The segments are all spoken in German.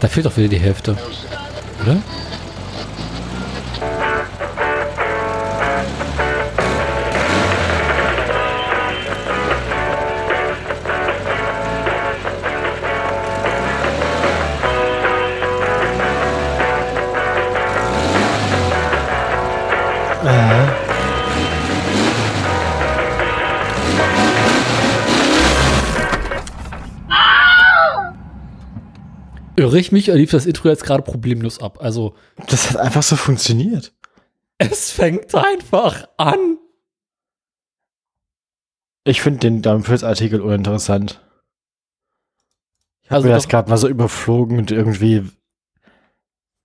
Da fehlt doch wieder die Hälfte. Oder? Irre ich mich, lief das Intro jetzt gerade problemlos ab? Also, Das hat einfach so funktioniert. es fängt einfach an. Ich finde den Dampfels-Artikel uninteressant. Ich habe Also mir das gerade mal so überflogen und irgendwie.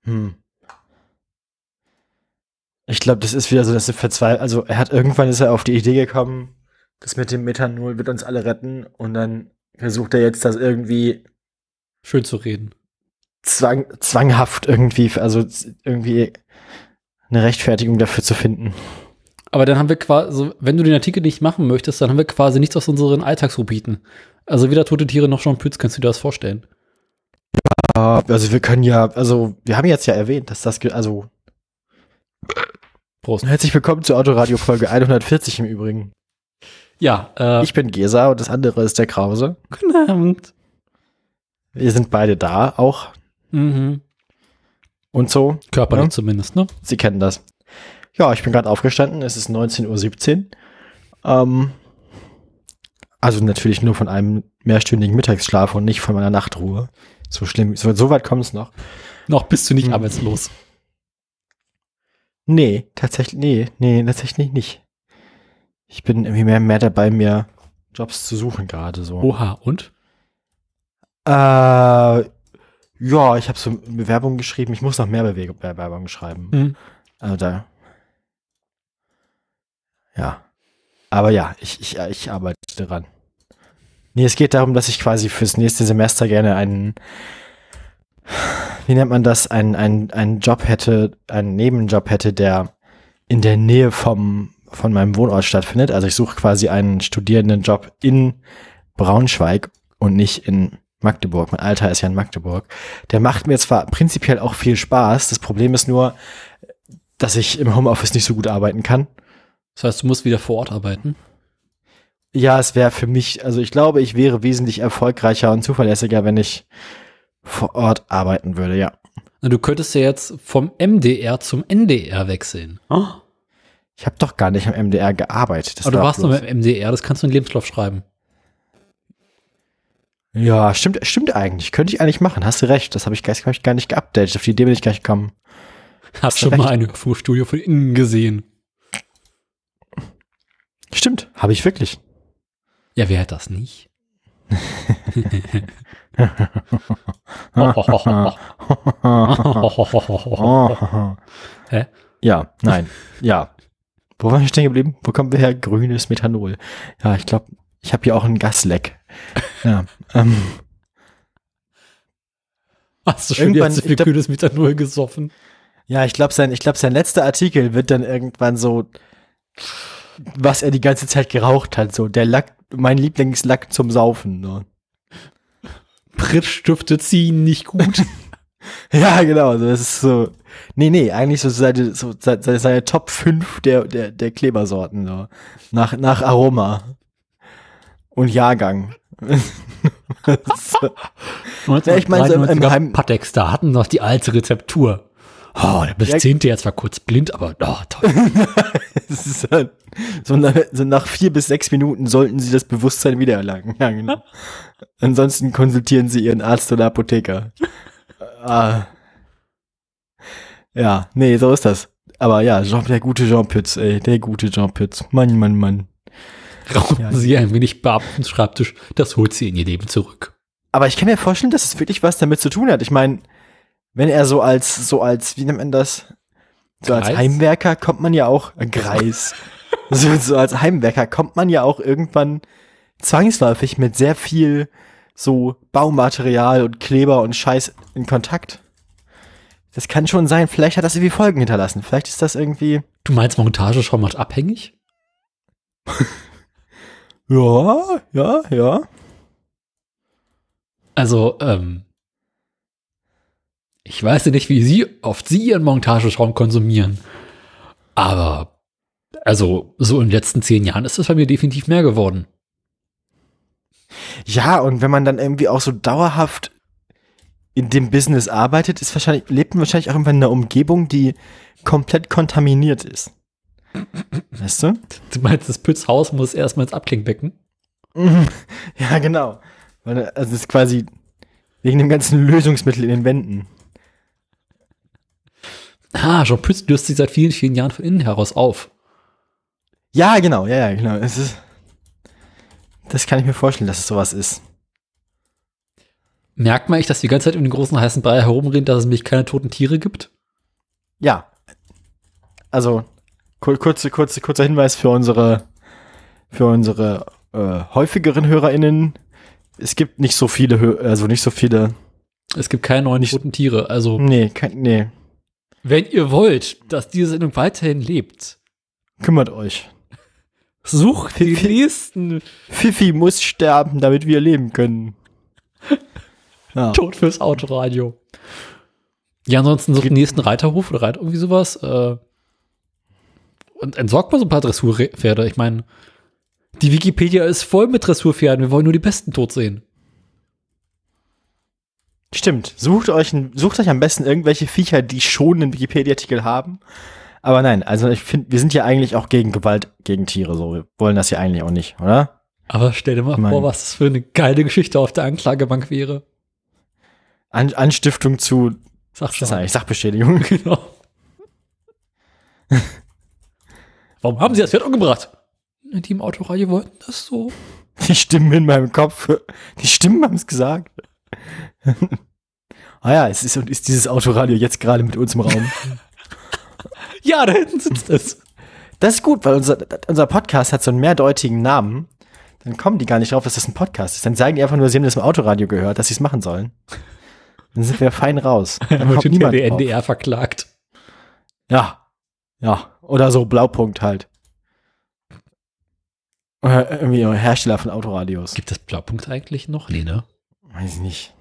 Hm. Ich glaube, das ist wieder so, dass er verzweifelt. Also, er hat irgendwann ist er auf die Idee gekommen, das mit dem Methanol wird uns alle retten und dann versucht er jetzt das irgendwie Schön zu reden. Zwang, zwanghaft irgendwie, also irgendwie eine Rechtfertigung dafür zu finden. Aber dann haben wir quasi, wenn du den Artikel nicht machen möchtest, dann haben wir quasi nichts aus unseren Alltagsrubriken. Also weder tote Tiere noch Jean Pütz, kannst du dir das vorstellen? Ja, also wir können ja, also wir haben jetzt ja erwähnt, dass das, also Prost. herzlich willkommen zur Autoradio Folge 140 im Übrigen. Ja, äh, Ich bin Gesa und das andere ist der Krause. guten Abend. Wir sind beide da auch Mhm. und so. Körperlich Ja. zumindest, ne? Sie kennen das. Ja, ich bin gerade aufgestanden. Es ist 19.17 Uhr. Ähm, also natürlich nur von einem mehrstündigen Mittagsschlaf und nicht von meiner Nachtruhe. So schlimm, so, so weit kommt es noch. Noch bist du nicht Hm. arbeitslos. Nee, tatsächlich, nee, nee, tatsächlich nicht. Ich bin irgendwie mehr, mehr dabei, mir Jobs zu suchen gerade so. Oha, und? Äh, ja, ich habe so Bewerbungen geschrieben. Ich muss noch mehr Bewe Bewerbungen schreiben. Hm. Also da. Ja. Aber ja, ich, ich, ich arbeite dran. Nee, es geht darum, dass ich quasi fürs nächste Semester gerne einen, wie nennt man das, einen, einen, einen Job hätte, einen Nebenjob hätte, der in der Nähe vom, von meinem Wohnort stattfindet. Also ich suche quasi einen Studierendenjob in Braunschweig und nicht in Magdeburg. Mein Alter ist ja in Magdeburg. Der macht mir zwar prinzipiell auch viel Spaß. Das Problem ist nur, dass ich im Homeoffice nicht so gut arbeiten kann. Das heißt, du musst wieder vor Ort arbeiten. Ja, es wäre für mich, also ich glaube, ich wäre wesentlich erfolgreicher und zuverlässiger, wenn ich vor Ort arbeiten würde, ja. Na, Du könntest ja jetzt vom MDR zum NDR wechseln. Ich habe doch gar nicht am MDR gearbeitet. Das Aber du war warst noch bloß- im MDR, das kannst du in den Lebenslauf schreiben. Ja, stimmt, stimmt eigentlich. Könnte ich eigentlich machen. Hast du recht. Das habe ich, gar- hab ich gar nicht geupdatet. Auf die Idee bin ich gar nicht gekommen. Hast schon recht. mal ein Hörfuhrstudio von innen gesehen. Stimmt, habe ich wirklich. Ja, wer hat das nicht? Hä? Ja, nein, ja. Wo waren wir stehen geblieben? Wo kommen wir her? Grünes Methanol. Ja, ich glaube, ich habe hier auch einen Gasleck. Ja, ähm, Hast du schon Irgendwann- jetzt so viel glaub- kühles Methanol gesoffen? ja, ich glaube, sein, ich glaube, sein letzter Artikel wird dann irgendwann so, was er die ganze Zeit geraucht hat. So, der Lack, mein Lieblingslack zum Saufen. Ne? Prittstifte ziehen nicht gut. Ja, genau. Das ist so. Nee, nee, eigentlich so seine, so seine, seine Top 5 der, der, der Klebersorten. So. Nach, nach Aroma. Und Jahrgang. Ja, ich meine, so im- im 1993er Heim- Patex, da hatten noch die alte Rezeptur. Oh, der bezehnte jetzt war kurz blind, aber oh, toll. Das ist halt, so, nach, so nach vier bis sechs Minuten sollten sie das Bewusstsein wiedererlangen. Ja, genau. Ansonsten konsultieren sie ihren Arzt oder Apotheker. ah. Ja, nee, so ist das. Aber ja, Jean, der gute Jean Pütz, ey, der gute Jean Pütz. Mann, Mann, Mann. Rauchen Ja. Sie ein wenig Beamtenschreibtisch, das holt Sie in Ihr Leben zurück. Aber ich kann mir vorstellen, dass es wirklich was damit zu tun hat. Ich meine, wenn er so als, so als, wie nennt man das? So als Greis? Heimwerker kommt man ja auch, äh, Greis. so, so als Heimwerker kommt man ja auch irgendwann zwangsläufig mit sehr viel so Baumaterial und Kleber und Scheiß in Kontakt. Das kann schon sein. Vielleicht hat das irgendwie Folgen hinterlassen. Vielleicht ist das irgendwie, Du meinst Montage schon mal abhängig? ja, ja, ja. Also, ähm, Ich weiß ja nicht, wie Sie, oft Sie Ihren Montageschaum konsumieren. Aber, also, so in den letzten zehn Jahren ist das bei mir definitiv mehr geworden. Ja, und wenn man dann irgendwie auch so dauerhaft in dem Business arbeitet, ist wahrscheinlich, lebt man wahrscheinlich auch irgendwann in einer Umgebung, die komplett kontaminiert ist. Weißt du? Du meinst, das Pützhaus muss erstmal ins Abklingbecken? Ja, genau. Also es ist quasi wegen dem ganzen Lösungsmittel in den Wänden. Ah, Jean Pütz löst sich seit vielen, vielen Jahren von innen heraus auf. Ja, genau, ja, ja, genau. Es ist, das kann ich mir vorstellen, dass es sowas ist. Merkt man echt, dass die ganze Zeit um den großen heißen Brei herumreden, dass es nämlich keine toten Tiere gibt? Ja. Also, kurze, kurze, kurzer Hinweis für unsere, für unsere äh, häufigeren HörerInnen. Es gibt nicht so viele, Hö also nicht so viele. Es gibt keine neuen Nicht- toten Tiere. Also, Nee, kein, nee. wenn ihr wollt, dass diese Sendung weiterhin lebt, Kümmert euch. sucht die nächsten Fifi muss sterben, damit wir leben können. Ja. Tod fürs Autoradio. Ja, ansonsten sucht den nächsten Reiterhof oder Reiter irgendwie sowas. Äh, und entsorgt mal so ein paar Dressurpferde. Ich meine, die Wikipedia ist voll mit Dressurpferden. Wir wollen nur die besten tot sehen. Stimmt. Sucht euch, sucht euch am besten irgendwelche Viecher, die schon einen Wikipedia-Artikel haben. Aber nein, also ich finde, wir sind ja eigentlich auch gegen Gewalt gegen Tiere. So, wir wollen das ja eigentlich auch nicht, oder? Aber stell dir mal Ich mein- vor, was das für eine geile Geschichte auf der Anklagebank wäre. An, Anstiftung zu, eigentlich, Sachbeschädigung. Genau. Warum haben sie das Pferd umgebracht? Die im Autoradio wollten das so. Die Stimmen in meinem Kopf, die Stimmen haben es gesagt. ah ja, es ist, und ist dieses Autoradio jetzt gerade mit uns im Raum. Ja, da hinten sitzt es. Das ist gut, weil unser, unser Podcast hat so einen mehrdeutigen Namen. Dann kommen die gar nicht drauf, dass das ein Podcast ist. Dann sagen die einfach nur, sie haben das im Autoradio gehört, dass sie es machen sollen. Dann sind wir fein raus. Dann Dann kommt wird niemand der drauf. NDR verklagt. Ja. Ja. Oder so Blaupunkt halt. Oder irgendwie Hersteller von Autoradios. Gibt es Blaupunkt eigentlich noch? Nee, ne? Weiß ich nicht.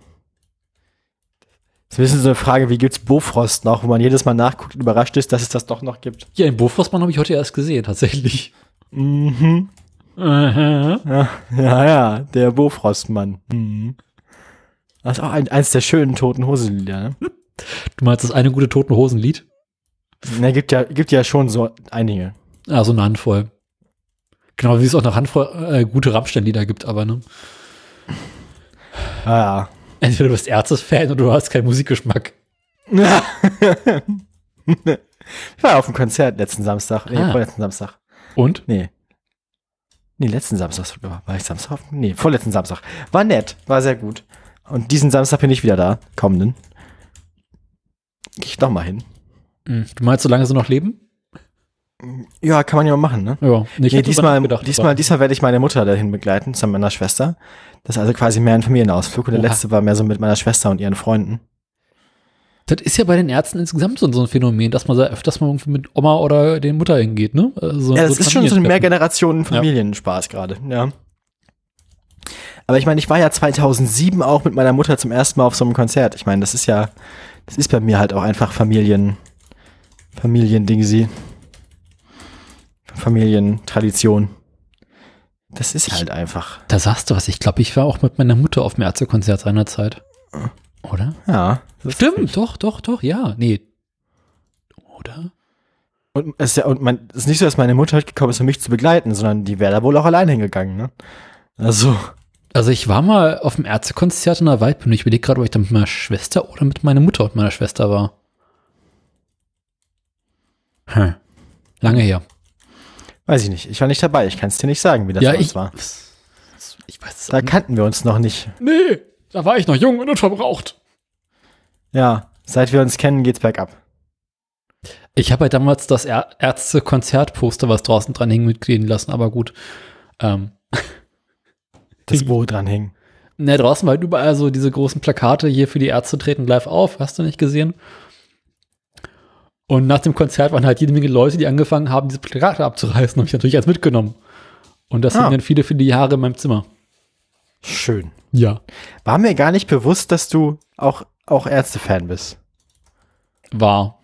Das ist ein bisschen so eine Frage, wie gibt's Bofrost noch, wo man jedes Mal nachguckt und überrascht ist, dass es das doch noch gibt. Ja, den Bofrostmann habe ich heute erst gesehen, tatsächlich. Mhm. Ja, ja, ja, der Bofrostmann. Mhm. Das ist auch ein, eins der schönen toten Hosenlieder, ne? Du meinst das eine gute Toten Hosen-Lied? Na, gibt ja, gibt ja schon so einige. Ah, so eine Handvoll. Genau, wie es auch eine Handvoll äh, gute Rammstein-Lieder gibt, aber ne? Ah, Entweder du bist Ärztes-Fan oder du hast keinen Musikgeschmack. ja. ich war auf dem Konzert letzten Samstag. Nee, Ah. vorletzten Samstag. Und? Nee. Nee, letzten Samstag. War ich Samstag? auf- Nee, vorletzten Samstag. War nett, war sehr gut. Und diesen Samstag bin ich wieder da, kommenden. Geh ich noch mal hin. Hm, Du meinst, solange sie noch leben? Ja, kann man ja mal machen, ne? Ja. Nee, Nee, diesmal, nachgedacht, diesmal, diesmal werde ich meine Mutter dahin begleiten, zusammen mit meiner Schwester. Das ist also quasi mehr ein Familienausflug. Und der Oha. letzte war mehr so mit meiner Schwester und ihren Freunden. Das ist ja bei den Ärzten insgesamt so, so ein Phänomen, dass man da öfters mal irgendwie mit Oma oder den Mutter hingeht, ne? Also Ja, das so ist schon so ein. Mehrgenerationen-Familienspaß gerade, ja. Aber ich meine, ich war ja 2007 auch mit meiner Mutter zum ersten Mal auf so einem Konzert. Ich meine, das ist ja, das ist bei mir halt auch einfach Familien, Familiendingsi. Familientradition. Das ist halt einfach. Da sagst du was. Ich glaube, ich war auch mit meiner Mutter auf dem Ärztekonzert seinerzeit. Oder? Ja. Stimmt, doch, doch, doch, ja. Nee. Oder? Und es ist ja, und man, es ist nicht so, dass meine Mutter halt gekommen ist, um mich zu begleiten, sondern die wäre da wohl auch allein hingegangen, ne? Also, Also ich war mal auf dem Ärztekonzert in der Waldbühne. Ich überlege gerade, ob ich da mit meiner Schwester oder mit meiner Mutter und meiner Schwester war. Hm. Lange her. weiß ich nicht. Ich war nicht dabei. Ich kann es dir nicht sagen, wie das ja, bei uns ich war. Ich weiß es Da kannten wir uns noch nicht. Nee, da war ich noch jung und unverbraucht. Ja, seit wir uns kennen, geht's bergab. Ich habe halt damals das Ärzte-Konzertposter, was draußen dran hing, mitgehen lassen, aber gut. Ähm, Das wo dran hing. ne, draußen war halt überall so diese großen Plakate, hier für die Ärzte treten live auf, hast du nicht gesehen? Und nach dem Konzert waren halt jede Menge Leute, die angefangen haben, diese Plakate abzureißen, habe ich natürlich als mitgenommen. Und das Ah. hing dann viele, viele Jahre in meinem Zimmer. Schön. Ja. War mir gar nicht bewusst, dass du auch, auch Ärzte-Fan bist. war.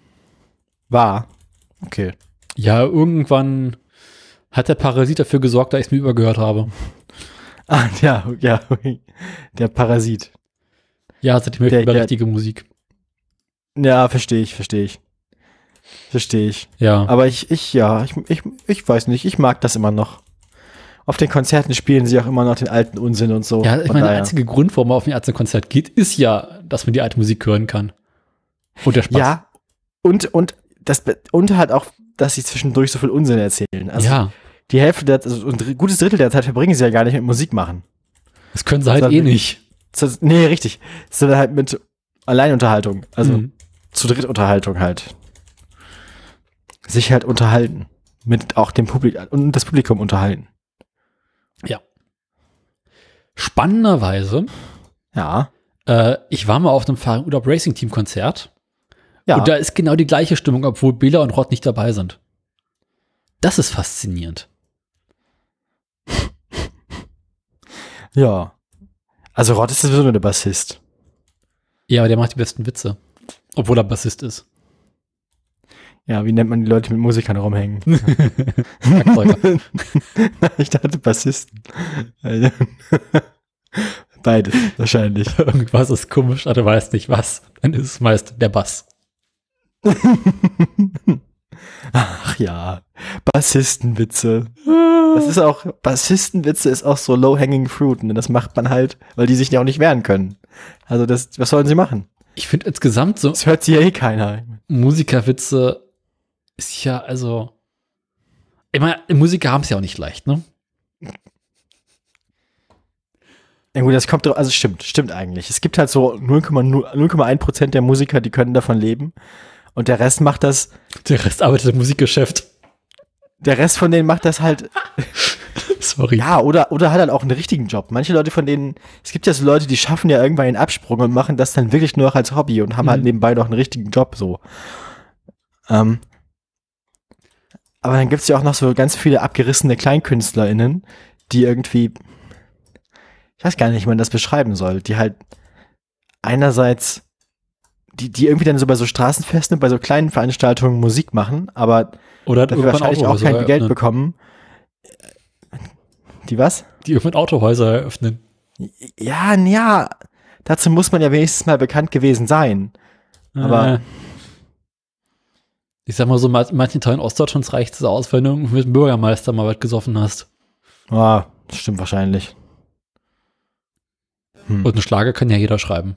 War. Okay. Ja, irgendwann hat der Parasit dafür gesorgt, dass ich es mir übergehört habe. Ah, ja, ja. Der Parasit. Ja, seitdem höre ich über richtige Musik. Ja, verstehe ich, verstehe ich. Verstehe ich. Ja. Aber ich, ich, ja, ich, ich, ich weiß nicht, ich mag das immer noch. Auf den Konzerten spielen sie auch immer noch den alten Unsinn und so. ja, ich meine, der einzige Grund, warum man auf ein Ärztekonzert geht, ist ja, dass man die alte Musik hören kann. Und der Spaß. Ja, und, und, das, und halt auch, dass sie zwischendurch so viel Unsinn erzählen. Also ja, die Hälfte der, also ein gutes Drittel der Zeit verbringen sie ja gar nicht mit Musik machen. das können sie halt Das eh nicht. Das, nee, richtig. Sondern halt mit Alleinunterhaltung. Also Mhm. zu Drittunterhaltung halt. Sich halt unterhalten. Mit auch dem Publikum und das Publikum unterhalten. Spannenderweise, Ja. äh, ich war mal auf einem Fahrrad Urlaub Racing Team Konzert Ja. und da ist genau die gleiche Stimmung, obwohl Bela und Rod nicht dabei sind. Das ist faszinierend. ja. Also Rod ist sowieso nur der Bassist. Ja, aber der macht die besten Witze. Obwohl er Bassist ist. Ja, wie nennt man die Leute, die mit Musikern rumhängen? Ich dachte Bassisten. Beides, wahrscheinlich. Irgendwas ist komisch, aber du weißt nicht was. Dann ist es meist der Bass. Ach ja, Bassistenwitze. Das ist auch, Bassistenwitze ist auch so low-hanging fruit. Ne? Das macht man halt, weil die sich ja auch nicht wehren können. Also das, was sollen sie machen? Ich finde insgesamt so Das hört sich ja eh keiner. Musikerwitze ist ja, also. Ich meine, Musiker haben es ja auch nicht leicht, ne? Ja gut, das kommt doch, also stimmt, stimmt eigentlich. Es gibt halt so 0,0 0,1 Prozent der Musiker, die können davon leben. Und der Rest macht das, Der Rest arbeitet im Musikgeschäft. der Rest von denen macht das halt, Sorry. ja, oder, oder hat halt auch einen richtigen Job. Manche Leute von denen, es gibt ja so Leute, die schaffen ja irgendwann den Absprung und machen das dann wirklich nur noch als Hobby und haben halt Mhm. nebenbei noch einen richtigen Job, so. Ähm, aber dann gibt's ja auch noch so ganz viele abgerissene KleinkünstlerInnen, die irgendwie, ich weiß gar nicht, wie man das beschreiben soll, die halt einerseits, die, die irgendwie dann so bei so Straßenfesten und bei so kleinen Veranstaltungen Musik machen, aber Oder dafür wahrscheinlich auch kein Geld bekommen. Die was? Die irgendwann Autohäuser eröffnen. Ja, ja, dazu muss man ja wenigstens mal bekannt gewesen sein. Aber- Äh, ich sag mal so, in manchen Teilen Ostdeutschlands reicht es aus, wenn du mit dem Bürgermeister mal was gesoffen hast. Ah, das stimmt wahrscheinlich. Hm. Und einen Schlager kann ja jeder schreiben.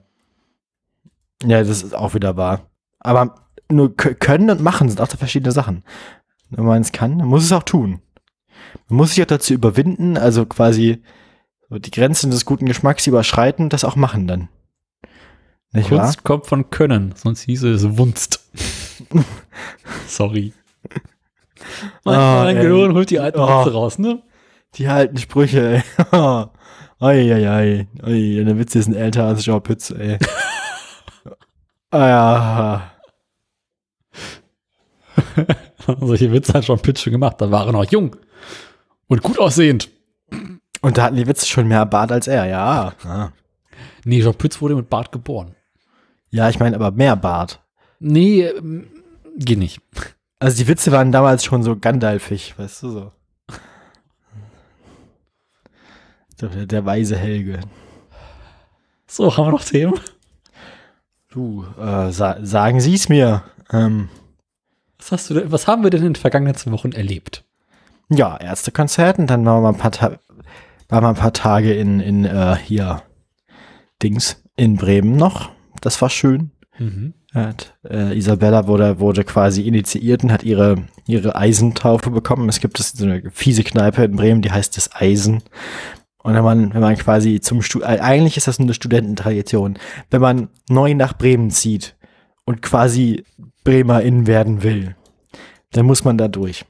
Ja, das ist auch wieder wahr. Aber nur können und machen sind auch verschiedene Sachen. Wenn man es kann, dann muss es auch tun. Man muss sich auch dazu überwinden, also quasi die Grenzen des guten Geschmacks überschreiten, das auch machen dann. Nicht wahr? Kunst kommt von Können, sonst hieße es Wunst. Sorry. Ah, mein ey. Gehirn holt die alten Oh. Witze raus, ne? Die alten Sprüche, ey. Ei, ei, ei. Ei, der Witz ist ein älter als Jean Pütz, ey. ah, ja. Solche Witze hat schon Pitch schon gemacht, da war er noch jung und gut aussehend. Und da hatten die Witze schon mehr Bart als er, ja. Ja, Nee, Jean Pütz wurde mit Bart geboren. ja ich meine aber mehr Bart. Nee, ähm, geht nicht. Also die Witze waren damals schon so Gandalfig, weißt du so. Der, der weise Helge. So, haben wir noch Themen? Du, äh, sa sagen Sie es mir. Ähm, Was hast du denn, was haben wir denn in den vergangenen zwei Wochen erlebt? ja, Ärztekonzerten, dann waren wir ein paar, Ta waren wir ein paar Tage in, in äh, hier Dings in Bremen noch. Das war schön. Mhm. Hat, äh, Isabella wurde, wurde quasi initiiert und hat ihre, ihre Eisentaufe bekommen. Es gibt so eine fiese Kneipe in Bremen, die heißt das Eisen. Und wenn man, wenn man quasi zum Stu äh, eigentlich ist das eine Studententradition, wenn man neu nach Bremen zieht und quasi Bremerin werden will, dann muss man da durch.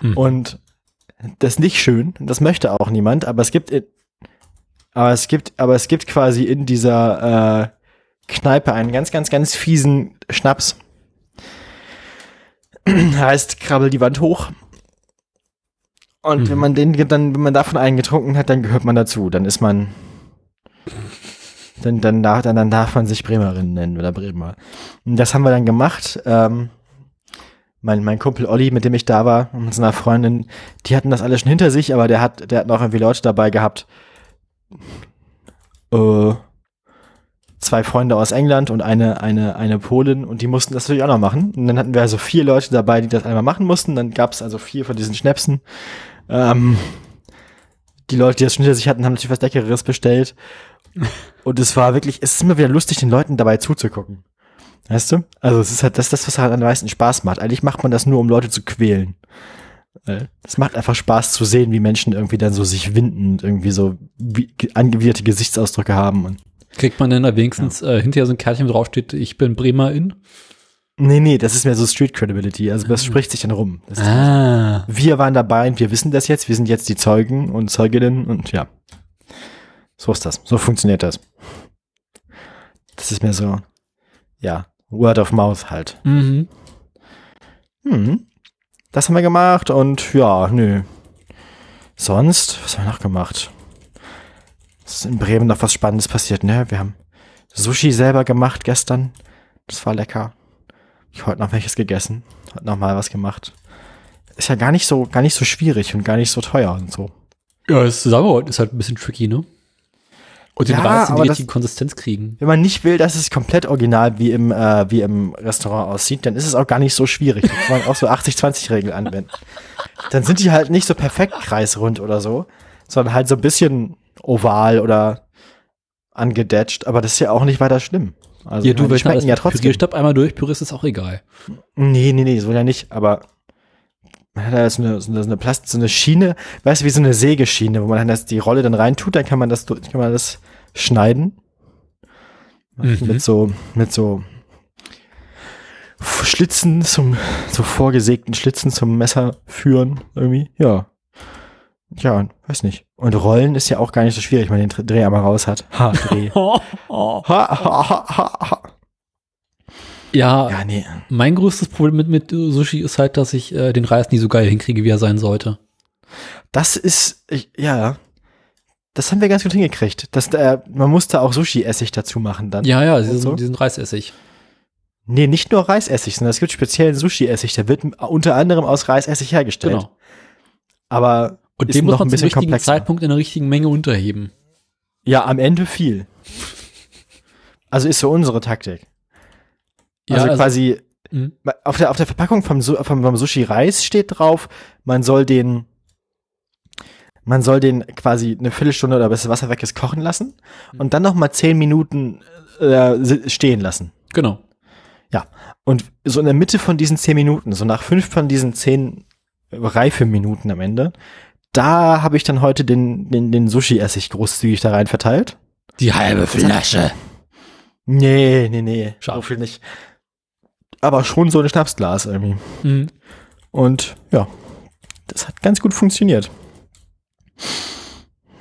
Mhm. Und das ist nicht schön, das möchte auch niemand, aber es gibt, in, aber es gibt, aber es gibt quasi in dieser äh, Kneipe einen ganz, ganz, ganz fiesen Schnaps. heißt, krabbel die Wand hoch. Und Mhm. wenn man den dann, wenn man davon einen getrunken hat, dann gehört man dazu. Dann ist man, Dann, dann, darf, dann, dann darf man sich Bremerin nennen oder Bremer. Und das haben wir dann gemacht. Ähm, mein, mein Kumpel Olli, mit dem ich da war, und mit seiner Freundin, die hatten das alles schon hinter sich, aber der hat, der hat noch irgendwie Leute dabei gehabt. Äh, zwei Freunde aus England und eine, eine, eine Polin und die mussten das natürlich auch noch machen. Und dann hatten wir also vier Leute dabei, die das einmal machen mussten. Dann gab es also vier von diesen Schnäpsen. Ähm, die Leute, die das schon hinter sich hatten, haben natürlich was Leckeres bestellt. Und es war wirklich, es ist immer wieder lustig, den Leuten dabei zuzugucken. Weißt du? Also es ist halt das, das was halt am meisten Spaß macht. Eigentlich macht man das nur, um Leute zu quälen. Äh, Es macht einfach Spaß zu sehen, wie Menschen irgendwie dann so sich winden und irgendwie so angewiderte Gesichtsausdrücke haben. Und Kriegt man denn da wenigstens äh, hinterher so ein Kärtchen, wo draufsteht, ich bin Bremerin? nee, nee, das ist mehr so Street Credibility. Also das spricht sich dann rum. Das ist, Ah. Wir waren dabei und wir wissen das jetzt. Wir sind jetzt die Zeugen und Zeuginnen und ja. So ist das. So funktioniert das. Das ist mehr so, ja, Word of Mouth halt. Mhm. Hm. Das haben wir gemacht und ja, nö. Sonst, was haben wir noch gemacht? Ist in Bremen noch was Spannendes passiert, ne? Wir haben Sushi selber gemacht gestern. Das war lecker. Ich habe heute noch welches gegessen. Heute noch mal was gemacht. Ist ja gar nicht so, gar nicht so schwierig und gar nicht so teuer und so. Ja, das Zusammenarbeiten ist halt ein bisschen tricky, ne? Und den Ja, Reis in die richtige Konsistenz kriegen. Wenn man nicht will, dass es komplett original wie im, äh, wie im Restaurant aussieht, dann ist es auch gar nicht so schwierig. Da kann man auch so 80-20-Regel anwenden. Dann sind die halt nicht so perfekt kreisrund oder so, sondern halt so ein bisschen oval oder angedetscht, aber das ist ja auch nicht weiter schlimm. Also Ja, du, wenn schmecken ja trotzdem. Pürierstab einmal durch, Püree ist auch egal. Nee, nee, nee, so ja nicht, aber man hat da so eine, so eine, so eine Plast so eine Schiene, weißt du, wie so eine Sägeschiene, wo man dann das, die Rolle dann reintut, dann kann man das, kann man das schneiden. Mhm. Mit so, mit so Schlitzen zum, so vorgesägten Schlitzen zum Messer führen, irgendwie, ja. Ja, weiß nicht. Und Rollen ist ja auch gar nicht so schwierig, wenn man den Dreh einmal raus hat. Ha, Dreh. Ha, ha, ha, ha. Ja, Ja, nee. mein größtes Problem mit, mit Sushi ist halt, dass ich äh, den Reis nie so geil hinkriege, wie er sein sollte. Das ist, ich, ja, das haben wir ganz gut hingekriegt. Das, äh, man musste auch Sushi-Essig dazu machen dann. Ja, ja, diesen, so? diesen Reisessig. Nee, nicht nur Reisessig, sondern es gibt speziellen Sushi-Essig. Der wird unter anderem aus Reisessig hergestellt. Genau. Aber Und muss noch man ein zum bisschen richtigen komplexer. Zeitpunkt in der richtigen Menge unterheben. Ja, am Ende viel. Also ist so unsere Taktik. Also, also- quasi Mhm. auf der, auf der Verpackung vom, vom, vom Sushi Reis steht drauf, man soll den, man soll den quasi eine Viertelstunde oder bis das Wasser weg ist kochen lassen Mhm. und dann noch mal zehn Minuten äh, stehen lassen. Genau. Ja. Und so in der Mitte von diesen zehn Minuten, so nach fünf von diesen zehn Reifeminuten am Ende, da habe ich dann heute den, den, den Sushi-Essig großzügig da rein verteilt. Die halbe Flasche. Nee, nee, nee. Schade. So viel nicht. Aber schon so ein Schnapsglas irgendwie. Mhm. Und ja, das hat ganz gut funktioniert.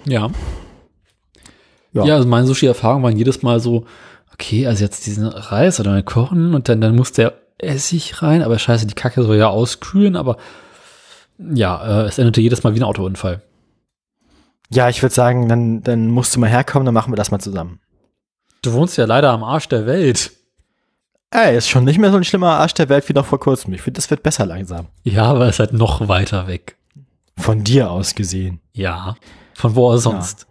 Ja. Ja. ja. also meine Sushi-Erfahrungen waren jedes Mal so, okay, also jetzt diesen Reis oder kochen und dann, dann muss der Essig rein, aber scheiße, die Kacke soll ja auskühlen, aber ja, äh, es endete jedes Mal wie ein Autounfall. Ja, ich würde sagen, dann, dann musst du mal herkommen, dann machen wir das mal zusammen. Du wohnst ja leider am Arsch der Welt. Ey, ist schon nicht mehr so ein schlimmer Arsch der Welt wie noch vor kurzem. Ich finde, das wird besser langsam. Ja, aber es ist halt noch weiter weg. Von dir aus gesehen. Ja. Von wo aus sonst?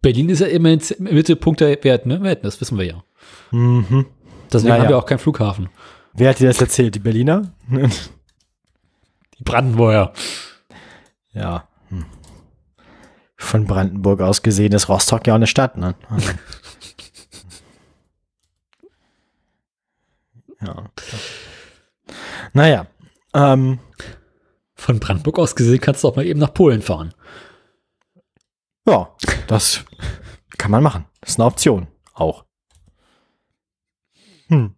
Berlin ist ja immer im Mittelpunkt der Welt, ne? Welt, das wissen wir ja. Mhm. Deswegen Ja, ja. haben wir auch keinen Flughafen. Wer hat dir das erzählt? Die Berliner? Die Brandenburger. ja. Hm. Von Brandenburg aus gesehen ist Rostock ja auch eine Stadt, ne? Also. ja. Naja. Ähm, Von Brandenburg aus gesehen kannst du auch mal eben nach Polen fahren. ja, das kann man machen. Das ist eine Option. Auch. Hm.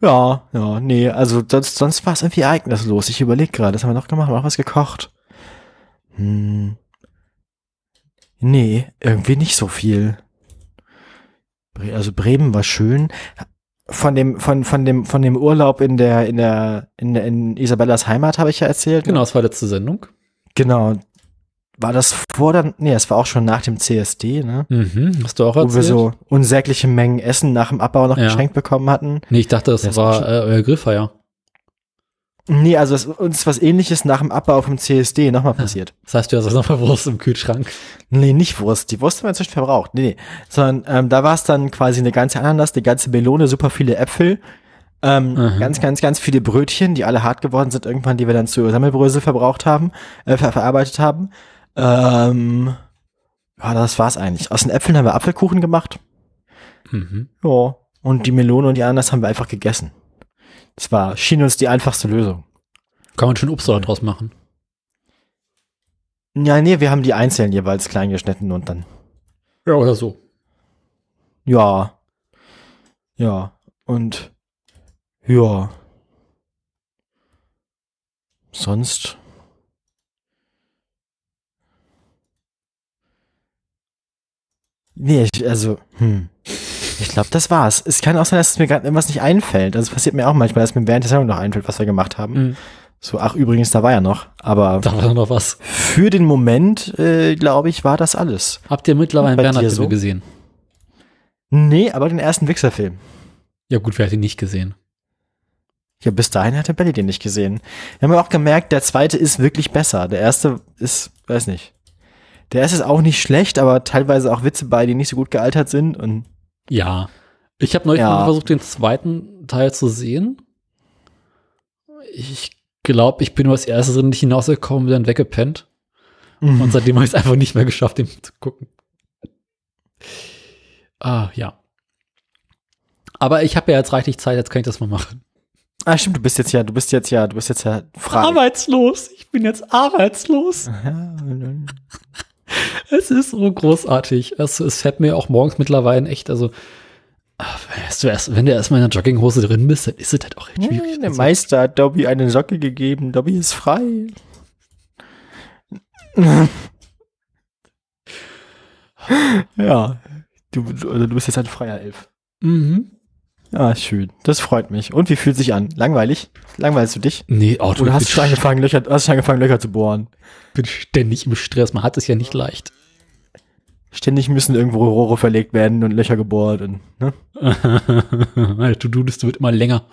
Ja, ja, nee, also sonst, sonst war es irgendwie ereignislos. Ich überlege gerade, das haben wir noch gemacht, haben wir noch was gekocht. Hm. Nee, irgendwie nicht so viel. Also Bremen war schön. Von dem, von, von dem, von dem Urlaub in der, in der, in, der, in Isabellas Heimat habe ich ja erzählt. ne? Genau, das war letzte Sendung. Genau. War das vor dann, nee, es war auch schon nach dem CSD, ne? Mhm. Hast du auch Wo wir erzählt? so unsägliche Mengen Essen nach dem Abbau noch Ja. geschenkt bekommen hatten. nee, ich dachte, das, Das war war äh, euer Grillfeier. Nee, also es, uns ist was ähnliches nach dem Abbau vom CSD nochmal passiert. Das heißt, du hast noch mal Wurst im Kühlschrank. Nee, nicht Wurst. Die Wurst haben wir inzwischen verbraucht. Nee, nee. Sondern ähm, da war es dann quasi eine ganze Ananas, eine ganze Melone, super viele Äpfel, ähm, Mhm. ganz, ganz, ganz viele Brötchen, die alle hart geworden sind irgendwann, die wir dann zu Sammelbrösel verbraucht haben, äh, ver verarbeitet haben. Ähm, ja, das war's eigentlich. Aus den Äpfeln haben wir Apfelkuchen gemacht. Mhm. Ja. Und die Melone und die Ananas haben wir einfach gegessen. Das war, schien uns die einfachste Lösung. Kann man schon Obst draus machen. Ja, nee, wir haben die einzeln jeweils klein geschnitten und dann Ja, oder so. Ja. Ja. Und ja. Sonst. Nee, ich, also, hm. Ich glaube, das war's. Es kann auch sein, dass es mir gerade irgendwas nicht einfällt. Also es passiert mir auch manchmal, dass mir während der Sendung noch einfällt, was wir gemacht haben. Mhm. So, ach übrigens, da war ja noch. Aber Da war noch was. für den Moment, äh, glaube ich, war das alles. Habt ihr mittlerweile Bernhard-Film so? gesehen? Nee, aber den ersten Wichser-Film. Ja gut, wer hat ihn nicht gesehen? Ja, bis dahin hatte Belly den nicht gesehen. Wir haben ja auch gemerkt, der zweite ist wirklich besser. Der erste ist, weiß nicht. Der ist auch nicht schlecht, aber teilweise auch Witze bei, die nicht so gut gealtert sind. Und Ja. Ich habe neulich Ja. mal versucht, den zweiten Teil zu sehen. Ich glaube, ich bin über das erste drin nicht hinausgekommen, bin dann weggepennt. Und seitdem habe ich es einfach nicht mehr geschafft, den zu gucken. Ah, ja. Aber ich habe ja jetzt reichlich Zeit, jetzt kann ich das mal machen. ah, stimmt, du bist jetzt ja, du bist jetzt ja, du bist jetzt ja frei. Arbeitslos. Ich bin jetzt arbeitslos. Es ist so großartig. Es, es fällt mir auch morgens mittlerweile echt, also, ach, weißt du, erst, wenn du erstmal in der Jogginghose drin bist, dann ist es halt auch echt schwierig. der Also, Meister hat Dobby eine Socke gegeben. Dobby ist frei. ja, du, also du bist jetzt ein freier Elf. mhm. Ja, schön. Das freut mich. Und wie fühlt sich an? Langweilig? Langweilst du dich? Nee, Auto, Oder hast du schon angefangen, Löcher, hast schon angefangen, Löcher zu bohren? bin ständig im Stress. Man hat es ja nicht leicht. Ständig müssen irgendwo Rohre verlegt werden und Löcher gebohrt und, ne? Meine To-Do-Liste wird immer länger.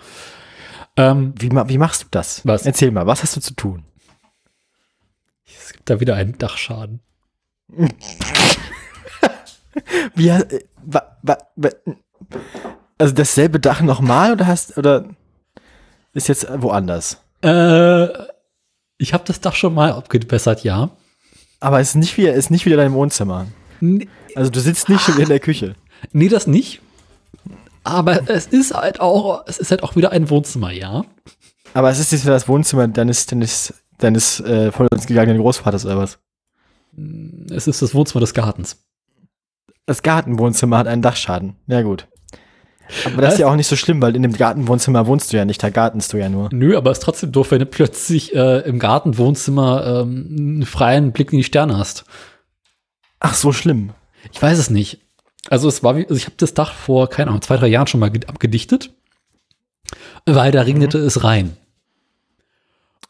Ähm, Wie, wie machst du das? Was? Erzähl mal, was hast du zu tun? es gibt da wieder einen Dachschaden. Wie, äh, wa, wa, wa, also dasselbe Dach nochmal oder hast, oder ist jetzt woanders? Äh, ich habe das Dach schon mal abgebessert, ja. Aber es ist nicht wieder, ist nicht wieder dein Wohnzimmer. N Also du sitzt nicht schon in der Küche. nee, das nicht. Aber es ist halt auch, es ist halt auch wieder ein Wohnzimmer, ja. Aber es ist jetzt wieder das Wohnzimmer deines, deines, deines äh, von uns gegangenen Großvaters oder was? Es ist das Wohnzimmer des Gartens. Das Gartenwohnzimmer hat einen Dachschaden. Ja, gut. Aber das ist ja auch nicht so schlimm, weil in dem Gartenwohnzimmer wohnst du ja nicht, da gartenst du ja nur. Nö, aber es ist trotzdem doof, wenn du plötzlich äh, im Gartenwohnzimmer ähm, einen freien Blick in die Sterne hast. Ach, so schlimm. Ich weiß es nicht. Also es war wie, also ich habe das Dach vor, keine Ahnung, zwei, drei Jahren schon mal ge- abgedichtet, weil da regnete es rein.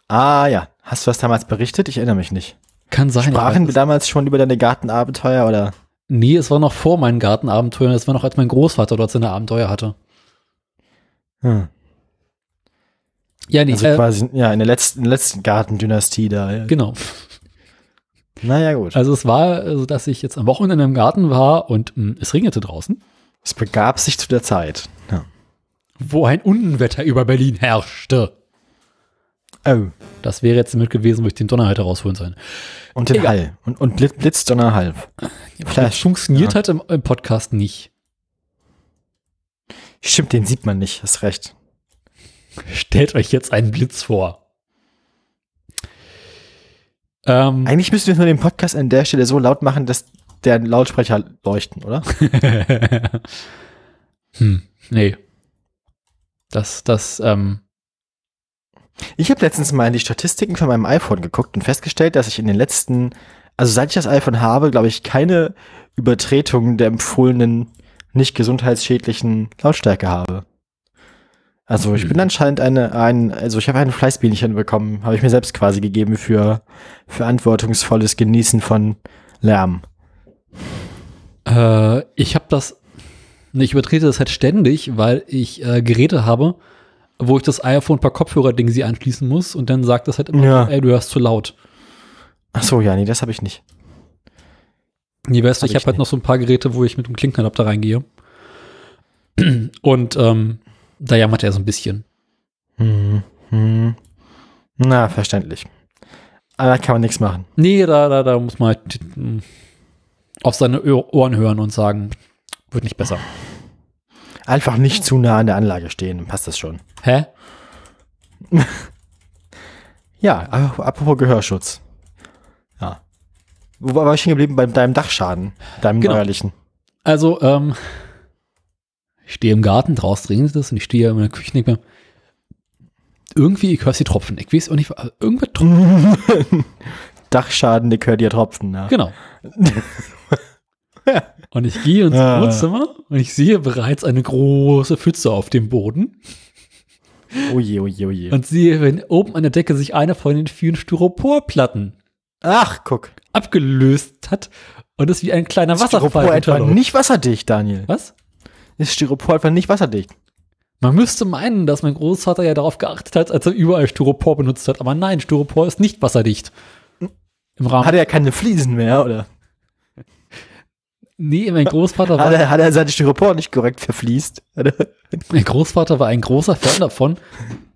Ah ja, hast du das damals berichtet? Ich erinnere mich nicht. Kann sein. Sprachen wir damals schon über deine Gartenabenteuer oder? Nee, es war noch vor meinen Gartenabenteuern. Es war noch, als mein Großvater dort seine Abenteuer hatte. Hm. Ja, nee, Also äh, quasi, ja, in der letzten, letzten Gartendynastie da. Ja. genau. Naja, gut. Also es war so, dass ich jetzt am Wochenende im Garten war und mh, es regnete draußen, Es begab sich zu der Zeit. Ja. wo ein Unwetter über Berlin herrschte. Oh. Das wäre jetzt damit gewesen, wo ich den Donnerhalter rausholen sollen. Und den Egal. Hall. Und, und Blitz, Blitzdonner halb. Das Flash. funktioniert Ja. halt im, im Podcast nicht. Stimmt, den sieht man nicht. Hast recht. Stellt euch jetzt einen Blitz vor. Ähm, Eigentlich müssten wir nur den Podcast an der Stelle so laut machen, dass der Lautsprecher leuchten, oder? hm, nee. Das, das, ähm, Ich habe letztens mal in die Statistiken von meinem iPhone geguckt und festgestellt, dass ich in den letzten, also seit ich das iPhone habe, glaube ich, keine Übertretung der empfohlenen, nicht gesundheitsschädlichen Lautstärke habe. Also ich Hm. bin anscheinend eine, ein, also ich habe ein Fleißbienchen bekommen, habe ich mir selbst quasi gegeben für verantwortungsvolles Genießen von Lärm. Äh, ich habe das, ich übertrete das halt ständig, weil ich äh, Geräte habe, wo ich das iPhone per Kopfhörer-Ding sie anschließen muss und dann sagt das halt immer, Ja. ey, du hörst zu laut. Ach so, ja, nee, das habe ich nicht. Nee, weißt du, Hab ich habe ich halt nicht. noch so ein paar Geräte, wo ich mit dem Klinkenadapter reingehe. Und ähm, da jammert er so ein bisschen. Hm, hm. Na, verständlich. Aber da kann man nichts machen. Nee, da, da, da muss man halt mm, auf seine Ohr- Ohren hören und sagen, wird nicht besser. Einfach nicht zu nah an der Anlage stehen, dann passt das schon. Hä? Ja, ap- apropos Gehörschutz. Ja. Wo war ich stehen geblieben? Bei deinem Dachschaden, deinem Genau. neuerlichen. Also, ähm, ich stehe im Garten, draußen regnet es und ich stehe in der Küche denke mir, irgendwie, ich höre die Tropfen. Ich weiß auch nicht, äh, irgendwas tropft. Dachschaden, der gehört dir Tropfen. Ja. Genau. Und ich gehe ins Ah. Wohnzimmer und ich sehe bereits eine große Pfütze auf dem Boden Oh je, oh je, oh je. und sehe, wenn oben an der Decke sich eine von den vielen Styroporplatten Ach, guck. abgelöst hat und es wie ein kleiner Wasserfall Styropor etwa nicht wasserdicht, Daniel. Was? Ist Styropor etwa nicht wasserdicht? Man müsste meinen, dass mein Großvater ja darauf geachtet hat, als er überall Styropor benutzt hat. Aber nein, Styropor ist nicht wasserdicht. Im Rahmen. Hat er keine Fliesen mehr, oder? Nee, mein Großvater Hat war, er, hat er seine Styropor nicht korrekt verfließt? Hat er- mein Großvater war ein großer Fan davon,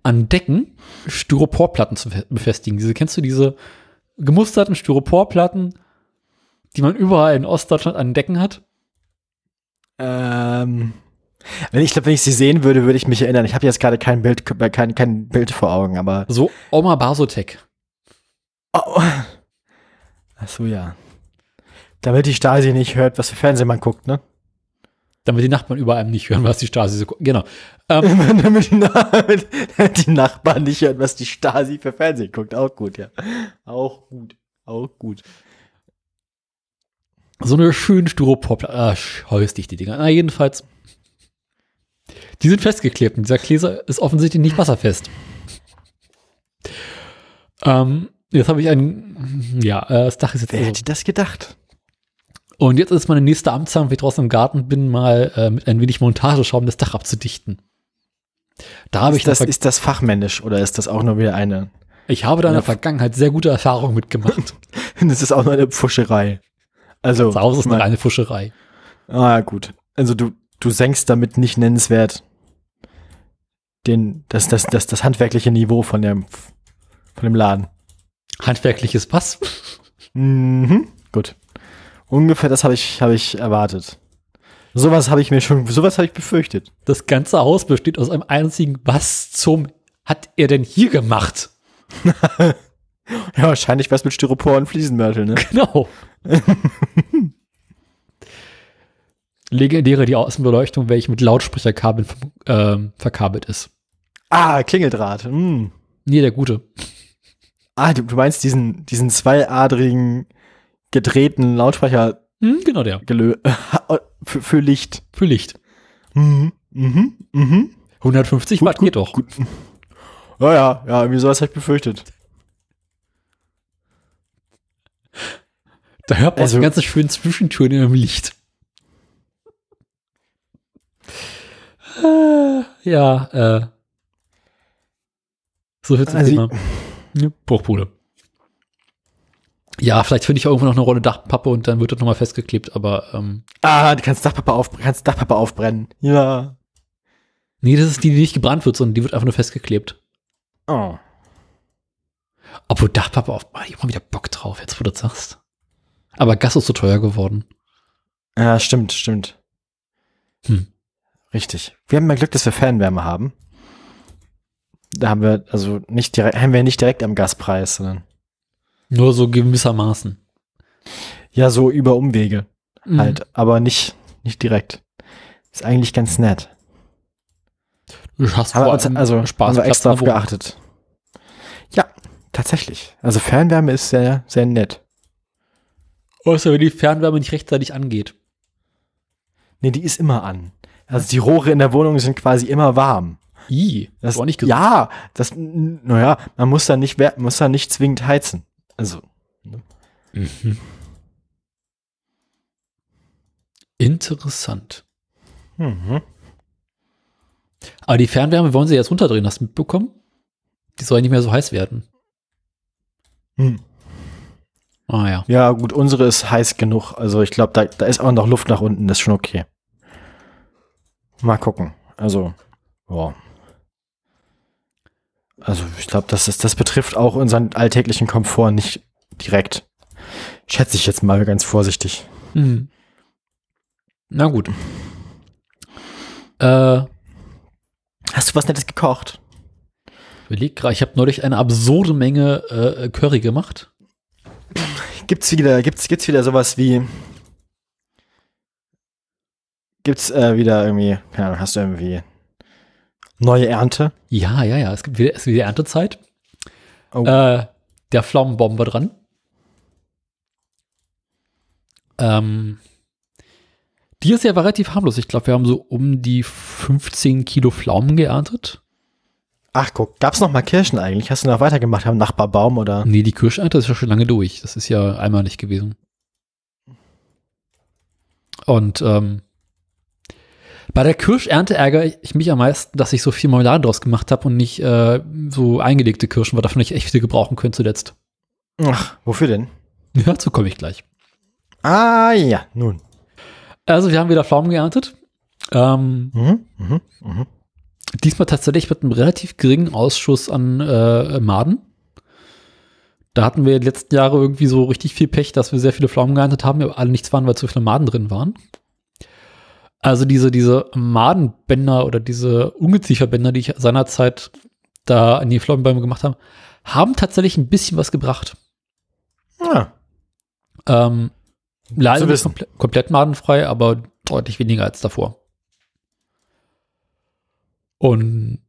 an Decken Styroporplatten zu fe- befestigen. Diese, kennst du diese gemusterten Styroporplatten, die man überall in Ostdeutschland an Decken hat? Ähm, wenn ich glaube, wenn ich sie sehen würde, würde ich mich erinnern. Ich habe jetzt gerade kein Bild, kein, kein Bild vor Augen, aber. So Oma Basotec. Oh. Ach so, ja. Damit die Stasi nicht hört, was für Fernsehen man guckt, ne? Damit die Nachbarn über einem nicht hören, was die Stasi so guckt. Genau. Ähm, damit, die, damit die Nachbarn nicht hören, was die Stasi für Fernsehen guckt. Auch gut, ja. Auch gut. Auch gut. So eine schöne Styroporplatte. Ah, scheuß dich die Dinger. Na, jedenfalls. Die sind festgeklebt und dieser Gläser ist offensichtlich nicht wasserfest. Ähm, jetzt habe ich ein, ja, äh, das Dach ist jetzt Wer also, hätte das gedacht? Und jetzt ist meine nächste Amtshandlung, wenn ich draußen im Garten bin, mal äh, mit ein wenig Montageschaum das Dach abzudichten. Da habe ich, das, ist das fachmännisch oder ist das auch nur wieder eine? ich habe da in der. Vergangenheit sehr gute Erfahrungen mitgemacht. Das ist auch nur eine Pfuscherei. Also, Zu Hause ist eine reine Fuscherei. Ah, gut. Also du, du senkst damit nicht nennenswert den, das, das, das, das handwerkliche Niveau von dem, von dem Laden. Handwerkliches Pass. Mhm. Gut. Ungefähr das habe ich, habe ich erwartet. Sowas habe ich mir schon, sowas habe ich befürchtet. Das ganze Haus besteht aus einem einzigen, was zum hat er denn hier gemacht? Ja, wahrscheinlich was mit Styropor und Fliesenmörtel, ne? Genau. Legendäre die Außenbeleuchtung, welche mit Lautsprecherkabeln ähm, verkabelt ist. Ah, Klingeldraht. Hm. Nee, der gute. Ah, du, du meinst diesen, diesen zweiadrigen gedrehten Lautsprecher Hm, genau der. für, für Licht. Für Licht. Mhm. Mhm. Mhm. 150 Gut, Watt gut, geht doch. Ja, ja, ja, irgendwie sowas habe ich befürchtet. Da hört man Also- die ganzen schönen Zwischentöne im Licht. Äh, ja, äh. So viel zum Also- Thema. Ja, Bruchbude. Ja, vielleicht finde ich auch irgendwo noch eine Rolle Dachpappe und dann wird das nochmal festgeklebt, aber ähm, Ah, du kannst Dachpappe, auf, kannst Dachpappe aufbrennen. Ja. nee, das ist die, die nicht gebrannt wird, sondern die wird einfach nur festgeklebt. Oh. Obwohl Dachpappe auf, ah, ich hab mal wieder Bock drauf, jetzt wo du das sagst. Aber Gas ist so teuer geworden. Ja, stimmt, stimmt. Hm. Richtig. Wir haben ja Glück, dass wir Fernwärme haben. Da haben wir also nicht direkt, haben wir nicht direkt am Gaspreis, sondern Nur so gewissermaßen. ja so über Umwege Mhm. halt, aber nicht nicht direkt. Ist eigentlich ganz nett. Du hast Haben wir vor allem also wir Spaßplatz extra in auf der Wohnung. geachtet. Ja, tatsächlich. Also Fernwärme ist sehr sehr nett. Außer wenn die Fernwärme nicht rechtzeitig angeht. Nee, die ist immer an. Also die Rohre in der Wohnung sind quasi immer warm. I, Das, war nicht gesund. ja, das, naja, man muss da nicht, muss da nicht zwingend heizen. Also, Mhm. Interessant. mhm. Aber die Fernwärme wollen sie jetzt runterdrehen, hast du mitbekommen? Die soll nicht mehr so heiß werden. Hm. Ah ja. Ja, gut, unsere ist heiß genug. Also ich glaube, da, da ist auch noch Luft nach unten, das ist schon okay. Mal gucken. Also, ja. Also ich glaube, das, ist, das betrifft auch unseren alltäglichen Komfort nicht direkt. Schätze ich jetzt mal ganz vorsichtig. Mhm. Na gut. Äh, Hast du was Nettes gekocht? überleg gerade, ich habe neulich eine absurde Menge äh, Curry gemacht. Gibt's wieder, gibt's, gibt's wieder sowas wie. Gibt's äh, wieder irgendwie, keine Ahnung, hast du irgendwie neue Ernte? Ja, ja, ja. Es gibt wieder, es ist wieder Erntezeit. Oh. Äh, der Pflaumenbomber dran. Ähm, die ist ja relativ harmlos. Ich glaube, wir haben so um die 15 Kilo Pflaumen geerntet. Ach guck, gab's noch mal Kirschen eigentlich? Hast du noch weitergemacht am Nachbarbaum oder? Nee, die Kirschernte ist ja schon lange durch. Das ist ja einmal nicht gewesen. Und ähm, bei der Kirschernte ärgere ich mich am meisten, dass ich so viel Marmelade draus gemacht habe und nicht äh, so eingelegte Kirschen, weil davon ich echt viel gebrauchen könnte zuletzt. Ach, wofür denn? Ja, dazu komme ich gleich. Ah ja, nun. Also wir haben wieder Pflaumen geerntet. Ähm, Mhm, mhm, mhm. diesmal tatsächlich mit einem relativ geringen Ausschuss an äh, Maden. Da hatten wir die letzten Jahre irgendwie so richtig viel Pech, dass wir sehr viele Pflaumen geerntet haben, aber alle nichts waren, weil zu viele Maden drin waren. Also diese, diese Madenbänder oder diese Ungezieferbänder, die ich seinerzeit da an die Pflaumenbäume gemacht habe, haben tatsächlich ein bisschen was gebracht. Ja. Ähm, leider nicht komple komplett madenfrei, aber deutlich weniger als davor. Und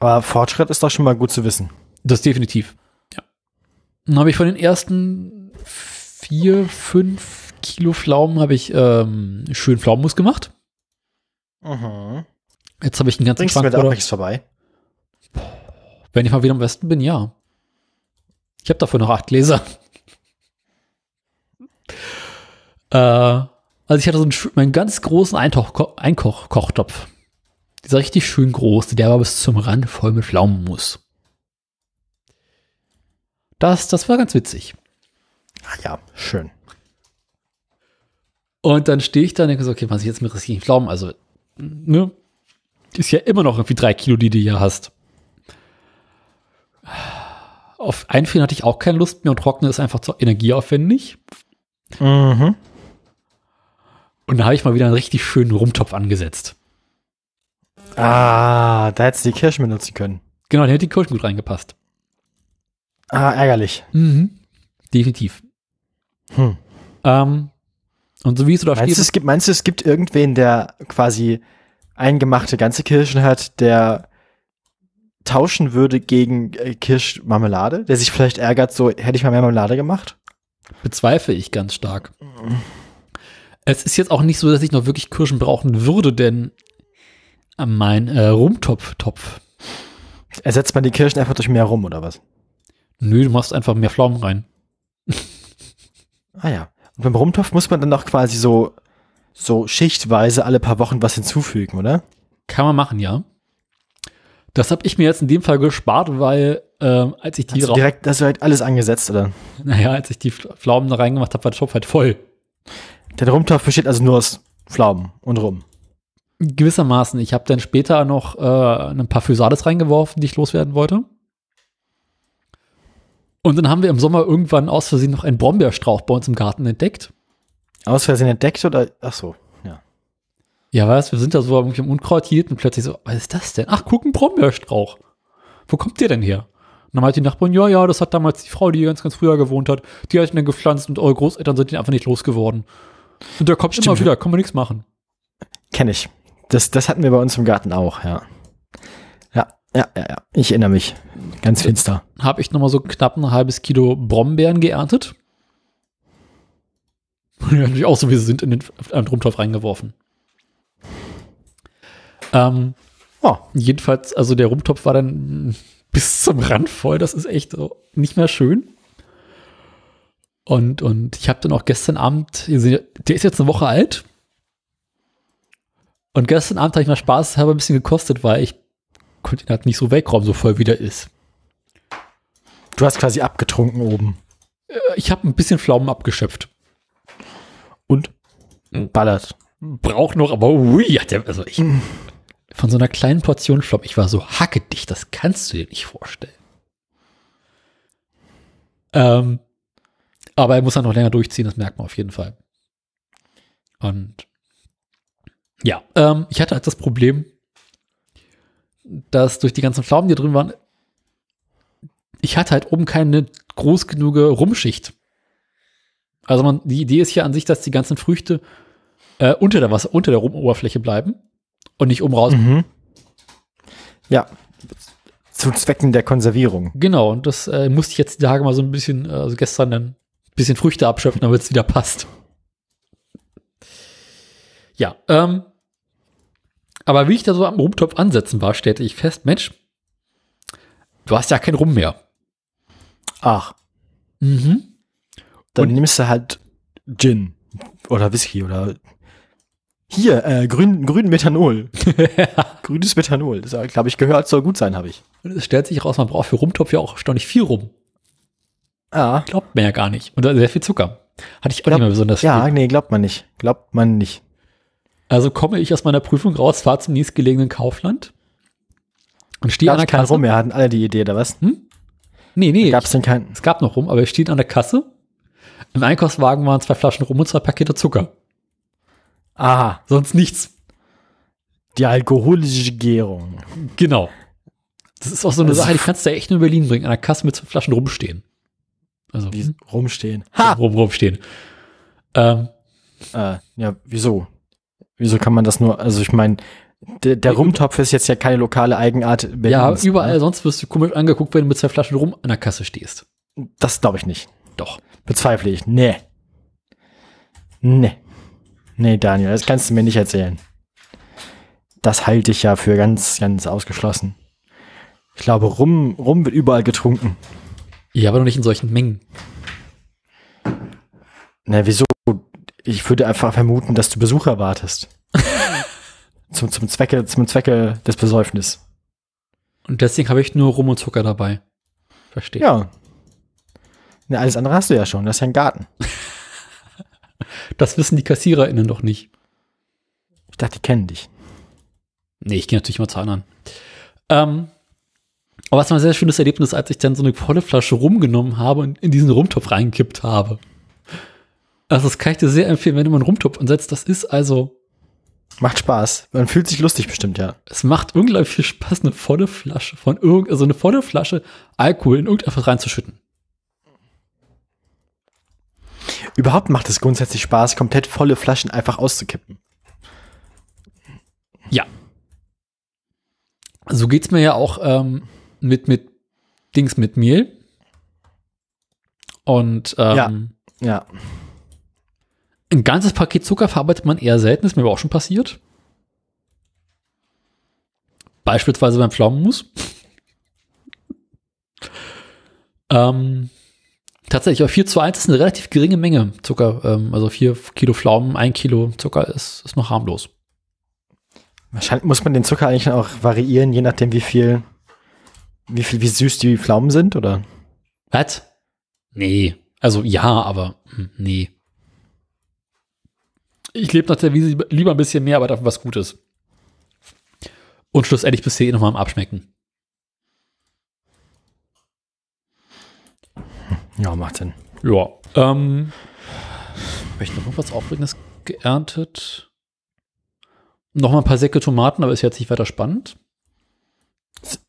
Aber Fortschritt ist doch schon mal gut zu wissen. das definitiv. Ja. Dann habe ich von den ersten vier, fünf Kilo Pflaumen habe ich ähm, schön Pflaumenmus gemacht. Mhm. Jetzt habe ich einen ganzen Bringst du mir Schrank da auch nichts vorbei? Wenn ich mal wieder am Westen bin, ja. Ich habe dafür noch acht Gläser. äh, also ich hatte so einen, meinen ganz großen Einkoch Einkoch-Kochtopf. Dieser richtig schön groß, der war bis zum Rand voll mit Pflaumenmus. Das, das war ganz witzig. Ah ja, schön. Und dann stehe ich da und denke so, okay, was ich jetzt mit richtigen Pflaumen, also, ne, ist ja immer noch irgendwie drei Kilo, die du hier hast. Auf Einfrieren hatte ich auch keine Lust mehr und Trocknen ist einfach zu energieaufwendig. Mhm. Und da habe ich mal wieder einen richtig schönen Rumtopf angesetzt. Ah, da hättest du die Kirschen benutzen können. Genau, der hätte die Kirschen gut reingepasst. Ah, ärgerlich. Mhm. Definitiv. Hm. Ähm, und so wie es da Meinst du, steht, es gibt, meinst du, es gibt irgendwen, der quasi eingemachte ganze Kirschen hat, der tauschen würde gegen äh, Kirschmarmelade? Der sich vielleicht ärgert, so hätte ich mal mehr Marmelade gemacht? bezweifle ich ganz stark. Es ist jetzt auch nicht so, dass ich noch wirklich Kirschen brauchen würde, denn mein äh, Rumtopf-Topf Ersetzt man die Kirschen einfach durch mehr rum oder was? Nö, du machst einfach mehr Pflaumen rein. Ah ja. Und beim Rumtopf muss man dann auch quasi so, so schichtweise alle paar Wochen was hinzufügen, oder? Kann man machen, ja. Das habe ich mir jetzt in dem Fall gespart, weil ähm, als ich die, Hast direkt, hast du direkt alles angesetzt, oder? naja, als ich die Pf- Pflaumen da reingemacht habe, war der Topf halt voll. Der Rumtopf besteht also nur aus Pflaumen und Rum. Gewissermaßen. Ich habe dann später noch äh, ein paar Physales reingeworfen, die ich loswerden wollte. Und dann haben wir im Sommer irgendwann aus Versehen noch einen Brombeerstrauch bei uns im Garten entdeckt. Aus Versehen entdeckt oder? Ach so, ja. Ja, weißt, wir sind da so irgendwie im Unkraut hielt und plötzlich so, was ist das denn? Ach, guck, ein Brombeerstrauch. Wo kommt der denn her? Und dann meinte die Nachbarin, ja, ja, das hat damals die Frau, die hier ganz, ganz früher gewohnt hat, die hat ihn dann gepflanzt und eure Großeltern sind ihn einfach nicht losgeworden. Und der kommt immer Stimmt. wieder, kann man nichts machen. Kenne ich. Das, das hatten wir bei uns im Garten auch, ja. Ja, ja, ja, ja. Ich erinnere mich. Ganz finster. Habe ich nochmal so knapp ein halbes Kilo Brombeeren geerntet. Und die natürlich auch so, wie sie sind, in den Rumtopf reingeworfen. Ähm, Oh, Jedenfalls, also der Rumtopf war dann bis zum Rand voll. Das ist echt nicht mehr schön. Und, und ich habe dann auch gestern Abend, der ist jetzt eine Woche alt. Und gestern Abend habe ich mal Spaß halber ein bisschen gekostet, weil ich konnte ihn halt nicht so wegräumen, so voll wie der ist. du hast quasi abgetrunken oben. Äh, Ich habe ein bisschen Pflaumen abgeschöpft. Und? Ballert. Braucht noch, aber ui, hat der, also ich, von so einer kleinen Portion Pflaumen, ich war so hackedicht, das kannst du dir nicht vorstellen. Ähm, aber er muss dann noch länger durchziehen, das merkt man auf jeden Fall. Und ja, ähm, ich hatte halt das Problem, dass durch die ganzen Pflaumen, die drin waren, ich hatte halt oben keine groß genug Rumschicht. Also man, die Idee ist ja an sich, dass die ganzen Früchte äh, unter der Wasser, unter der Rumoberfläche bleiben und nicht oben raus. Mhm. Ja. Zu Zwecken der Konservierung. Genau, und das äh, musste ich jetzt die Tage mal so ein bisschen, äh, also gestern dann ein bisschen Früchte abschöpfen, damit es wieder passt. Ja, ähm, aber wie ich da so am Rumtopf ansetzen war, stellte ich fest, Mensch, du hast ja kein Rum mehr. Ach, Mhm. dann Und- nimmst du halt Gin oder Whisky oder hier, äh, grün, grün Methanol. Grünes Methanol. Das, glaube ich, gehört, soll gut sein, habe ich. Und es stellt sich raus, man braucht für Rumtopf ja auch erstaunlich viel Rum. Ah. Glaubt man ja gar nicht. Und sehr viel Zucker. Hatte ich auch Glaub- nicht mehr besonders Ja, viel. nee, glaubt man nicht. Glaubt man nicht. Also komme ich aus meiner Prüfung raus, fahre zum nächstgelegenen Kaufland und stehe an der Kasse. Rum mehr, hatten alle die Idee, oder was? Nee, nee, Gab's denn keinen? es gab noch rum, aber ich stehe an der Kasse. Im Einkaufswagen waren zwei Flaschen rum und zwei Pakete Zucker. Aha, Sonst nichts. die alkoholische Gärung. Genau. Das ist auch so eine Also- Sache, die kannst du ja echt nur in Berlin bringen, an der Kasse mit zwei Flaschen rumstehen. Also Die rumstehen. ha. rum, rumstehen. Ähm, Äh, ja, wieso? Wieso kann man das nur, also ich meine, der, der Rumtopf ist jetzt ja keine lokale Eigenart ja, Berlins, überall ne? sonst wirst du komisch angeguckt, wenn du mit zwei Flaschen rum an der Kasse stehst. Das glaube ich nicht. Doch. Bezweifle ich. Nee. Nee. Nee, Daniel, das kannst du mir nicht erzählen. Das halte ich ja für ganz, ganz ausgeschlossen. Ich glaube, Rum, Rum wird überall getrunken. Ja, aber noch nicht in solchen Mengen. Na, wieso? Ich würde einfach vermuten, dass du Besuch erwartest. zum, zum, Zwecke, zum Zwecke des Besäufnis. Und deswegen habe ich nur Rum und Zucker dabei. Verstehe. Ja. Na, alles andere hast du ja schon. Das ist ja ein Garten. Das wissen die KassiererInnen doch nicht. Ich dachte, die kennen dich. Nee, ich gehe natürlich immer zu anderen. Ähm, aber es war ein sehr schönes Erlebnis, als ich dann so eine volle Flasche rumgenommen habe und in diesen Rumtopf reingekippt habe. Also das kann ich dir sehr empfehlen, wenn du mal einen Rumtopf ansetzt. Das ist also, Macht Spaß. Man fühlt sich lustig bestimmt, ja. es macht unglaublich viel Spaß, eine volle Flasche von irgend, also eine volle Flasche Alkohol in irgendetwas reinzuschütten. Überhaupt macht es grundsätzlich Spaß, komplett volle Flaschen einfach auszukippen. Ja. So geht's mir ja auch ähm, mit, mit Dings mit Mehl. Und ähm, Ja. Ja. Ein ganzes Paket Zucker verarbeitet man eher selten, ist mir aber auch schon passiert. Beispielsweise beim Pflaumenmus. ähm, tatsächlich, aber 4 zu 1 ist eine relativ geringe Menge Zucker. Ähm, also 4 Kilo Pflaumen, 1 Kilo Zucker ist, ist noch harmlos. Wahrscheinlich muss man den Zucker eigentlich auch variieren, je nachdem, wie viel, wie viel, wie süß die Pflaumen sind, oder? Was? Nee. Also ja, aber hm, nee. Ich lebe nach der Wiese lieber ein bisschen mehr, aber dafür was Gutes. Und schlussendlich bist du eh nochmal am Abschmecken. Ja, macht Sinn. Ja. Ähm, habe ich noch was Aufregendes geerntet? Noch mal ein paar Säcke Tomaten, aber ist jetzt nicht weiter spannend.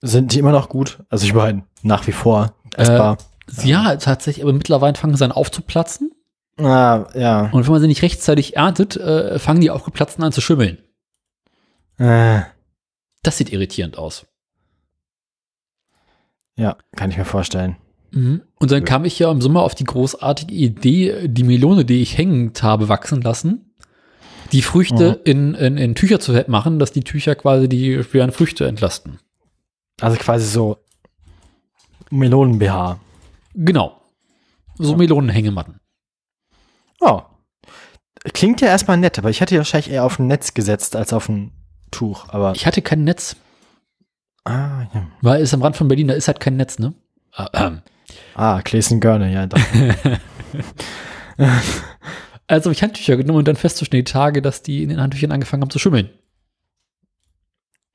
Sind die immer noch gut? Also ich meine, nach wie vor essbar. Ja, tatsächlich, aber mittlerweile fangen sie an aufzuplatzen. Ah, ja. Und wenn man sie nicht rechtzeitig erntet, äh, fangen die aufgeplatzten an zu schimmeln. Äh, Das sieht irritierend aus. ja, kann ich mir vorstellen. Mhm. Und dann kam ich ja im Sommer auf die großartige Idee, die Melone, die ich hängend habe, wachsen lassen, die Früchte in, in, in Tücher zu machen, dass die Tücher quasi die schweren Früchte entlasten. Also quasi so Melonen-BH. Genau. So Melonenhängematten. Oh. Klingt ja erstmal nett, aber ich hätte ja wahrscheinlich eher auf ein Netz gesetzt als auf ein Tuch. Aber Ich hatte kein Netz, ah, ja. weil es am Rand von Berlin, da ist halt kein Netz, ne? Ah, ähm. ah Gläschen Görne, ja. Also habe ich Handtücher genommen und dann festzustellen, die Tage, dass die in den Handtüchern angefangen haben zu schimmeln.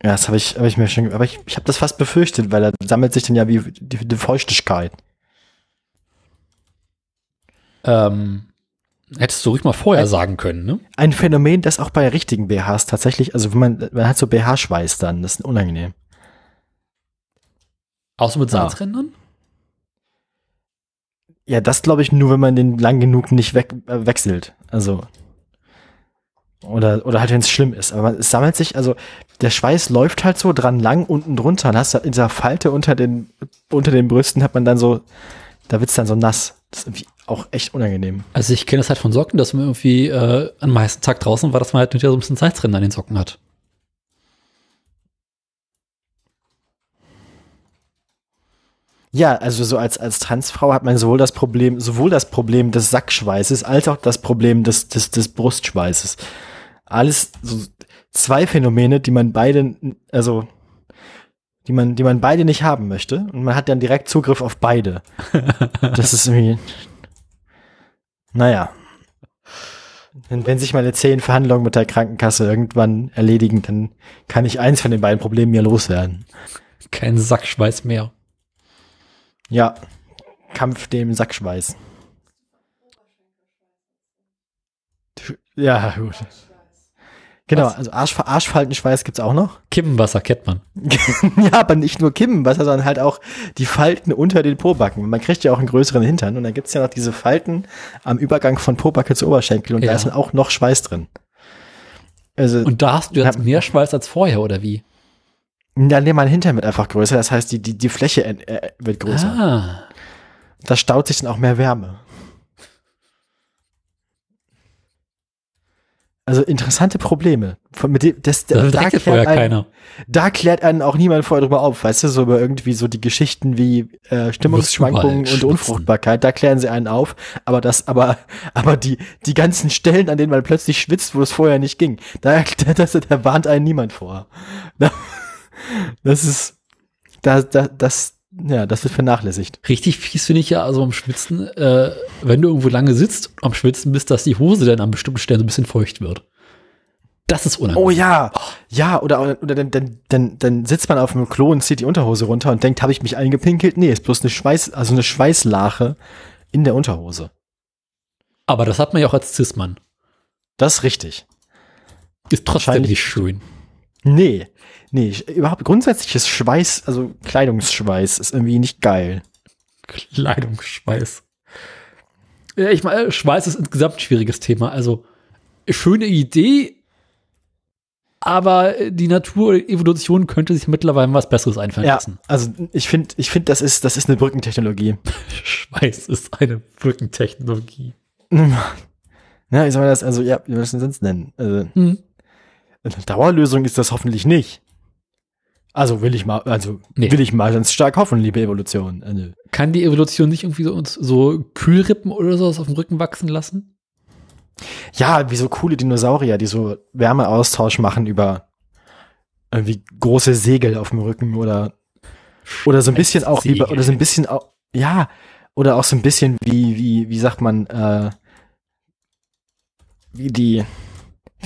ja, das habe ich, hab ich mir schon, aber ich, ich habe das fast befürchtet, weil da sammelt sich dann ja wie die, die Feuchtigkeit. Ähm, hättest du ruhig mal vorher sagen können, ne? Ein Phänomen, das auch bei richtigen BHs tatsächlich, also wenn man, man hat so BH-Schweiß dann, das ist unangenehm. Außer mit. Salzrändern? Ja, das glaube ich nur, wenn man den lang genug nicht weg, äh, wechselt. Also. Oder, oder halt, wenn es schlimm ist. Aber es sammelt sich, also der Schweiß läuft halt so dran lang unten drunter. Und hast du in dieser Falte unter den, unter den Brüsten hat man dann so, da wird's dann so nass. Das ist irgendwie auch echt unangenehm. Also ich kenne das halt von Socken, dass man irgendwie äh, am meisten Tag draußen war, dass man halt hinterher so ein bisschen Salzränder an den Socken hat. Ja, also so als, als Transfrau hat man sowohl das Problem, sowohl das Problem des Sackschweißes als auch das Problem des, des, des Brustschweißes. Alles so zwei Phänomene, die man beide, also die man, die man beide nicht haben möchte. Und man hat dann direkt Zugriff auf beide. Das ist irgendwie. Naja. Wenn, wenn sich meine zehn Verhandlungen mit der Krankenkasse irgendwann erledigen, dann kann ich eins von den beiden Problemen mir loswerden. Kein Sackschweiß mehr. Ja, Kampf dem Sackschweiß. Ja, gut. Genau, Was? also Arsch, Arschfaltenschweiß gibt's auch noch. Kippenwasser kennt man. ja, aber nicht nur Kimmenwasser, sondern halt auch die Falten unter den Pobacken. Man kriegt ja auch einen größeren Hintern und dann gibt's ja noch diese Falten am Übergang von Pobacke zu Oberschenkel und Ja. da ist dann auch noch Schweiß drin. Also, Und da hast du jetzt mehr Schweiß als vorher, oder wie? ja, nee, mein Hintern wird einfach größer, das heißt, die, die, die Fläche ent- äh, wird größer. Ah. Da staut sich dann auch mehr Wärme. Also interessante Probleme. Von, mit dem, das, Das da, wechselt vorher klärt einen, keiner. da klärt einen auch niemand vorher drüber auf, weißt du, so über irgendwie so die Geschichten wie äh, Stimmungsschwankungen und Unfruchtbarkeit, da klären sie einen auf, aber das, aber, aber die, die ganzen Stellen, an denen man plötzlich schwitzt, wo es vorher nicht ging, da, das, da warnt einen niemand vor. Da, das ist, da, da, das, ja, das wird vernachlässigt. Richtig fies finde ich ja also am Schwitzen, äh, wenn du irgendwo lange sitzt am Schwitzen bist, dass die Hose dann an bestimmten Stellen so ein bisschen feucht wird. Das ist unangenehm. Oh ja, ja, oder, oder dann, dann, dann, dann sitzt man auf dem Klo und zieht die Unterhose runter und denkt, habe ich mich eingepinkelt? Nee, ist bloß eine Schweiß, also eine Schweißlache in der Unterhose. Aber das hat man ja auch als Cis-Mann. Das ist richtig. Ist trotzdem nicht schön. Nee, nee, überhaupt grundsätzliches Schweiß, also Kleidungsschweiß ist irgendwie nicht geil. Kleidungsschweiß. Ja, ich meine, Schweiß ist insgesamt ein schwieriges Thema. Also, schöne Idee, aber die Natur, Evolution könnte sich mittlerweile was Besseres einfallen Ja, lassen. also ich finde, ich finde, das ist, das ist eine Brückentechnologie. Schweiß ist eine Brückentechnologie. Ja, wie soll das, also, ja, wie soll das denn sonst nennen? Also, Hm. Eine Dauerlösung ist das hoffentlich nicht. Also will ich mal, also Nee. will ich mal ganz stark hoffen, liebe Evolution. Also, Kann die Evolution nicht irgendwie so, uns so Kühlrippen oder sowas auf dem Rücken wachsen lassen? Ja, wie so coole Dinosaurier, die so Wärmeaustausch machen über irgendwie große Segel auf dem Rücken oder oder so ein bisschen auch wie oder so ein bisschen auch ja oder auch so ein bisschen wie wie wie sagt man äh, wie die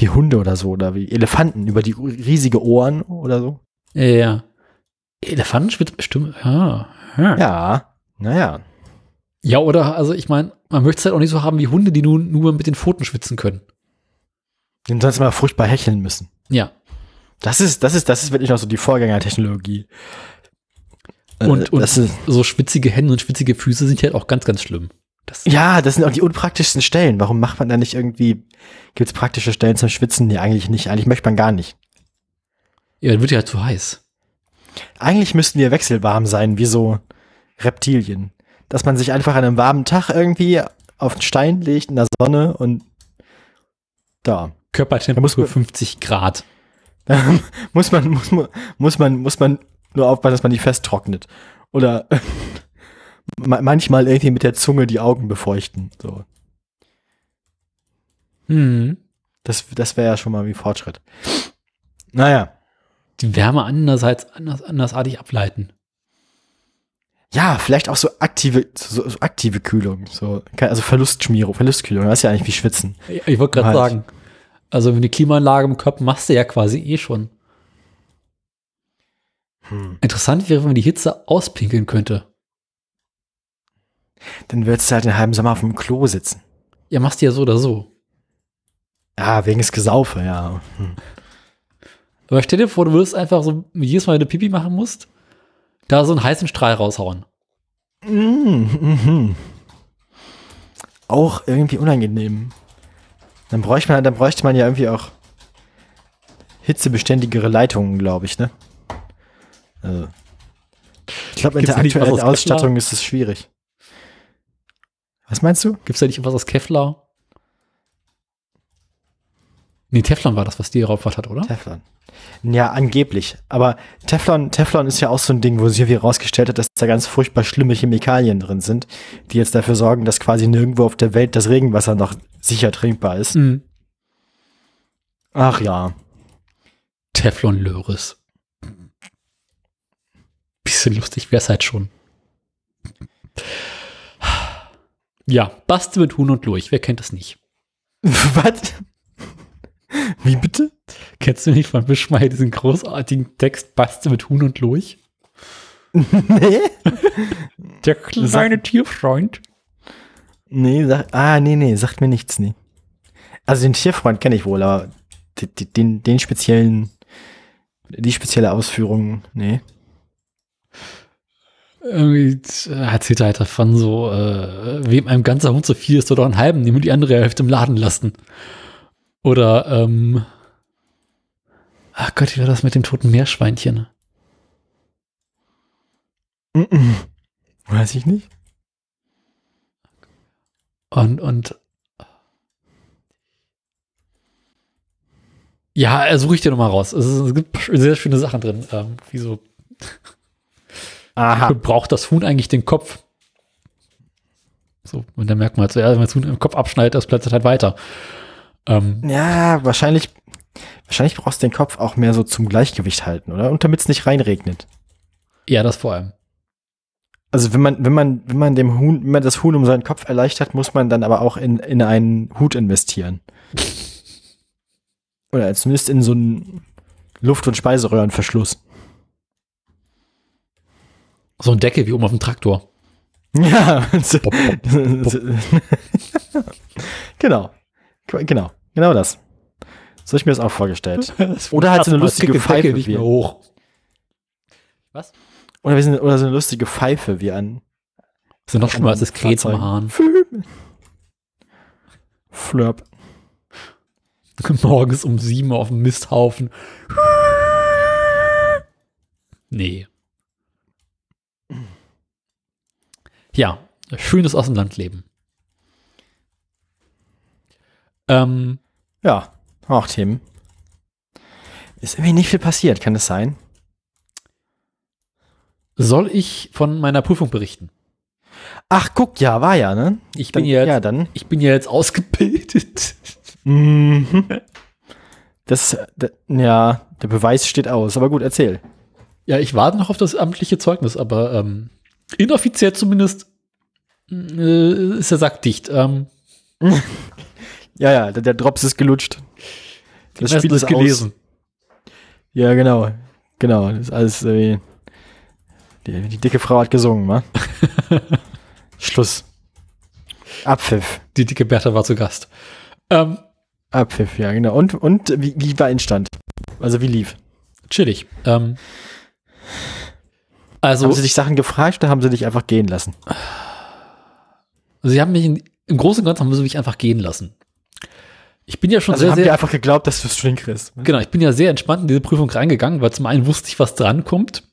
wie Hunde oder so oder wie Elefanten über die riesige Ohren oder so. Ja. Elefanten schwitzen bestimmt. Ja. Ja. Ja, naja. ja, oder, also ich meine, man möchte es halt auch nicht so haben wie Hunde, die nur, nur mit den Pfoten schwitzen können. Den sonst mal furchtbar hecheln müssen. Ja. Das ist, das ist, das ist wirklich noch so die Vorgängertechnologie. Äh, Und, und das ist, so schwitzige Hände und schwitzige Füße sind halt auch ganz, ganz schlimm. Das, ja, das sind auch die unpraktischsten Stellen. Warum macht man da nicht irgendwie, gibt's praktische Stellen zum Schwitzen? Nee, eigentlich nicht. Eigentlich möchte man gar nicht. ja, dann wird ja zu heiß. Eigentlich müssten wir wechselwarm sein, wie so Reptilien. Dass man sich einfach an einem warmen Tag irgendwie auf den Stein legt in der Sonne und da. Körpertemperatur 50 Grad. Muss man, muss man, muss man, muss man nur aufpassen, dass man nicht festtrocknet. Oder manchmal irgendwie mit der Zunge die Augen befeuchten. So. Mhm. Das, das wäre ja schon mal wie Fortschritt. Naja. Die Wärme andererseits anders, andersartig ableiten. Ja, vielleicht auch so aktive, so, so aktive Kühlung, so, also Verlustschmierung, Verlustkühlung, das ist ja eigentlich wie Schwitzen. Ich, ich wollte gerade Halt. sagen, also wenn die Klimaanlage im Körper machst du ja quasi eh schon. Hm. Interessant wäre, wenn man die Hitze auspinkeln könnte. Dann würdest du halt den halben Sommer auf dem Klo sitzen. Ja, machst du ja so oder so. Ja, wegen des Gesaufe, ja. Hm. Aber stell dir vor, du würdest einfach so jedes Mal, wenn du Pipi machen musst, da so einen heißen Strahl raushauen. Mhm, mhm. Auch irgendwie unangenehm. Dann bräuchte man, dann bräuchte man ja irgendwie auch hitzebeständigere Leitungen, glaube ich, ne? Also, ich glaube, mit Gibt's der aktuellen aus Ausstattung ist es schwierig. Was meinst du? Gibt's da nicht was aus Kevlar? Nee, Teflon war das, was die drauf hat, oder? Teflon. Ja, angeblich. Aber Teflon, Teflon ist ja auch so ein Ding, wo sich irgendwie herausgestellt hat, dass da ganz furchtbar schlimme Chemikalien drin sind, die jetzt dafür sorgen, dass quasi nirgendwo auf der Welt das Regenwasser noch sicher trinkbar ist. Mhm. Ach ja. Teflon-Löris. Bisschen lustig wär's halt schon. Ja, Baste mit Huhn und Lurch. Wer kennt das nicht? Was? Wie bitte? Kennst du nicht von Wischmeier diesen großartigen Text Baste mit Huhn und Lurch? nee? Der kleine Tierfreund. Nee, sag, ah, nee, nee, sagt mir nichts, nee. Also den Tierfreund kenne ich wohl, aber den, den, den speziellen, die spezielle Ausführung, nee. Irgendwie äh, erzählt er halt davon so, äh, wem ein ganzer Hund so viel ist, oder einen halben nehmen die andere Hälfte im Laden lassen. Oder, ähm, ach Gott, wie war das mit dem toten Meerschweinchen? Mm -mm. Weiß ich nicht. Und, und, ja, äh, suche ich dir nochmal raus. Es, es gibt sehr schöne Sachen drin. Ähm, wie so, Aha. braucht das Huhn eigentlich den Kopf? So, und dann merkt man halt so, ja, wenn man das Huhn im Kopf abschneidet, das blättert halt weiter. Ähm, Ja, wahrscheinlich, wahrscheinlich brauchst du den Kopf auch mehr so zum Gleichgewicht halten, oder? Und damit es nicht reinregnet. ja, das vor allem. Also wenn man, wenn man, wenn man dem Huhn, wenn man das Huhn um seinen Kopf erleichtert, muss man dann aber auch in, in einen Hut investieren. Oder zumindest in so einen Luft- und Speiseröhrenverschluss. So ein Deckel wie oben auf dem Traktor. Ja. Pop, pop. genau. Genau. Genau das. So hab ich mir das auch vorgestellt. Oder halt so eine lustige Pfeife. nicht Wie, mehr hoch. Was? oder, sind, oder so eine lustige Pfeife wie an Das ist noch schlimmer als das Krähen zum Hahn. Flirp. Morgens um sieben auf dem Misthaufen. Nee. Ja, schönes Außenlandleben. Ähm, Ja, auch Themen. Ist irgendwie nicht viel passiert, kann das sein? soll ich von meiner Prüfung berichten? Ach, guck, ja, war ja, ne? Ich Dann, bin ja jetzt, ja, dann. ich bin ja jetzt ausgebildet. Mhm. Das, da- ja, der Beweis steht aus. Aber gut, erzähl. Ja, ich warte noch auf das amtliche Zeugnis, aber ähm, inoffiziell zumindest äh, ist der Sack dicht. Ähm, Ja, ja, der, der Drops ist gelutscht. Das Spiel ist gelesen. Aus. Ja, genau. Genau, das ist alles äh, die, die dicke Frau hat gesungen, wa? Schluss. Abpfiff. Die dicke Bertha war zu Gast. Ähm, Abpfiff, ja, genau. Und, und wie, wie war Instand? Also wie lief? chillig. Ähm, also, haben sie dich Sachen gefragt oder haben sie dich einfach gehen lassen? sie haben mich in, im Großen und Ganzen haben sie mich einfach gehen lassen. Ich bin ja schon Also sehr, haben sehr, einfach geglaubt, dass du es hinkriegst. genau, ich bin ja sehr entspannt in diese Prüfung reingegangen, weil zum einen wusste ich, was drankommt.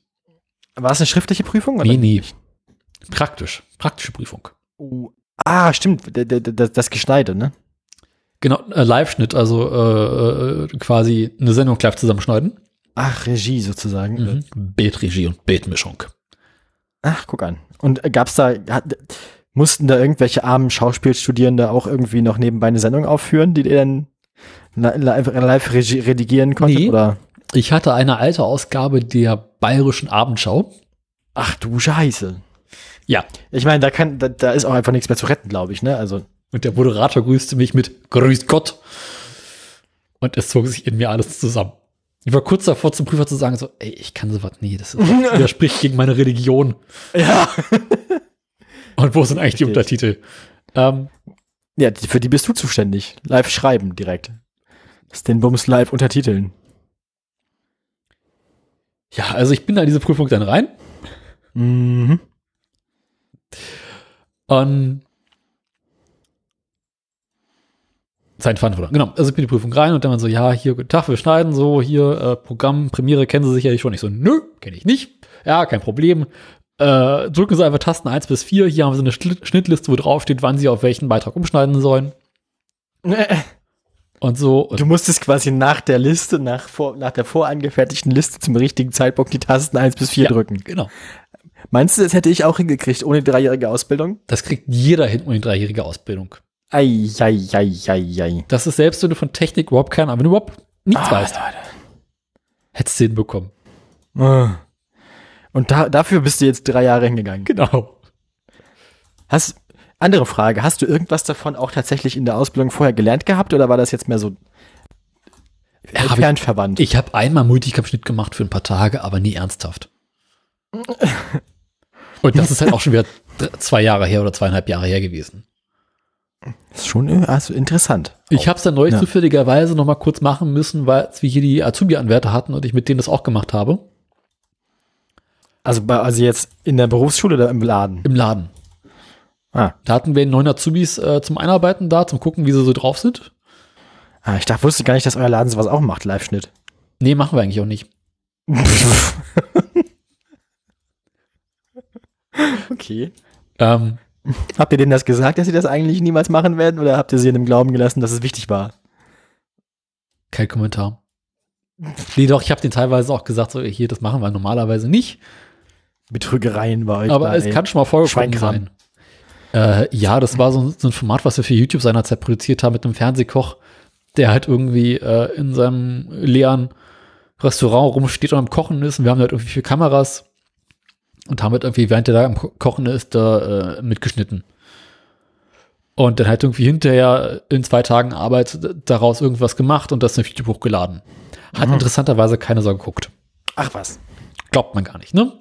War es eine schriftliche Prüfung? Nee, nee. Praktisch. Praktische Prüfung. Oh. Ah, stimmt. D- d- d- Das Geschneide, ne? Genau, äh, Live-Schnitt, also äh, äh, quasi eine Sendung live zusammenschneiden. Ach, Regie sozusagen. Mhm. Bildregie und Bildmischung. Ach, guck an. Und gab's da, hat, mussten da irgendwelche armen Schauspielstudierende auch irgendwie noch nebenbei eine Sendung aufführen, die ihr dann li- live, live redigieren konntet? Nee. Oder? Ich hatte eine alte Ausgabe der Bayerischen Abendschau. Ach du Scheiße. Ja. Ich meine, da kann, da, da ist auch einfach nichts mehr zu retten, glaube ich, ne? Also. Und der Moderator grüßte mich mit Grüß Gott. Und es zog sich in mir alles zusammen. Ich war kurz davor zum Prüfer zu sagen, so, ey, ich kann sowas nie, das ist, widerspricht gegen meine Religion. Ja. Und wo sind eigentlich die Verstehe Untertitel? Ähm, Ja, die- für die bist du zuständig. Live schreiben direkt. Das den Bums live untertiteln. ja, also ich bin da in diese Prüfung dann rein Mhm. und sein Verantwortung. Genau, also ich bin in die Prüfung rein und dann war so, ja, hier, guten Tag, wir schneiden so, hier, äh, Programm, Premiere kennen Sie sicherlich schon. Ich so, nö, kenne ich nicht. Ja, kein Problem. Äh, drücken Sie einfach Tasten 1 bis 4. Hier haben Sie eine Schnitt- Schnittliste, wo drauf steht, wann Sie auf welchen Beitrag umschneiden sollen. Und so. Und Du musstest quasi nach der Liste, nach, vor, nach der vorangefertigten Liste zum richtigen Zeitpunkt die Tasten 1 bis 4 Ja. drücken. genau. Meinst du, das hätte ich auch hingekriegt, ohne dreijährige Ausbildung? Das kriegt jeder hin ohne dreijährige Ausbildung. Ei, ei, ei, ei, ei. Das ist selbst, wenn du von Technik überhaupt keine Ahnung, wenn du überhaupt nichts Ah, weißt, hättest du hinbekommen. Ah. Und da, dafür bist du jetzt drei Jahre hingegangen. Genau. Hast, andere Frage, hast du irgendwas davon auch tatsächlich in der Ausbildung vorher gelernt gehabt oder war das jetzt mehr so hab ich- entfernt verwandt? Ich habe einmal Multicam-Schnitt gemacht für ein paar Tage, aber nie ernsthaft. Und das ist halt auch schon wieder zwei Jahre her oder zweieinhalb Jahre her gewesen. Das ist schon äh, also interessant. Ich habe es dann neulich Ja. zufälligerweise noch mal kurz machen müssen, weil wir hier die Azubi-Anwärter hatten und ich mit denen das auch gemacht habe. Also, bei, also jetzt in der Berufsschule oder im Laden? Im Laden. Ah. Da hatten wir neun Azubis äh, zum Einarbeiten da, zum gucken, wie sie so drauf sind. ah ich dachte, wusste gar nicht, dass euer Laden sowas auch macht, Live-Schnitt. Nee, machen wir eigentlich auch nicht. okay. Ähm, Habt ihr denen das gesagt, dass sie das eigentlich niemals machen werden oder habt ihr sie in dem Glauben gelassen, dass es wichtig war? kein Kommentar. Nee, doch, ich habe den teilweise auch gesagt, so hier, das machen wir normalerweise nicht. Betrügereien bei euch. Aber da, es ey. kann schon mal vorgekommen sein. Äh, ja, das war so, ein- so ein Format, was wir für YouTube seinerzeit produziert haben mit einem Fernsehkoch, der halt irgendwie äh, in seinem leeren Restaurant rumsteht und am Kochen ist. Und wir haben halt irgendwie vier Kameras und haben halt irgendwie, während der da am Ko- Kochen ist, da äh, mitgeschnitten. Und dann halt irgendwie hinterher in zwei Tagen Arbeit daraus irgendwas gemacht und das auf YouTube hochgeladen. Hat Mhm. interessanterweise keiner so geguckt. Ach was. Glaubt man gar nicht, ne?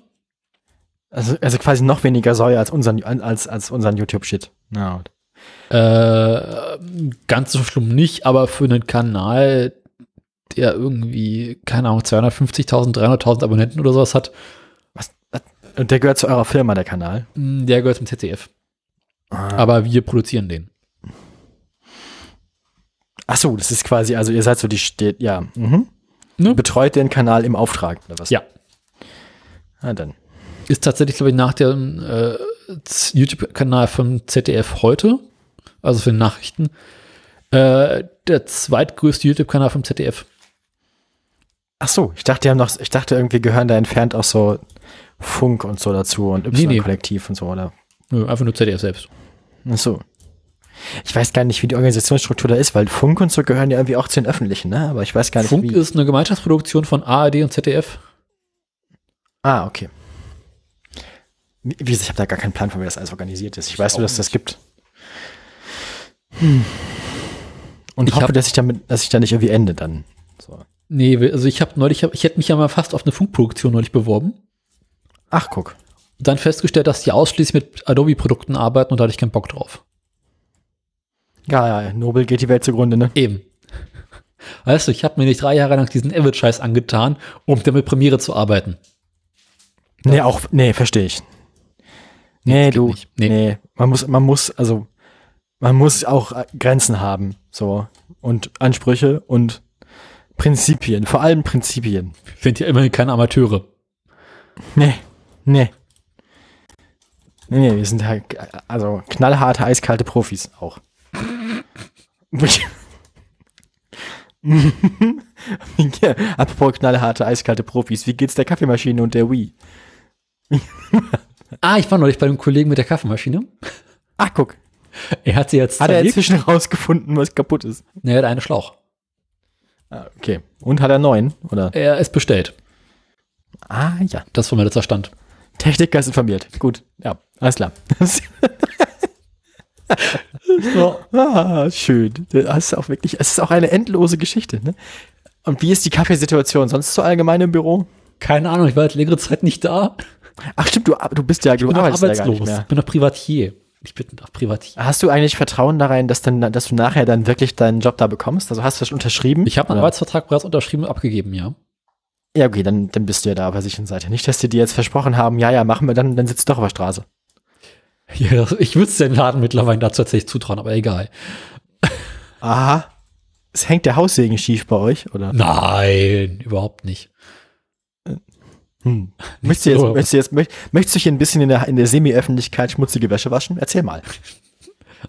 Also, also quasi noch weniger Säue als unseren, als, als unseren YouTube-Shit. Ja. Äh, ganz so schlimm nicht, aber für einen Kanal, der irgendwie, keine Ahnung, 250.000, 300.000 Abonnenten oder sowas hat? Und der gehört zu eurer Firma, der Kanal. mh, der gehört zum ZDF. Ah. Aber wir produzieren den. Ach so, das ist quasi, also ihr seid so die steht, ja. Mhm. Ne? Betreut den Kanal im Auftrag, oder was? Ja. Ah, dann. Ist tatsächlich, glaube ich, nach dem äh, YouTube-Kanal vom ZDF heute, also für Nachrichten, äh, der zweitgrößte YouTube-Kanal vom ZDF. Ach so, ich dachte, die haben noch, ich dachte irgendwie gehören da entfernt auch so Funk und so dazu und Nee, nee. Y-Kollektiv und so, oder? Nö, einfach nur ZDF selbst. Ach so. Ich weiß gar nicht, wie die Organisationsstruktur da ist, weil Funk und so gehören ja irgendwie auch zu den Öffentlichen, ne? Aber ich weiß gar nicht, Funk wie. ist eine Gemeinschaftsproduktion von ARD und ZDF. ah, okay. Wie, gesagt, ich habe da gar keinen Plan von, wie das alles organisiert ist. Ich weiß auch nur, dass das gibt. Und Ich hoffe, dass ich damit, dass ich da nicht irgendwie ende dann. So. Nee, also ich habe neulich, ich hätte mich ja mal fast auf eine Funkproduktion neulich beworben. Ach, guck. Dann festgestellt, dass die ausschließlich mit Adobe-Produkten arbeiten und da hatte ich keinen Bock drauf. Ja, ja, Nobel geht die Welt zugrunde, ne? Eben. Weißt du, ich habe mir nicht drei Jahre lang diesen Avid-Scheiß angetan, um damit Premiere zu arbeiten. Nee, auch, nee, verstehe ich. Nee, geht du. Nee. nee. Man muss, man muss, also, man muss auch Grenzen haben, so. Und Ansprüche und Prinzipien, vor allem Prinzipien. Sind ja immerhin keine Amateure. Nee, nee. Nee, nee, wir sind halt, also, knallharte, eiskalte Profis auch. apropos knallharte, eiskalte Profis, wie geht's der Kaffeemaschine und der Wii? Ah, ich war neulich bei einem Kollegen mit der Kaffeemaschine. Ach, guck. Er hat sie jetzt Hat er inzwischen rausgefunden, was kaputt ist? Nee, er hat einen Schlauch. Ah, okay. Und hat er neun, oder? Er ist bestellt. Ah, ja. Das war mein letzter Stand. Techniker ist informiert. Gut. Ja, alles klar. ah, schön. Das ist auch wirklich, es ist auch eine endlose Geschichte, ne? Und wie ist die Kaffeesituation sonst so allgemein im Büro? Keine Ahnung, ich war jetzt längere Zeit nicht da. Ach stimmt, du, du bist ja, Ich du bin arbeitest ja arbeitslos. nicht Ich mehr. bin noch Privatier. Ich bin noch Privatier. Hast du eigentlich Vertrauen da rein, dass, dann, dass du nachher dann wirklich deinen Job da bekommst? Also hast du das unterschrieben? Ich habe meinen? Arbeitsvertrag bereits unterschrieben und abgegeben, ja. Ja, okay, dann, dann bist du ja da auf der sicheren Seite. Nicht, dass die dir jetzt versprochen haben, ja, ja, machen wir dann, dann sitzt du doch auf der Straße. ja ich würde es den Laden mittlerweile dazu tatsächlich zutrauen, aber egal. Aha. Es hängt der Haussegen schief bei euch, oder? Nein, überhaupt nicht. Hm. Möchtest, du jetzt, möchtest, du jetzt, möcht, möchtest du hier ein bisschen in der, in der Semi-Öffentlichkeit schmutzige Wäsche waschen? Erzähl mal.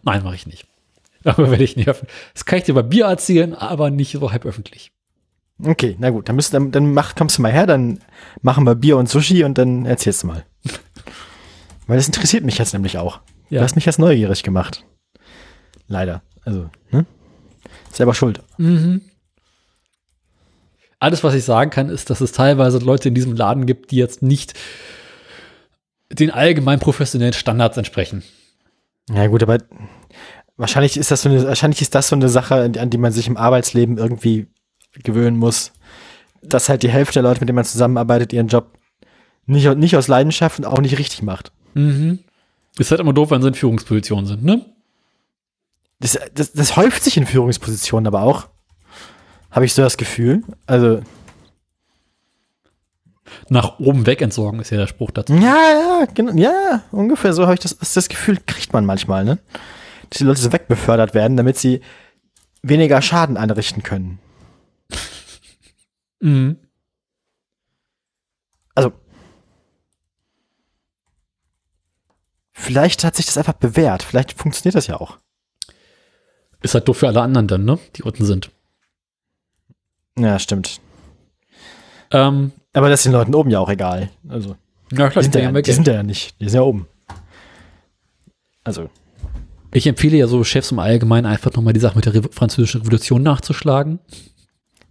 Nein, mache ich nicht. Aber werde ich nicht öffnen. Das kann ich dir bei Bier erzählen, aber nicht so halb öffentlich. Okay, na gut, dann, müsst, dann, dann mach, kommst du mal her, dann machen wir Bier und Sushi und dann erzählst du mal. Weil das interessiert mich jetzt nämlich auch. Ja. Du hast mich jetzt neugierig gemacht. Leider. Also, ne? Selber schuld. Mhm. Alles, was ich sagen kann, ist, dass es teilweise Leute in diesem Laden gibt, die jetzt nicht den allgemein professionellen Standards entsprechen. Ja gut, aber wahrscheinlich ist das so eine, wahrscheinlich ist das so eine Sache, an die- an die man sich im Arbeitsleben irgendwie gewöhnen muss, dass halt die Hälfte der Leute, mit denen man zusammenarbeitet, ihren Job nicht, nicht aus Leidenschaft und auch nicht richtig macht. Mhm. Ist halt immer doof, wenn sie in Führungspositionen sind, ne? Das, das, das häuft sich in Führungspositionen aber auch. Habe ich so das Gefühl. Also, Nach oben weg entsorgen ist ja der Spruch dazu. ja, ja, genau, ja, ungefähr so habe ich das, das, das Gefühl, kriegt man manchmal, ne? Dass die Leute so wegbefördert werden, damit sie weniger Schaden anrichten können. Mhm. also vielleicht hat sich das einfach bewährt. Vielleicht funktioniert das ja auch. Ist halt doof für alle anderen dann, ne? Die unten sind. Ja, stimmt. Ähm, Aber das ist den Leuten oben ja auch egal. Also, ja, die klar, sind, die ja, haben ja die sind ja nicht. Die sind ja oben. Also, Ich empfehle ja so Chefs im Allgemeinen einfach nochmal die Sache mit der Revo französischen Revolution nachzuschlagen.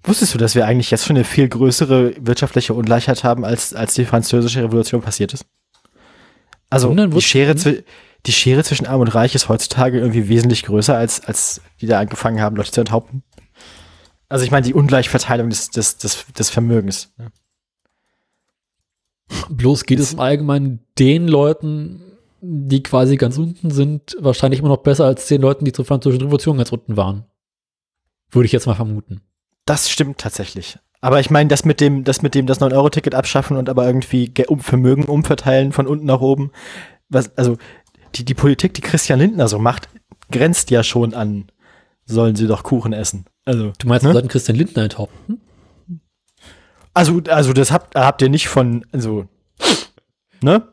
Wusstest du, dass wir eigentlich jetzt schon eine viel größere wirtschaftliche Ungleichheit haben, als, als die französische Revolution passiert ist? Also, die Schere, die Schere zwischen Arm und Reich ist heutzutage irgendwie wesentlich größer, als, als die da angefangen haben, Leute zu enthaupten. Also, ich meine, die Ungleichverteilung des, des, des, des Vermögens. ne? Bloß geht es im Allgemeinen den Leuten, die quasi ganz unten sind, wahrscheinlich immer noch besser als den Leuten, die zur französischen Revolution ganz unten waren. Würde ich jetzt mal vermuten. Das stimmt tatsächlich. Aber ich meine, das mit dem, das mit dem das 9-Euro-Ticket abschaffen und aber irgendwie Ge- um Vermögen umverteilen von unten nach oben, was, also die, die Politik, die Christian Lindner so macht, grenzt ja schon an, sollen sie doch Kuchen essen. Also, Du meinst, Ne? wir sollten Christian Lindner enthaupten? also, also das habt, habt ihr nicht von, also, ne?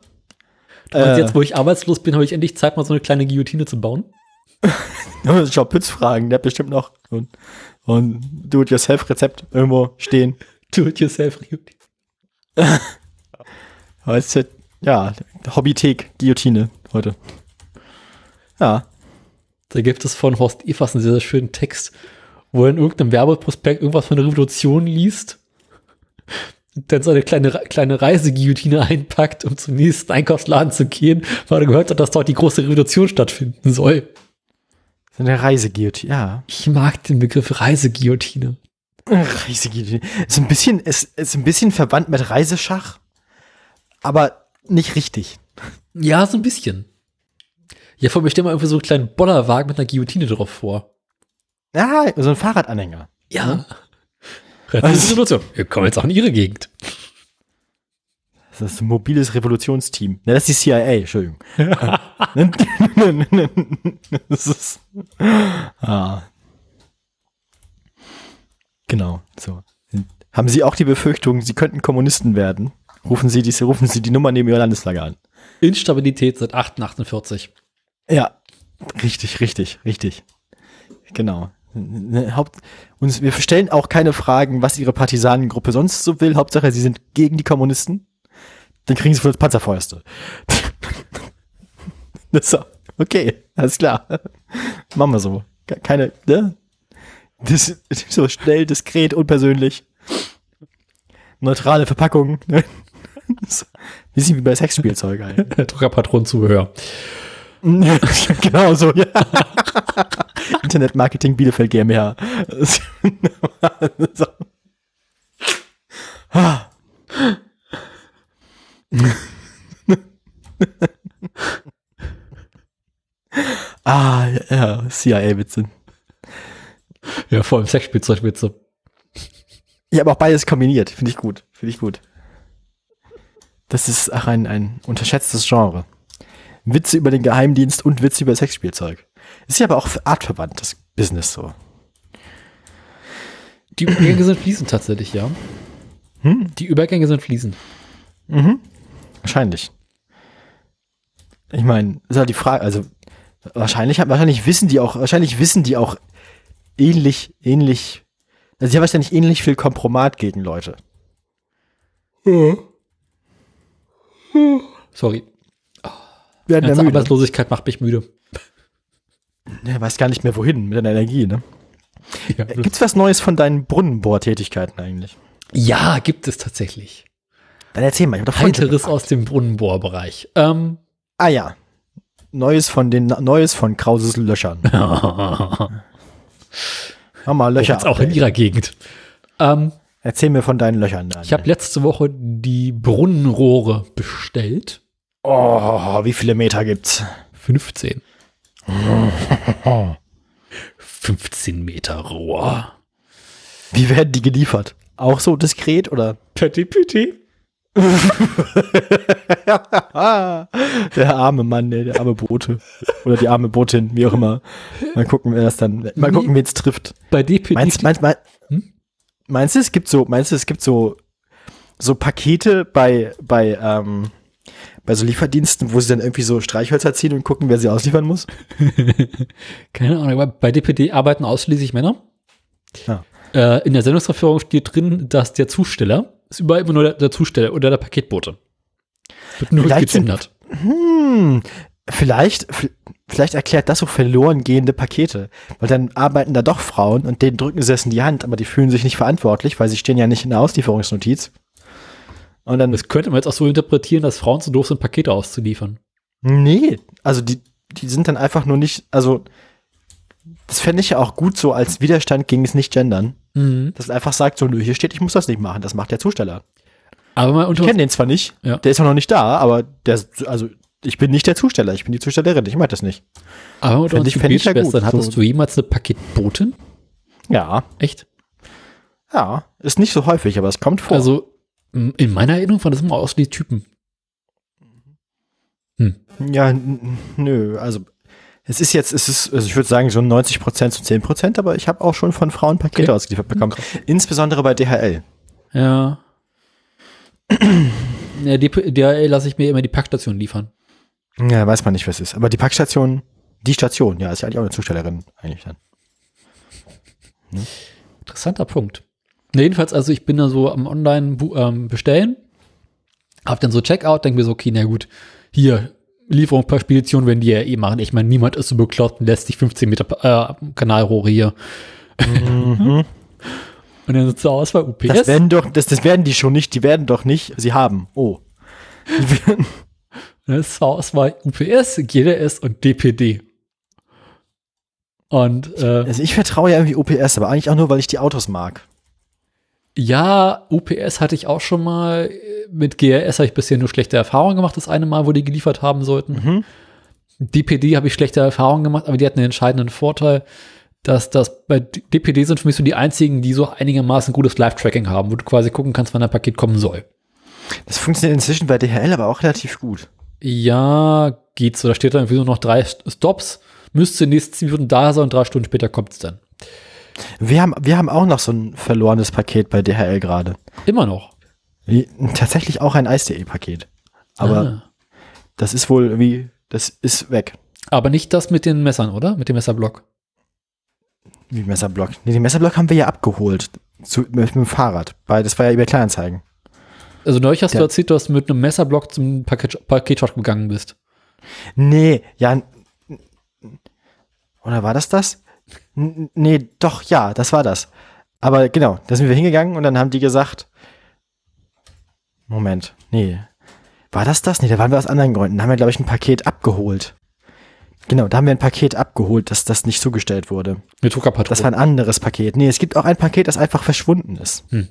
Und jetzt, wo ich arbeitslos bin, habe ich endlich Zeit, mal so eine kleine Guillotine zu bauen. Äh, Schau Pütz fragen, der hat bestimmt noch und, und Do-it-yourself-Rezept irgendwo stehen. Do-it-yourself. Weißt du, ja, Hobbythek, Guillotine heute. Ja. Da gibt es von Horst Evers einen sehr, sehr schönen Text, wo er in irgendeinem Werbeprospekt irgendwas von der Revolution liest und dann so eine kleine, kleine Reiseguillotine einpackt, um zum nächsten Einkaufsladen zu gehen, weil er gehört hat, dass dort die große Revolution stattfinden soll. So eine Reiseguillotine, ja. Ich mag den Begriff Reiseguillotine. Reiseguillotine. Ist ein bisschen, ist, ist ein bisschen verwandt mit Reiseschach, aber nicht richtig. Ja, so ein bisschen. Ja, vor mir stell mal irgendwie so einen kleinen Bollerwagen mit einer Guillotine drauf vor. Ja, so ein Fahrradanhänger. Ja. Revolution. Wir kommen jetzt auch in ihre Gegend. Das ist ein mobiles Revolutionsteam. Ne, das ist die CIA, Entschuldigung. das ist, ah. Genau, so. Haben Sie auch die Befürchtung, Sie könnten Kommunisten werden? Rufen Sie, diese, rufen Sie die Nummer neben Ihrer Landesflagge an. Instabilität seit 1848. Ja, richtig, richtig, richtig. Genau. Ne, Haupt, uns, wir stellen auch keine Fragen, was ihre Partisanengruppe sonst so will. Hauptsache, sie sind gegen die Kommunisten. Dann kriegen sie für das Panzerfeuerste. so, okay, alles klar. Machen wir so. Ke- Keine, ne? Das, so schnell, diskret, unpersönlich. Neutrale Verpackung. Ne? Bisschen wie bei Sexspielzeug eigentlich. Druckerpatronenzubehör. genau so, ja. Internetmarketing Bielefeld GmbH. so. Ah. ja, CIA-Witze. Ja, vor allem Sexspielzeugwitze. Ich habe auch beides kombiniert. Finde ich gut. Finde ich gut. Das ist auch ein, ein unterschätztes Genre. Witze über den Geheimdienst und Witze über Sexspielzeug. Ist ja aber auch artverwandt, das Business so. Die Übergänge sind fließend tatsächlich, ja. Hm? Die Übergänge sind fließend. Mhm. Wahrscheinlich. Ich meine, ist halt die Frage, also wahrscheinlich, wahrscheinlich wissen die auch, wahrscheinlich wissen die auch ähnlich, ähnlich, also die haben wahrscheinlich ähnlich viel Kompromat gegen Leute. Sorry. Werden ja Ganze müde. Arbeitslosigkeit macht mich müde. Ja, weiß gar nicht mehr wohin mit deiner Energie, ne? Ja, Gibt's was Neues von deinen Brunnenbohrtätigkeiten eigentlich? ja gibt es tatsächlich. Dann erzähl mal, ich hab Heiteres aus dem Brunnenbohrbereich. Ähm, Ah ja. Neues von den, Neues von Krauses Löchern. Mach mal Löcher. jetzt auch in ihrer Gegend. Ähm, Erzähl mir von deinen Löchern. Daniel. ich habe letzte Woche die Brunnenrohre bestellt. oh, wie viele Meter gibt's? 15. 15 Meter Rohr. Wie werden die geliefert? Auch so diskret oder? Petit, petit. der arme Mann, nee, der arme Bote. Oder die arme Botin, wie auch immer. Mal gucken, wer das dann, mal gucken, wen es trifft. Bei DPD. Meinst, meinst, meinst, Hm? meinst du, es gibt so, meinst du, es gibt so, so Pakete bei, bei, ähm, bei so Lieferdiensten, wo sie dann irgendwie so Streichhölzer ziehen und gucken, wer sie ausliefern muss? Keine Ahnung, aber bei DPD arbeiten ausschließlich Männer. Ja. Äh, in der Sendungsverführung steht drin, dass der Zusteller, ist überall immer nur der, der Zusteller oder der Paketbote. Wird nur Vielleicht sind- gegendert. Hm, vielleicht, vielleicht erklärt das so verloren gehende Pakete. Weil dann arbeiten da doch Frauen und denen drücken sie es in die Hand, aber die fühlen sich nicht verantwortlich, weil sie stehen ja nicht in der Auslieferungsnotiz. Und dann, Das könnte man jetzt auch so interpretieren, dass Frauen zu doof sind, Pakete auszuliefern. nee, also die, die sind dann einfach nur nicht, also, das fände ich ja auch gut so als Widerstand gegen das Nicht-Gendern. Mhm. Dass es einfach sagt, so, nö, hier steht, ich muss das nicht machen, das macht der Zusteller. Aber mal Ich unter kenne den zwar nicht, Ja. der ist auch noch nicht da, aber der, also, ich bin nicht der Zusteller, ich bin die Zustellerin, ich mach das nicht. aber unter uns ich- ich ja Gebetsschwestern, gut, hattest so. du jemals eine Paketbotin? Ja, Echt? ja, ist nicht so häufig, aber es kommt vor. Also in meiner Erinnerung waren das immer aus die Typen. Ja, n- nö, also es ist jetzt, es ist, also ich würde sagen so 90 Prozent zu 10 Prozent, aber ich habe auch schon von Frauen Pakete Okay. ausgeliefert bekommen. Insbesondere bei DHL. Ja. ja, die, DHL lasse ich mir immer die Packstation liefern. Ja, weiß man nicht, was es ist. Aber die Packstation, die Station, ja, ist ja eigentlich auch eine Zustellerin eigentlich dann. Interessanter Punkt. Na, jedenfalls, also ich bin da so am Online ähm, bestellen, hab dann so Checkout, denke mir so, okay, na gut, hier, Lieferung per Spedition werden die ja eh machen. Ich meine, niemand ist so bekloppt und lässt sich 15 Meter äh, Kanalrohre hier. Mhm. Und dann sitzt du aus bei UPS. Das werden doch, das, das werden die schon nicht, die werden doch nicht, sie haben. Oh. Die werden, ist zur Auswahl UPS, GDS und DPD. Und äh, also ich vertraue ja irgendwie OPS, aber eigentlich auch nur, weil ich die Autos mag. Ja, UPS hatte ich auch schon mal. Mit GRS habe ich bisher nur schlechte Erfahrungen gemacht, das eine Mal, wo die geliefert haben sollten. Mhm. DPD habe ich schlechte Erfahrungen gemacht, aber die hatten einen entscheidenden Vorteil, dass das bei DPD sind für mich so die einzigen, die so einigermaßen gutes Live-Tracking haben, wo du quasi gucken kannst, wann ein Paket kommen soll. Das funktioniert inzwischen bei DHL aber auch relativ gut. Ja, geht so. Da steht dann irgendwie nur noch drei Stops. Müsste in den nächsten zehn Minuten da sein und drei Stunden später kommt es dann. Wir haben, wir haben auch noch so ein verlorenes Paket bei DHL gerade. Immer noch. Wie- Tatsächlich auch ein Eis.de-Paket. Aber Ah. das ist wohl irgendwie, das ist weg. Aber nicht das mit den Messern, oder? Mit dem Messerblock. Wie Messerblock? Nee, den Messerblock haben wir ja abgeholt. Zu, mit, dem Fahrrad. Weil das war ja über Kleinanzeigen. Also neulich hast Ja. du erzählt, dass du mit einem Messerblock zum Paket, Paketshop gegangen bist. Nee, ja. Oder war das das? N- Nee, doch, ja, das war das. Aber genau, da sind wir hingegangen und dann haben die gesagt, Moment, nee. War das das? Nee, da waren wir aus anderen Gründen. Da haben wir, glaube ich, ein Paket abgeholt. Genau, da haben wir ein Paket abgeholt, dass das nicht zugestellt wurde. Mit Druckerpatrone. Das war ein anderes Paket. Nee, es gibt auch ein Paket, das einfach verschwunden ist. Hm.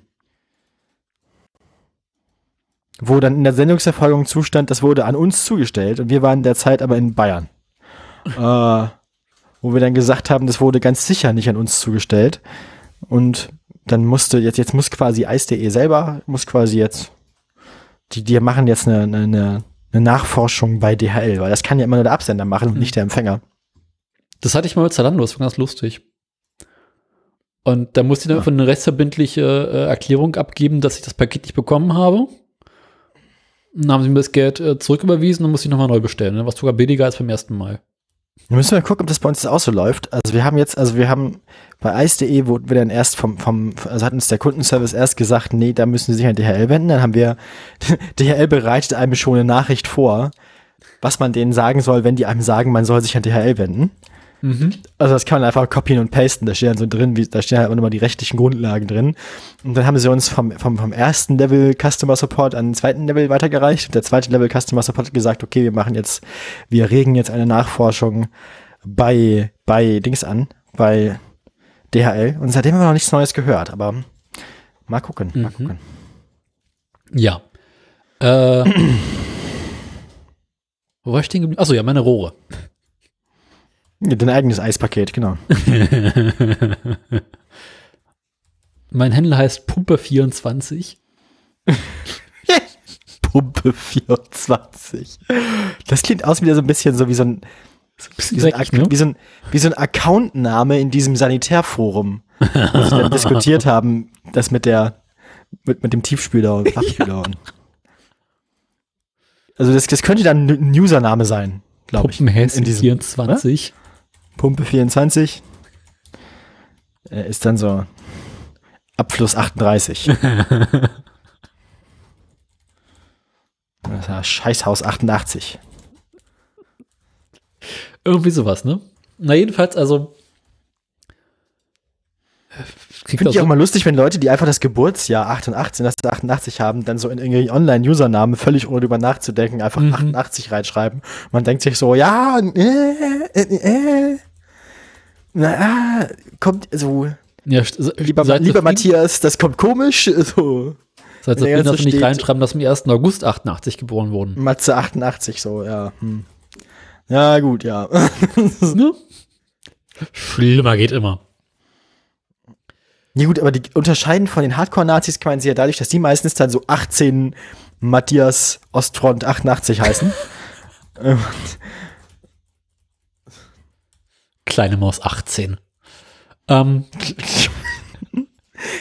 Wo dann in der Sendungserfolgung zustand, das wurde an uns zugestellt und wir waren derzeit aber in Bayern. äh, wo wir dann gesagt haben, das wurde ganz sicher nicht an uns zugestellt. Und dann musste, jetzt, jetzt muss quasi Eis.de selber, muss quasi jetzt, die, die machen jetzt eine, eine, eine Nachforschung bei DHL, weil das kann ja immer nur der Absender machen und Hm. nicht der Empfänger. Das hatte ich mal mit Zalando, das war ganz lustig. Und da musste ich dann einfach eine rechtsverbindliche äh, Erklärung abgeben, dass ich das Paket nicht bekommen habe. Und dann haben sie mir das Geld äh, zurücküberwiesen und musste ich nochmal neu bestellen. Ne? Was sogar billiger als beim ersten Mal. Wir müssen mal gucken, ob das bei uns auch so läuft. Also wir haben jetzt, also wir haben bei Eis.de wurden wir dann erst vom, vom, also hat uns der Kundenservice erst gesagt, nee, da müssen Sie sich an DHL wenden. Dann haben wir, DHL bereitet einem schon eine Nachricht vor, was man denen sagen soll, wenn die einem sagen, man soll sich an DHL wenden. Mhm. Also das kann man einfach kopieren und pasten. Da steht dann so drin, wie, da stehen halt auch nochmal die rechtlichen Grundlagen drin. Und dann haben sie uns vom, vom, vom ersten Level Customer Support an den zweiten Level weitergereicht. Und der zweite Level Customer Support hat gesagt, okay, wir machen jetzt, wir regen jetzt eine Nachforschung bei, bei Dings an, bei DHL. Und seitdem haben wir noch nichts Neues gehört, aber mal gucken, mal Mhm. gucken. Ja. Äh, wo war ich stehen geblieben? Achso, ja, meine Rohre. Ja, dein eigenes Eispaket, genau. mein Händler heißt Pumpe24. Pumpe 24. Das klingt aus wieder so ein bisschen so wie so ein, wie so ein, Dreckig, ne? wie so ein, wie so ein Accountname in diesem Sanitärforum, wo sie dann diskutiert haben, das mit der, mit, mit dem Tiefspüler und Fachspüler. und also das, das könnte dann ein Username sein, glaube ich. in diesem- Pumpenhäschen24. Pumpe 24 äh, ist dann so Abfluss 38. Das ja Scheißhaus 88. Irgendwie sowas, ne? Na, jedenfalls, also. Äh, Finde das ich auch so- mal lustig, wenn Leute, die einfach das Geburtsjahr 88, das 88 haben, dann so in irgendwie Online-Usernamen völlig ohne drüber nachzudenken, einfach Mhm. 88 reinschreiben. Man denkt sich so, ja, äh, äh, äh, na, kommt so, ja, st- se- lieber, lieber Matthias, das kommt komisch, so, ganze dass wir nicht reinschreiben, dass wir am 1. August 88 geboren wurden. Matze 88, so, ja. Hm. Ja, gut, ja. Ne? Schlimmer geht immer. Ja gut, aber die unterscheiden von den Hardcore-Nazis kann man sie ja dadurch, dass die meistens dann so 18 Matthias Ostfront 88 heißen. Ähm, Kleine Maus 18. Ähm,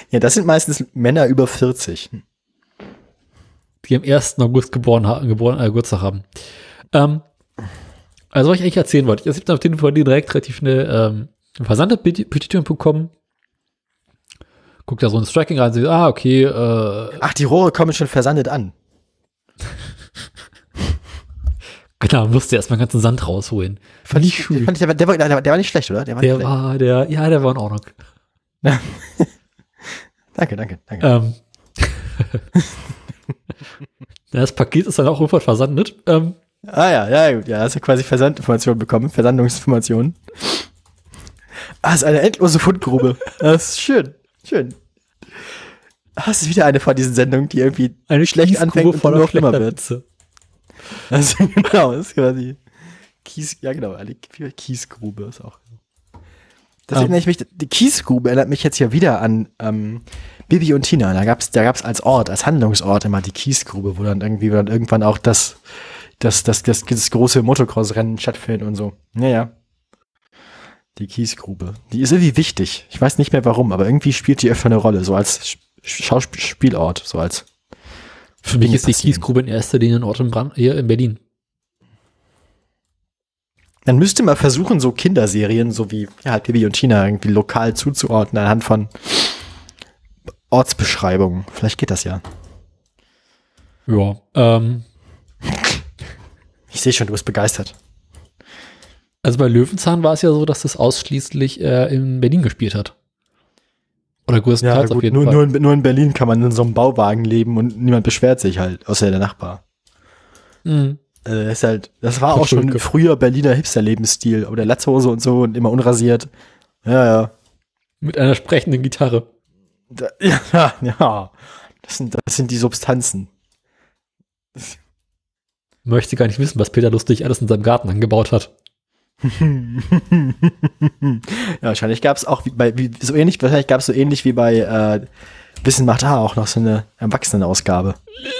ja, das sind meistens Männer über 40. die am 1. August geboren, geboren äh, Geburtstag haben. Ähm, also, was ich eigentlich erzählen wollte, ich habe auf jeden Fall direkt relativ schnell ähm, Versandpetition.com. Guck da so ins Tracking rein, sehe, ah, okay, äh, Ach, die Rohre kommen schon versandet an. genau, musste erstmal den ganzen Sand rausholen. Fand ich, schön. fand ich, der, war- der, war, der, der war nicht schlecht, oder? Der war Der war, der, ja, der war in Ordnung. Danke, danke, danke. Ähm, das Paket ist dann auch irgendwann versandet. Ähm, Ah ja, ja, gut, ja, hast du quasi Versandinformationen bekommen, Versandungsinformationen. Ah, ist eine endlose Fundgrube. Das ist schön, schön. Ah, Das ist wieder eine von diesen Sendungen, die irgendwie eine schlecht anfängt und voller nur schlimmer wird. Also genau, das ist quasi Kies, ja genau, eine Kiesgrube ist auch. Das Ähm. erinnert mich, die Kiesgrube erinnert mich jetzt hier wieder an ähm, Bibi und Tina. Da gab's, da gab's als Ort, als Handlungsort immer die Kiesgrube, wo dann irgendwie wo dann irgendwann auch das, das, das, das, das große Motocross-Rennen stattfindet und so. Naja. Die Kiesgrube. Die ist irgendwie wichtig. Ich weiß nicht mehr warum, aber irgendwie spielt die öfter eine Rolle, so als Sch- Schauspielort, so als Für mich ist die. Kiesgrube in erster Linie ein Ort in, Brand, hier in Berlin. Man müsste mal versuchen, so Kinderserien, so wie ja, halt Bibi und Tina, irgendwie lokal zuzuordnen anhand von Ortsbeschreibungen. Vielleicht geht das ja. Ja, ähm, Ich sehe schon, du bist begeistert. Also bei Löwenzahn war es ja so, dass das ausschließlich äh, in Berlin gespielt hat. Oder Ja, größtenteils auf gut, jeden nur, Fall. nur, in, nur in Berlin kann man in so einem Bauwagen leben und niemand beschwert sich halt, außer der Nachbar. Mhm. Also das ist halt, das war auch schon früher Berliner Hipster-Lebensstil. Oder Latzhose und so und immer unrasiert. Ja, ja. Mit einer sprechenden Gitarre. Da, ja, ja. Das sind, das sind die Substanzen. Möchte gar nicht wissen, was Peter Lustig alles in seinem Garten angebaut hat. Ja, wahrscheinlich gab es auch wie bei, wie, so ähnlich, wahrscheinlich gab es so ähnlich wie bei äh, Wissen macht A auch noch so eine Erwachsenenausgabe.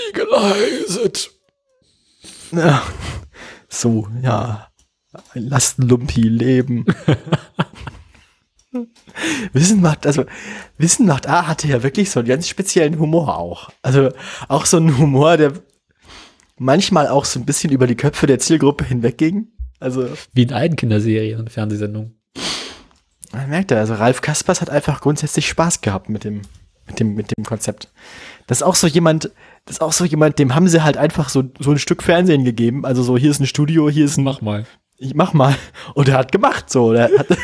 Legalized. Ja. So, ja. Lasst Lumpi leben. Wissen macht, also, Wissen macht A hatte ja wirklich so einen ganz speziellen Humor auch. Also, auch so einen Humor, der manchmal auch so ein bisschen über die Köpfe der Zielgruppe hinwegging. Also, Wie in allen Kinderserien und Fernsehsendungen. man merkt ja, also Ralf Kaspers hat einfach grundsätzlich Spaß gehabt mit dem, mit dem, mit dem Konzept. Das ist auch so jemand, das ist auch so jemand, dem haben sie halt einfach so, so ein Stück Fernsehen gegeben. Also so, hier ist ein Studio, hier ist ein, Mach mal. ich mach mal. Und er hat gemacht so. Der hat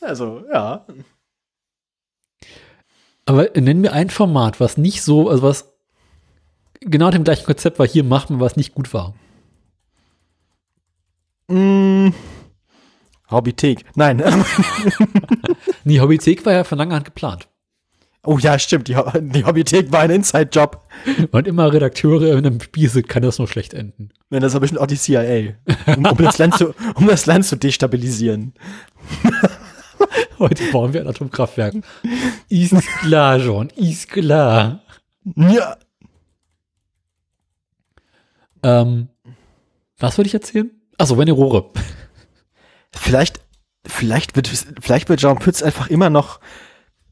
also, ja. Aber nenn mir ein Format, was nicht so, also was genau dem gleichen Konzept war, hier macht man, was nicht gut war. Mm, Hobbythek. Nein. Nee, Hobbythek war ja von langer Hand geplant. oh ja, stimmt. Die, die Hobbythek war ein Inside-Job. Und immer Redakteure in einem Spieße kann das nur schlecht enden. Nein, das war bestimmt auch die CIA. Um, um, das Land zu, um das Land zu destabilisieren. Heute bauen wir ein Atomkraftwerk. Ist klar, John, ist klar. Ja. Ähm, was würde ich erzählen? Achso, wenn ihr Rohre. Vielleicht, vielleicht wird, vielleicht wird Jean Pütz einfach immer noch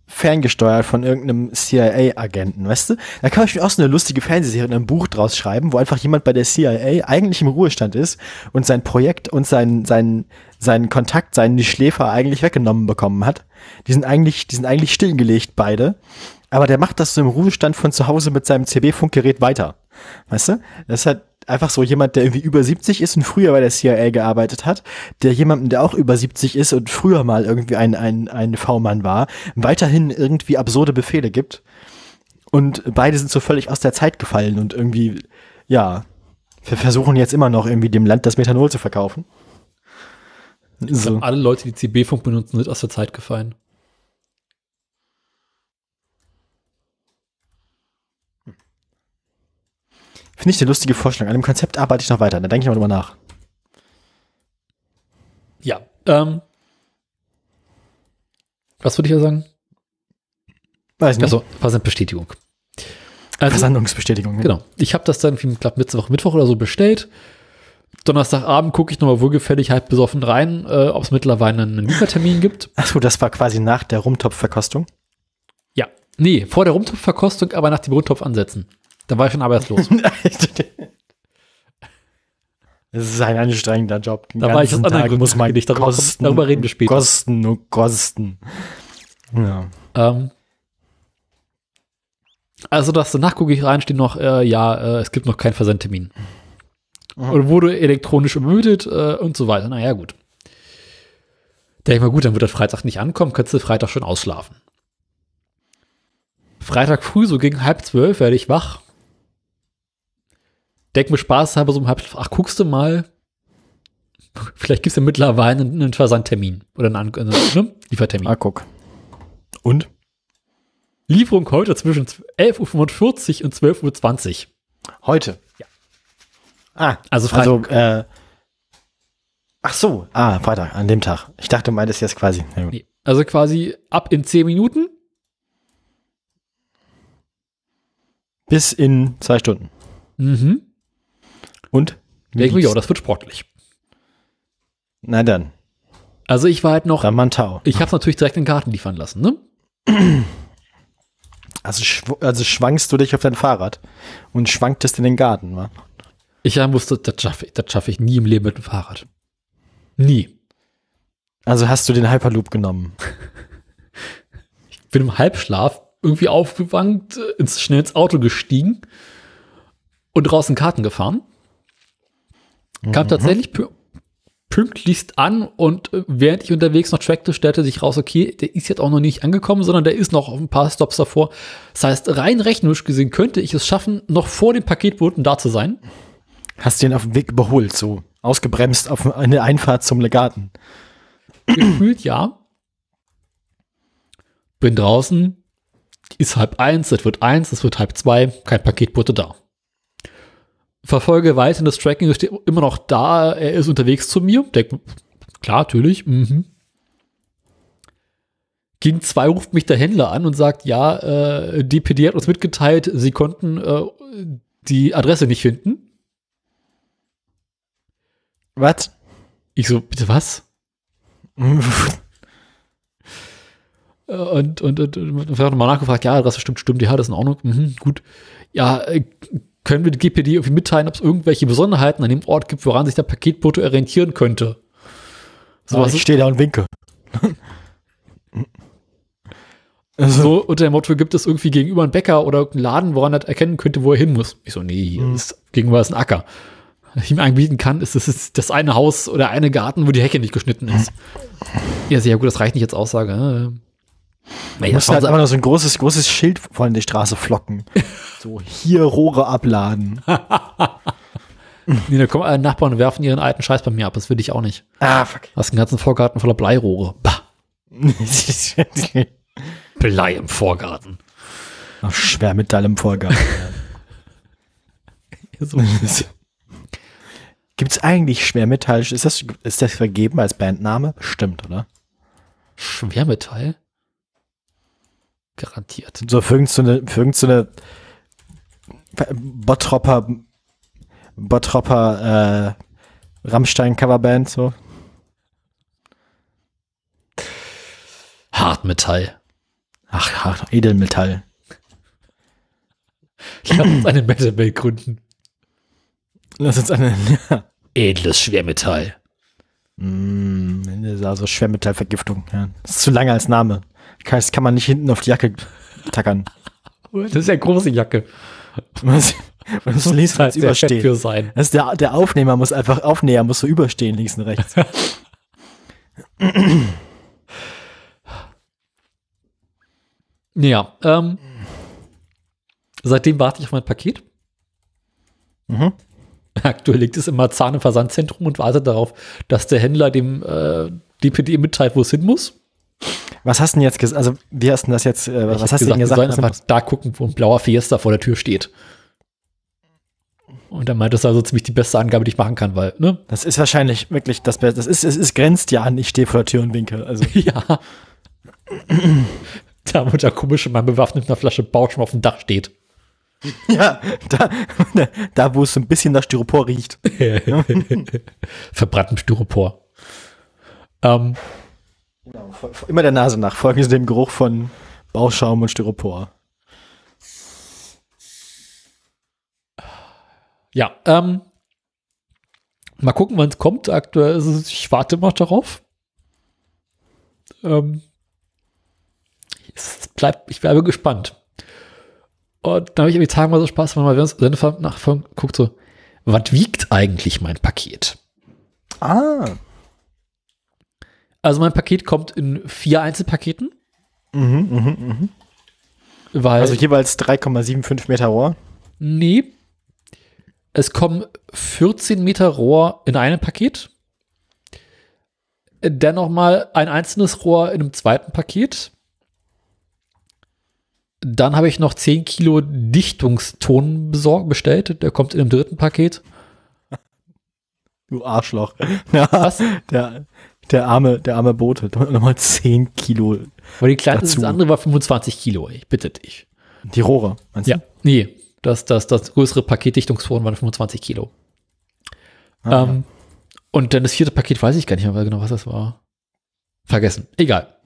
ferngesteuert von irgendeinem CIA-Agenten, weißt du? Da kann ich mir auch so eine lustige Fernsehserie in einem Buch draus schreiben, wo einfach jemand bei der CIA eigentlich im Ruhestand ist und sein Projekt und sein, sein, seinen Kontakt, seinen Schläfer eigentlich weggenommen bekommen hat. Die sind eigentlich, die sind eigentlich stillgelegt, beide. Aber der macht das so im Ruhestand von zu Hause mit seinem CB-Funkgerät weiter. Weißt du? Das halt einfach so jemand, der irgendwie über 70 ist und früher bei der CIA gearbeitet hat, der jemandem, der auch über 70 ist und früher mal irgendwie ein, ein, ein V-Mann war, weiterhin irgendwie absurde Befehle gibt. Und beide sind so völlig aus der Zeit gefallen und irgendwie, ja, wir versuchen jetzt immer noch irgendwie dem Land das Methanol zu verkaufen. So. Alle Leute, die CB-Funk benutzen, sind aus der Zeit gefallen. Finde ich eine lustige Vorstellung. An dem Konzept arbeite ich noch weiter, da denke ich mal drüber nach. Ja. Ähm, was würde ich ja sagen? Weiß nicht. Also, Versandbestätigung. Also, Versandungsbestätigung. ne? Genau. Ich habe das dann irgendwie, glaub, Mittwoch, Mittwoch oder so bestellt. Donnerstagabend gucke ich nochmal wohlgefällig halb besoffen rein, äh, ob es mittlerweile einen Liefertermin gibt. Achso, das war quasi nach der Rumtopfverkostung. Ja. Nee, vor der Rumtopfverkostung, aber nach dem Rumtopf ansetzen. Da war ich schon arbeitslos. Es ist ein anstrengender Job. Den Da war ich ganzen anderen Tag muss man nicht. Darüber- kosten, darüber reden wir später. Kosten und kosten. Ja. ähm, also das danach gucke ich rein, steht noch, äh, ja, äh, es gibt noch keinen Versandtermin. Oder wurde elektronisch übermüdet äh, und so weiter. Naja, gut. Denke ich mal, gut, dann wird der Freitag nicht ankommen, könntest du Freitag schon ausschlafen. Freitag früh, so gegen halb zwölf, werde ich wach. Denk mir Spaß habe so um halb, ach, guckst du mal. Vielleicht gibt es ja mittlerweile einen, einen Versandtermin oder einen, An- äh, ne? Liefertermin. Ah, guck. Und? Lieferung heute zwischen 11.45 Uhr und 12.20 Uhr. Heute. Ja. Ah, Also also, Freitag. äh, ach so, ah, Freitag, an dem Tag. Ich dachte, du meintest jetzt quasi. Ja. Nee. Also quasi ab in 10 Minuten. Bis in zwei Stunden. Mhm. Und? Denke mir, ja, das wird sportlich. Na dann, Also ich war halt noch, dann mal ein Tau. ich habe es natürlich direkt in den Garten liefern lassen, ne? Also, schw also schwankst du dich auf dein Fahrrad und schwanktest in den Garten, wa? Ich wusste, das schaffe ich, das schaffe ich nie im Leben mit dem Fahrrad. Nie. Also hast du den Hyperloop genommen. Ich bin im Halbschlaf irgendwie aufgewankt, ins, schnell ins Auto gestiegen und draußen Karten gefahren. Kam tatsächlich pü pünktlichst an und äh, während ich unterwegs noch trackte, stellte sich raus, okay, der ist jetzt auch noch nicht angekommen, sondern der ist noch auf ein paar Stops davor. Das heißt, rein rechnerisch gesehen könnte ich es schaffen, noch vor dem Paketboten da zu sein. Hast du ihn auf dem Weg überholt, so ausgebremst auf eine Einfahrt zum Legaten. Gefühlt ja. Bin draußen, ist halb eins, es wird eins, es wird halb zwei, kein Paketbote da. Verfolge weiter das Tracking, ist immer noch da, er ist unterwegs zu mir. Denk, klar, natürlich. Mhm. Gegen zwei ruft mich der Händler an und sagt, ja, äh, DPD hat uns mitgeteilt, sie konnten äh, die Adresse nicht finden. Was? Ich so, bitte was? Äh, und, und, und, und habe nochmal nachgefragt, ja, Adresse stimmt, stimmt, ja, das ist in Ordnung, mhm, gut. Ja, äh, können wir die GPD irgendwie mitteilen, ob es irgendwelche Besonderheiten an dem Ort gibt, woran sich der Paketbote orientieren könnte? So, ich stehe da und winke. also, so unter dem Motto, gibt es irgendwie gegenüber einen Bäcker oder irgendeinen Laden, woran er erkennen könnte, wo er hin muss? Ich so, nee, hier mhm. ist, gegenüber ist ein Acker. Was ich ihm anbieten kann, ist, das ist das eine Haus oder eine Garten, wo die Hecke nicht geschnitten ist. Ja, sehr gut, das reicht nicht als Aussage. Du musst halt einfach noch so ein großes, großes Schild vor die Straße flocken. so, hier Rohre abladen. nee, da kommen alle Nachbarn und werfen ihren alten Scheiß bei mir ab. Das will ich auch nicht. Ah, fuck. Du hast einen ganzen Vorgarten voller Bleirohre. Bah. Blei im Vorgarten. Ach, Schwermetall im Vorgarten. so. Gibt es eigentlich Schwermetall? Ist das, ist das vergeben als Bandname? Stimmt, oder? Schwermetall? Garantiert. So für irgendeine, für irgendeine Bottropper, Bottropper, äh, Rammstein-Coverband, so. Hartmetall. Ach, Hart, Edelmetall. Lass uns eine Metal gründen. Lass uns eine, ja. Edles Schwermetall. Mm, also Schwermetallvergiftung, ja. Das ist zu lange als Name. Das kann man nicht hinten auf die Jacke tackern. Das ist ja große Jacke. Was, was muss links halt überstehen. Für sein. Das der, der Aufnehmer muss einfach, Aufnäher muss so überstehen, links und rechts. ja, ähm, seitdem warte ich auf mein Paket. Mhm. Aktuell liegt es im Marzahn im Versandzentrum und wartet darauf, dass der Händler dem äh, DPD mitteilt, wo es hin muss. Was hast du denn jetzt gesagt? Also, wie hast du das jetzt, äh, was hast du denn gesagt? Wir sollen einfach da gucken, wo ein blauer Fiesta vor der Tür steht. Und er meint, das also ziemlich die beste Angabe, die ich machen kann, weil, ne? Das ist wahrscheinlich wirklich das Beste. Das ist, es ist, grenzt ja an, ich stehe vor der Tür und winke. Also. ja. da, wo der komische Mann bewaffnet mit einer Flasche Bausch auf dem Dach steht. Ja, da, da wo es so ein bisschen nach Styropor riecht. Verbrannten Styropor. Ähm, Genau, immer der Nase nach. Folgen Sie dem Geruch von Bauschaum und Styropor. Ja, ähm, mal gucken, wann es kommt. Aktuell ist es, ich warte immer darauf. Ähm, es bleibt, ich bleibe gespannt. Und dann habe ich irgendwie Tage mal so Spaß, wenn man mal Sendefahrt nachfolgen guckt, so, was wiegt eigentlich mein Paket? Ah. Also mein Paket kommt in vier Einzelpaketen. Mhm, mh, mh. Weil, also jeweils 3,75 Meter Rohr? Nee. Es kommen 14 Meter Rohr in einem Paket. Dann nochmal ein einzelnes Rohr in einem zweiten Paket. Dann habe ich noch 10 Kilo Dichtungston besorgt, bestellt. Der kommt in einem dritten Paket. Du Arschloch. Ja, Was? Der, der arme, der arme Bote, nochmal 10 Kilo. Aber die kleine, das andere war 25 Kilo, ich bitte dich. Die Rohre, meinst du? Ja, nee, das, das, das größere Paketdichtungsforen waren 25 Kilo. Ah, ähm, ja. Und dann das vierte Paket weiß ich gar nicht mehr genau, was das war. Vergessen. Egal.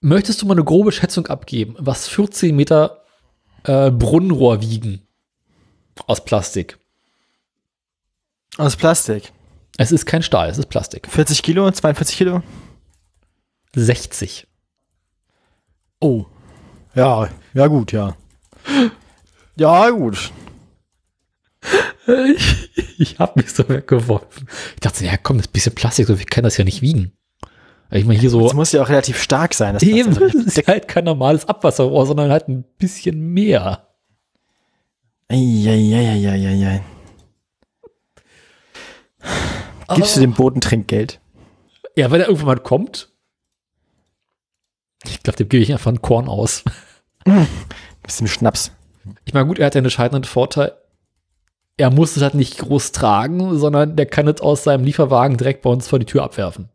Möchtest du mal eine grobe Schätzung abgeben, was 14 Meter äh, Brunnenrohr wiegen? Aus Plastik. Aus Plastik. Es ist kein Stahl, es ist Plastik. 40 Kilo, 42 Kilo? 60. Oh. Ja, ja gut, ja. Ja, gut. Ich, ich habe mich so weggeworfen. Ich dachte, ja komm, das bisschen Plastik, so viel kann das ja nicht wiegen. Ich meine, hier so. Das muss ja auch relativ stark sein. Das Eben, das ist halt kein normales Abwasserrohr, sondern halt ein bisschen mehr. Eieieiei. Gibst du dem Boden Trinkgeld? Ja, wenn er irgendwann mal kommt. Ich glaube, dem gebe ich einfach einen Korn aus. Gibst ihm Schnaps. Ich meine, gut, er hat ja einen entscheidenden Vorteil. Er muss es halt nicht groß tragen, sondern der kann es aus seinem Lieferwagen direkt bei uns vor die Tür abwerfen.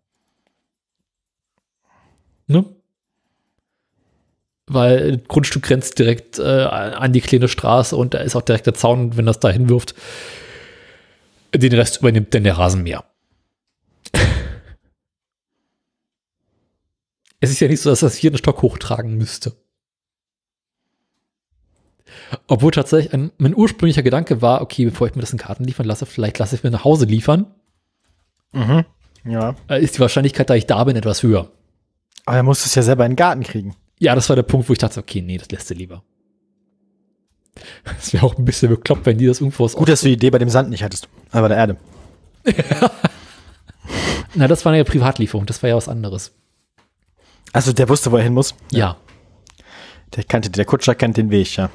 Ne? Weil das Grundstück grenzt direkt äh, an die kleine Straße und da ist auch direkt der Zaun, wenn das da hinwirft, den Rest übernimmt dann der Rasenmäher. Es ist ja nicht so, dass das hier einen Stock hochtragen müsste. Obwohl tatsächlich ein, mein ursprünglicher Gedanke war, okay, bevor ich mir das in Karten liefern lasse, vielleicht lasse ich mir nach Hause liefern, Mhm. Ja. äh, ist die Wahrscheinlichkeit, da ich da bin, etwas höher. Aber er muss es ja selber in den Garten kriegen. Ja, das war der Punkt, wo ich dachte, okay, nee, das lässt du lieber. Es wäre auch ein bisschen bekloppt, wenn die das irgendwo aus. Gut, dass du die Idee bei dem Sand nicht hattest. Aber bei der Erde. Na, das war eine Privatlieferung, das war ja was anderes. Also der wusste, wo er hin muss. Ja. Der kannte, der Kutscher kennt den Weg, ja.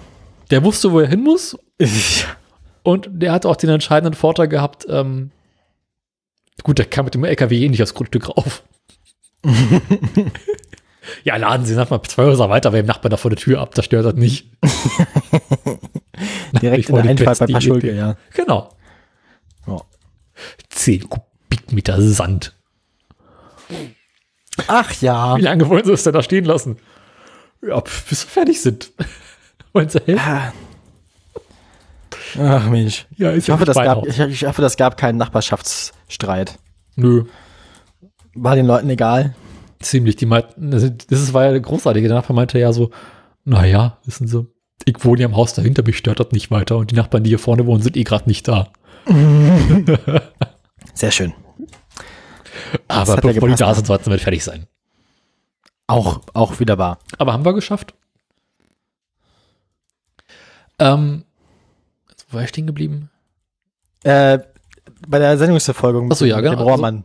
Der wusste, wo er hin muss und der hat auch den entscheidenden Vorteil gehabt, ähm, gut, der kam mit dem LKW eh nicht aufs Grundstück rauf. ja, laden Sie nochmal zwei Häuser weiter bei dem Nachbarn da vor der Tür ab, das stört das nicht. Direkt in der Einfahrt bei die Paschulke, Idee. ja. Genau. Ja. 10 Kubikmeter Sand. Ach ja. Wie lange wollen Sie es denn da stehen lassen? Ja, bis wir fertig sind. wollen Sie helfen? Ah. Ach Mensch. Ja, Ich hoffe, das gab, ich, ich hoffe, das gab keinen Nachbarschaftsstreit. Nö, War den Leuten egal. ziemlich. Die meinten, das ist- das war ja großartig. Der Nachbar meinte ja so, naja, wissen Sie, ich wohne ja im Haus dahinter, mich stört das nicht weiter. Und die Nachbarn, die hier vorne wohnen, sind eh gerade nicht da. Sehr schön. Aber hat ja bevor die da sind, sollten wir fertig sein. Auch, auch wieder wahr. Aber haben wir geschafft. Ähm, wo war ich stehen geblieben? Äh, bei der Sendungsverfolgung Ach so, ja, mit dem genau. Rohrmann.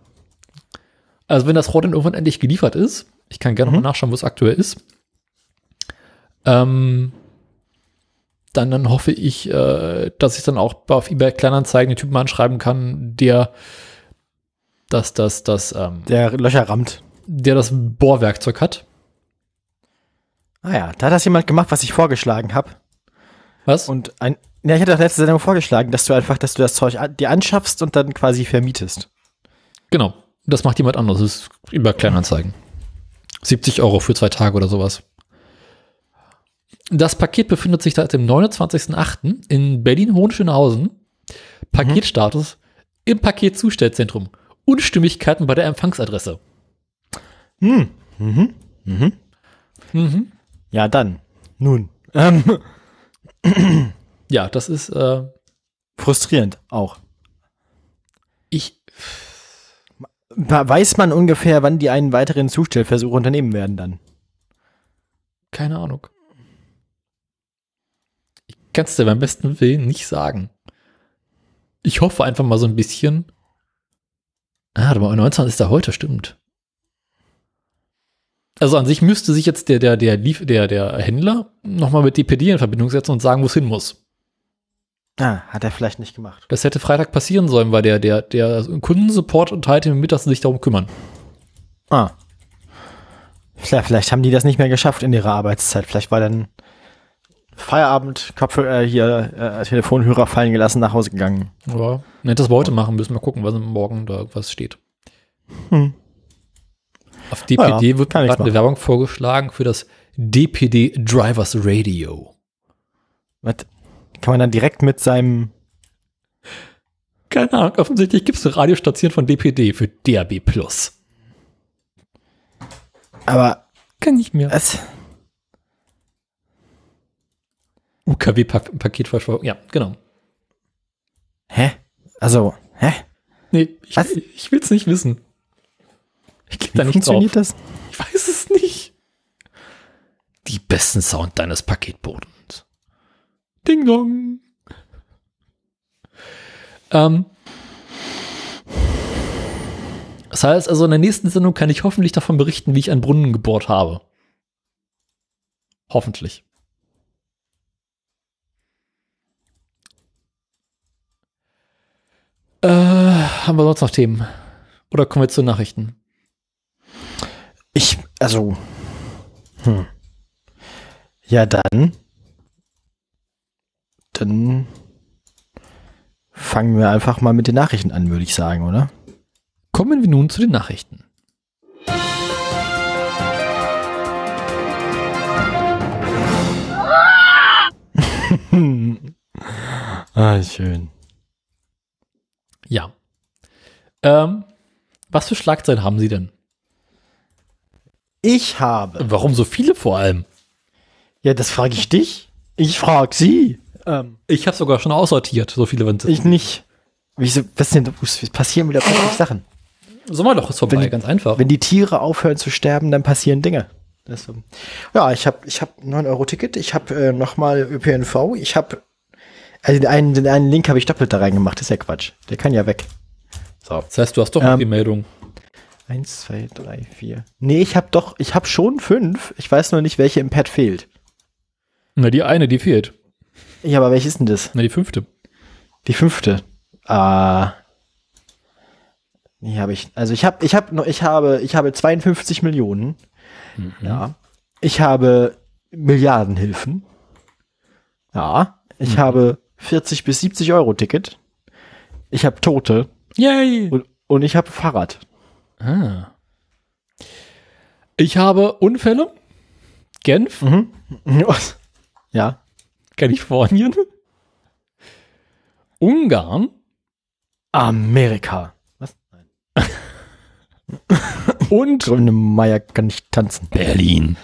Also wenn das Rohr dann irgendwann endlich geliefert ist, ich kann gerne Mhm. mal nachschauen, wo es aktuell ist, ähm, dann, dann hoffe ich, äh, dass ich dann auch auf eBay Kleinanzeigen den Typen anschreiben kann, der das, das, das, ähm, Der Löcher rammt. der das Bohrwerkzeug hat. Ah ja, da hat das jemand gemacht, was ich vorgeschlagen habe. Was? Und ein, ja, ich hatte auch letzte Sendung vorgeschlagen, dass du einfach, dass du das Zeug an, dir anschaffst und dann quasi vermietest. genau. Das macht jemand anderes. Das ist über Kleinanzeigen. 70 Euro für zwei Tage oder sowas. Das Paket befindet sich seit dem 29.08. in Berlin-Hohenschönhausen. Paketstatus im Paketzustellzentrum. Unstimmigkeiten bei der Empfangsadresse. Hm. Mhm. Mhm. Mhm. Ja, dann. Nun. Ähm, Ja, das ist, äh, frustrierend auch. ich, Weiß man ungefähr, wann die einen weiteren Zustellversuch unternehmen werden dann? keine Ahnung. Ich kann es dir beim besten Willen nicht sagen. Ich hoffe einfach mal so ein bisschen. Ah, aber 19 ist da heute, stimmt. Also an sich müsste sich jetzt der, der, der, Lief der, der Händler nochmal mit DPD in Verbindung setzen und sagen, wo es hin muss. Ah, hat er vielleicht nicht gemacht. Das hätte Freitag passieren sollen, weil der, der, der Kundensupport und halt mit, dass sie sich darum kümmern. Ah. Vielleicht, vielleicht haben die das nicht mehr geschafft in ihrer Arbeitszeit. Vielleicht war dann Feierabend, Kopfhörer, äh, hier, äh, Telefonhörer fallen gelassen, nach Hause gegangen. Ja. Ne, das wir heute machen, müssen wir gucken, was morgen da was steht. Hm. Auf DPD Ja, wird gerade eine. Werbung vorgeschlagen für das DPD Drivers Radio. Was? Kann man dann direkt mit seinem. Keine Ahnung, offensichtlich gibt es eine Radiostation von DPD für DAB Plus. Aber Kann nicht mehr. es. UKW-Paketverschwörung, ja, genau. Hä? Also, hä? Nee, ich, Was? ich will es nicht wissen. Ich klicke da nicht drauf. funktioniert das? Ich weiß es nicht. Die besten Sound deines Paketbodens. Ding dong. Ähm, das heißt also, in der nächsten Sendung kann ich hoffentlich davon berichten, wie ich einen Brunnen gebohrt habe. Hoffentlich. Äh, haben wir sonst noch Themen? Oder kommen wir zu Nachrichten? Ich, also, hm. Ja, dann, dann fangen wir einfach mal mit den Nachrichten an, würde ich sagen, oder? Kommen wir nun zu den Nachrichten. Ah, schön. Ja. Ähm, was für Schlagzeilen haben Sie denn? Ich habe. Warum so viele vor allem? Ja, das frage ich dich. Ich frage Sie. Ähm, Ich habe sogar schon aussortiert, so viele sind ich nicht. Wieso, was denn, es passieren wieder plötzlich Sachen. Sommerloch ist vorbei, Wenn- ganz einfach. Wenn die Tiere aufhören zu sterben, dann passieren Dinge. Das, ähm, ja, ich habe ich hab 9-Euro-Ticket, ich habe äh, nochmal ÖPNV, ich habe, also den einen, den einen Link habe ich doppelt da reingemacht, das ist ja Quatsch. Der kann ja weg. So. das heißt, du hast doch Ähm, die Meldung. Eins, zwei, drei, vier. Nee, ich habe doch, ich habe schon fünf. Ich weiß nur nicht, welche im Pad fehlt. Na, die eine, die fehlt. Ja, aber welche ist denn das? Na, die fünfte. Die fünfte. Ah. Nee, habe ich. Also ich habe, ich habe noch, ich habe, ich habe 52 Millionen. Ja. Ich habe Milliardenhilfen. Ja. Ich habe 40 bis 70 Euro Ticket. Ich habe Tote Yay! und, und ich habe Fahrrad. Ah. Ich habe Unfälle. Genf, Mhm. Ja. Kalifornien, Ungarn Amerika. Was? und Grüne Meier kann nicht tanzen. Berlin.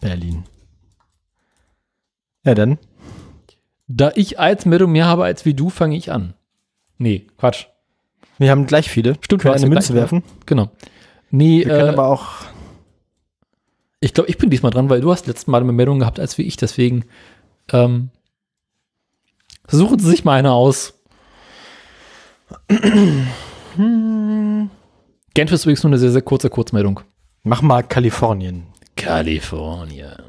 Berlin. Ja, dann. Da ich als Meldung mehr habe als wie du, fange ich an. Nee, Quatsch. Wir haben gleich viele. Stimmt, Können hast eine Münze gleich, werfen. Genau. Nee, Wir können äh, aber auch. ich glaube, ich bin diesmal dran, weil du hast letztes Mal eine Meldung gehabt als wie ich, deswegen ähm, suchen Sie sich mal eine aus. Genf ist übrigens nur eine sehr, sehr kurze Kurzmeldung. Mach mal Kalifornien. Kalifornien.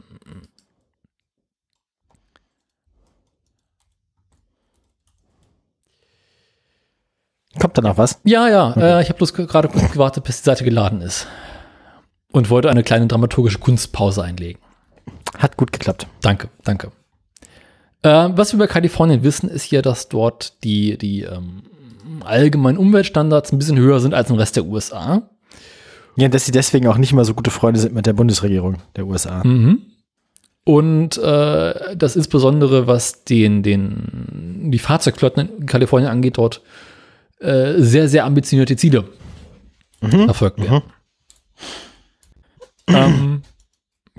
Kommt da noch was? Ja, ja, äh, ich habe bloß gerade kurz gewartet, bis die Seite geladen ist. Und wollte eine kleine dramaturgische Kunstpause einlegen. Hat gut geklappt. Danke, danke. Äh, was wir über Kalifornien wissen, ist hier, dass dort die, die ähm, allgemeinen Umweltstandards ein bisschen höher sind als im Rest der USA. Ja, dass sie deswegen auch nicht mal so gute Freunde sind mit der Bundesregierung der USA. Mhm. Und äh, das insbesondere, was den, den, die Fahrzeugflotten in Kalifornien angeht, dort äh, sehr, sehr ambitionierte Ziele verfolgt werden. Ähm,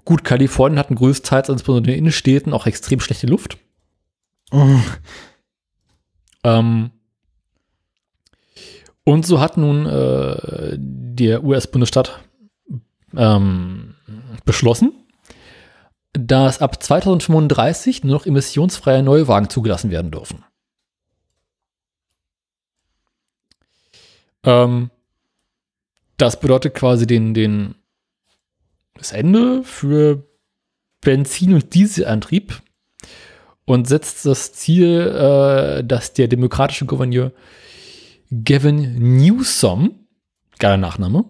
gut, Kalifornien hat größtenteils, insbesondere in den Innenstädten, auch extrem schlechte Luft. Mhm. Ähm, und so hat nun äh, der US-Bundesstaat ähm, beschlossen, dass ab 2035 nur noch emissionsfreie Neuwagen zugelassen werden dürfen. Ähm, das bedeutet quasi den, den, das Ende für Benzin- und Dieselantrieb und setzt das Ziel, äh, dass der demokratische Gouverneur Gavin Newsom, geiler Nachname,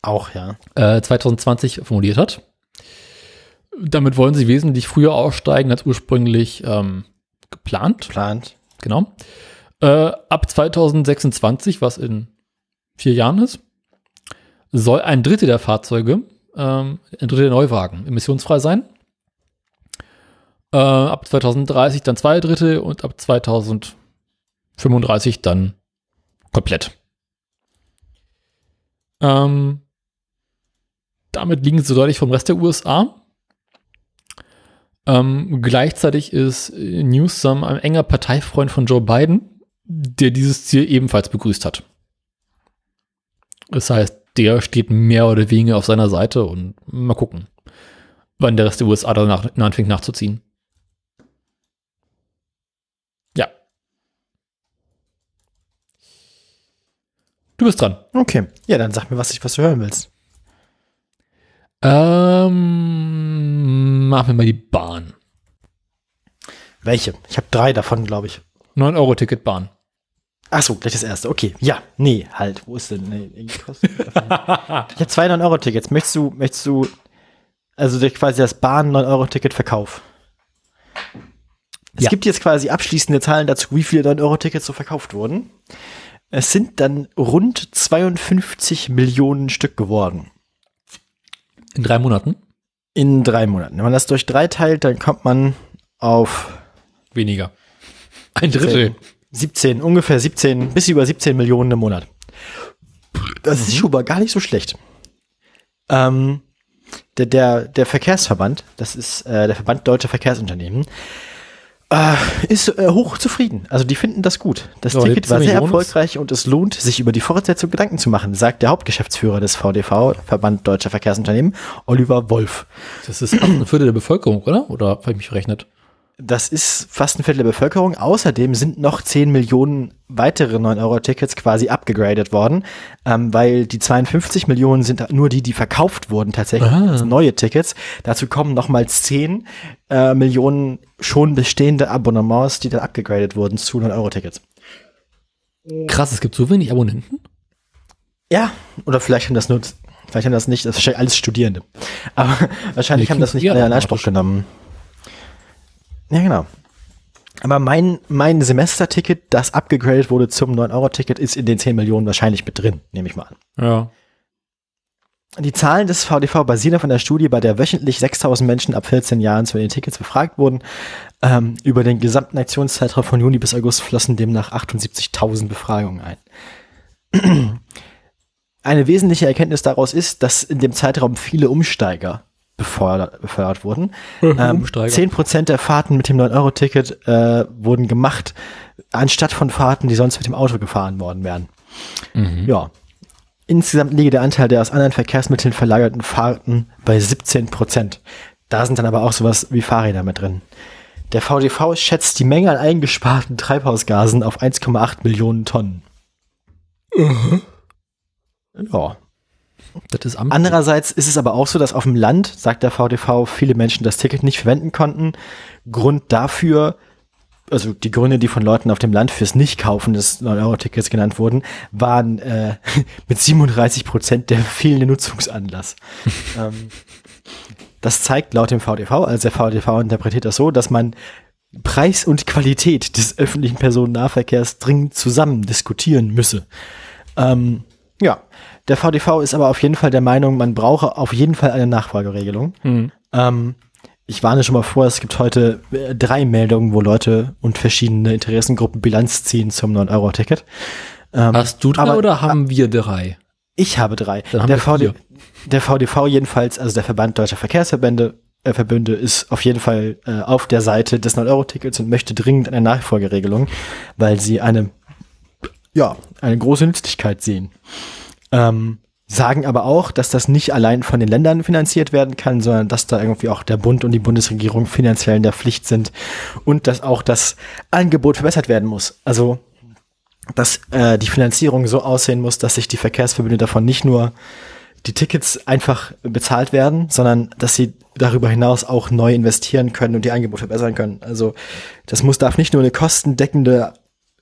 Auch, ja. äh, 2020 formuliert hat. Damit wollen sie wesentlich früher aussteigen als ursprünglich ähm, geplant. Plant. Genau. Äh, ab 2026, was in vier Jahren ist, soll ein Drittel der Fahrzeuge, ähm, ein Drittel der Neuwagen emissionsfrei sein. Äh, ab 2030 dann zwei Drittel und ab 2035 dann komplett. Ähm, damit liegen sie deutlich vom Rest der USA. Ähm, gleichzeitig ist Newsom ein enger Parteifreund von Joe Biden der dieses Ziel ebenfalls begrüßt hat. Das heißt, der steht mehr oder weniger auf seiner Seite und mal gucken, wann der Rest der USA danach anfängt nachzuziehen. Ja. Du bist dran. Okay. Ja, dann sag mir, was, ich, was du hören willst. Ähm, machen wir mal die Bahn. Welche? Ich habe drei davon, glaube ich. 9-Euro-Ticket Bahn. Ach so, gleich das erste. Okay. Ja, nee, halt. Wo ist denn? Nee, irgendwie kostet- ich habe zwei 9-Euro-Tickets. Möchtest du, möchtest du, also durch quasi das Bahn 9-Euro-Ticket-Verkauf? Es Ja. gibt jetzt quasi abschließende Zahlen dazu, wie viele 9-Euro-Tickets so verkauft wurden. Es sind dann rund 52 Millionen Stück geworden. In drei Monaten? In drei Monaten. Wenn man das durch drei teilt, dann kommt man auf Weniger. Ein Drittel. 17, ungefähr 17, bis über 17 Millionen im Monat. Das ist schon mal gar nicht so schlecht. Ähm, der, der, der Verkehrsverband, das ist äh, der Verband Deutscher Verkehrsunternehmen, äh, ist äh, hoch zufrieden. Also die finden das gut. Das Ja, Ticket 17 war sehr Millionen erfolgreich und es lohnt, sich über die Fortsetzung Gedanken zu machen, sagt der Hauptgeschäftsführer des VDV, Verband Deutscher Verkehrsunternehmen, Oliver Wolf. Das ist ein Viertel der Bevölkerung, oder? Oder habe ich mich verrechnet? Das ist fast ein Viertel der Bevölkerung. Außerdem sind noch 10 Millionen weitere 9-Euro-Tickets quasi abgegradet worden, ähm, weil die 52 Millionen sind nur die, die verkauft wurden tatsächlich Ah. als neue Tickets. Dazu kommen nochmal 10 äh, Millionen schon bestehende Abonnements, die dann abgegradet wurden zu 9-Euro-Tickets. Krass, es gibt so wenig Abonnenten. Ja, oder vielleicht haben das nur, vielleicht haben das nicht, das ist alles Studierende. Aber wahrscheinlich Nee, haben das nicht alle in. Anspruch genommen. Ja, genau. Aber mein, mein Semesterticket, das abgegradet wurde zum 9-Euro-Ticket, ist in den 10 Millionen wahrscheinlich mit drin, nehme ich mal an. Ja. Die Zahlen des VDV basieren auf einer Studie, bei der wöchentlich 6000 Menschen ab 14 Jahren zu den Tickets befragt wurden. Ähm, über den gesamten Aktionszeitraum von Juni bis August flossen demnach 78.000 Befragungen ein. Eine wesentliche Erkenntnis daraus ist, dass in dem Zeitraum viele Umsteiger befördert, befördert wurden. Ähm. 10% der Fahrten mit dem 9-Euro-Ticket äh, wurden gemacht, anstatt von Fahrten, die sonst mit dem Auto gefahren worden wären. Mhm. Ja. Insgesamt liege der Anteil der aus anderen Verkehrsmitteln verlagerten Fahrten bei 17 Prozent. Da sind dann aber auch sowas wie Fahrräder mit drin. Der VDV schätzt die Menge an eingesparten Treibhausgasen auf 1,8 Millionen Tonnen. Ja. Das ist Andererseits ist es aber auch so, dass auf dem Land, sagt der VDV, viele Menschen das Ticket nicht verwenden konnten. Grund dafür, also die Gründe, die von Leuten auf dem Land fürs Nicht-Kaufen des 9-Euro-Tickets genannt wurden, waren äh, mit 37 Prozent der fehlende Nutzungsanlass. ähm, das zeigt laut dem VDV, also der VDV interpretiert das so, dass man Preis und Qualität des öffentlichen Personennahverkehrs dringend zusammen diskutieren müsse. Ähm, ja, der VDV ist aber auf jeden Fall der Meinung, man brauche auf jeden Fall eine Nachfolgeregelung. Mhm. Ähm, ich warne schon mal vor, es gibt heute äh, drei Meldungen, wo Leute und verschiedene Interessengruppen Bilanz ziehen zum 9-Euro-Ticket. Ähm, Hast du drei aber- oder haben wir drei? ich habe drei. Der, wir VD, der VDV jedenfalls, also der Verband Deutscher Verkehrsverbände, äh, Verbünde, ist auf jeden Fall äh, auf der Seite des 9-Euro-Tickets und möchte dringend eine Nachfolgeregelung, weil sie eine, ja, eine große Nützlichkeit sehen. Ähm, sagen aber auch, dass das nicht allein von den Ländern finanziert werden kann, sondern dass da irgendwie auch der Bund und die Bundesregierung finanziell in der Pflicht sind und dass auch das Angebot verbessert werden muss. Also dass äh, die Finanzierung so aussehen muss, dass sich die Verkehrsverbünde davon nicht nur die Tickets einfach bezahlt werden, sondern dass sie darüber hinaus auch neu investieren können und die Angebote verbessern können. Also das muss darf nicht nur eine kostendeckende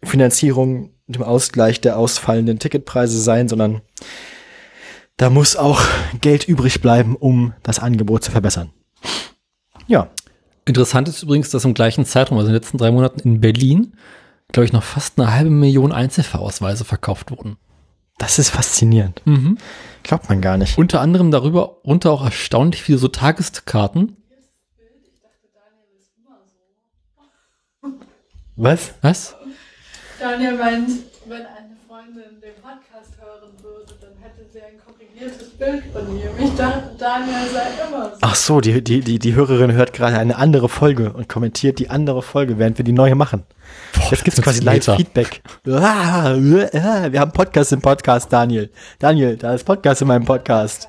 Finanzierung dem Ausgleich der ausfallenden Ticketpreise sein, sondern da muss auch Geld übrig bleiben, um das Angebot zu verbessern. Ja, Interessant ist übrigens, dass im gleichen Zeitraum, also in den letzten drei Monaten in Berlin, glaube ich, noch fast eine halbe Million Einzelfahrausweise verkauft wurden. das ist faszinierend. Glaubt man gar nicht. Unter anderem darüber unter auch erstaunlich viele so Tageskarten. Was? Was? Daniel meint, wenn eine Freundin den Podcast hören würde, dann hätte sie ein korrigiertes Bild von mir. Ich dachte, Daniel sei immer so. Ach so, die, die, die, die Hörerin hört gerade eine andere Folge und kommentiert die andere Folge, während wir die neue machen. Jetzt gibt es quasi Live-Feedback. Wir haben Podcast im Podcast, Daniel. Daniel, da ist Podcast in meinem Podcast.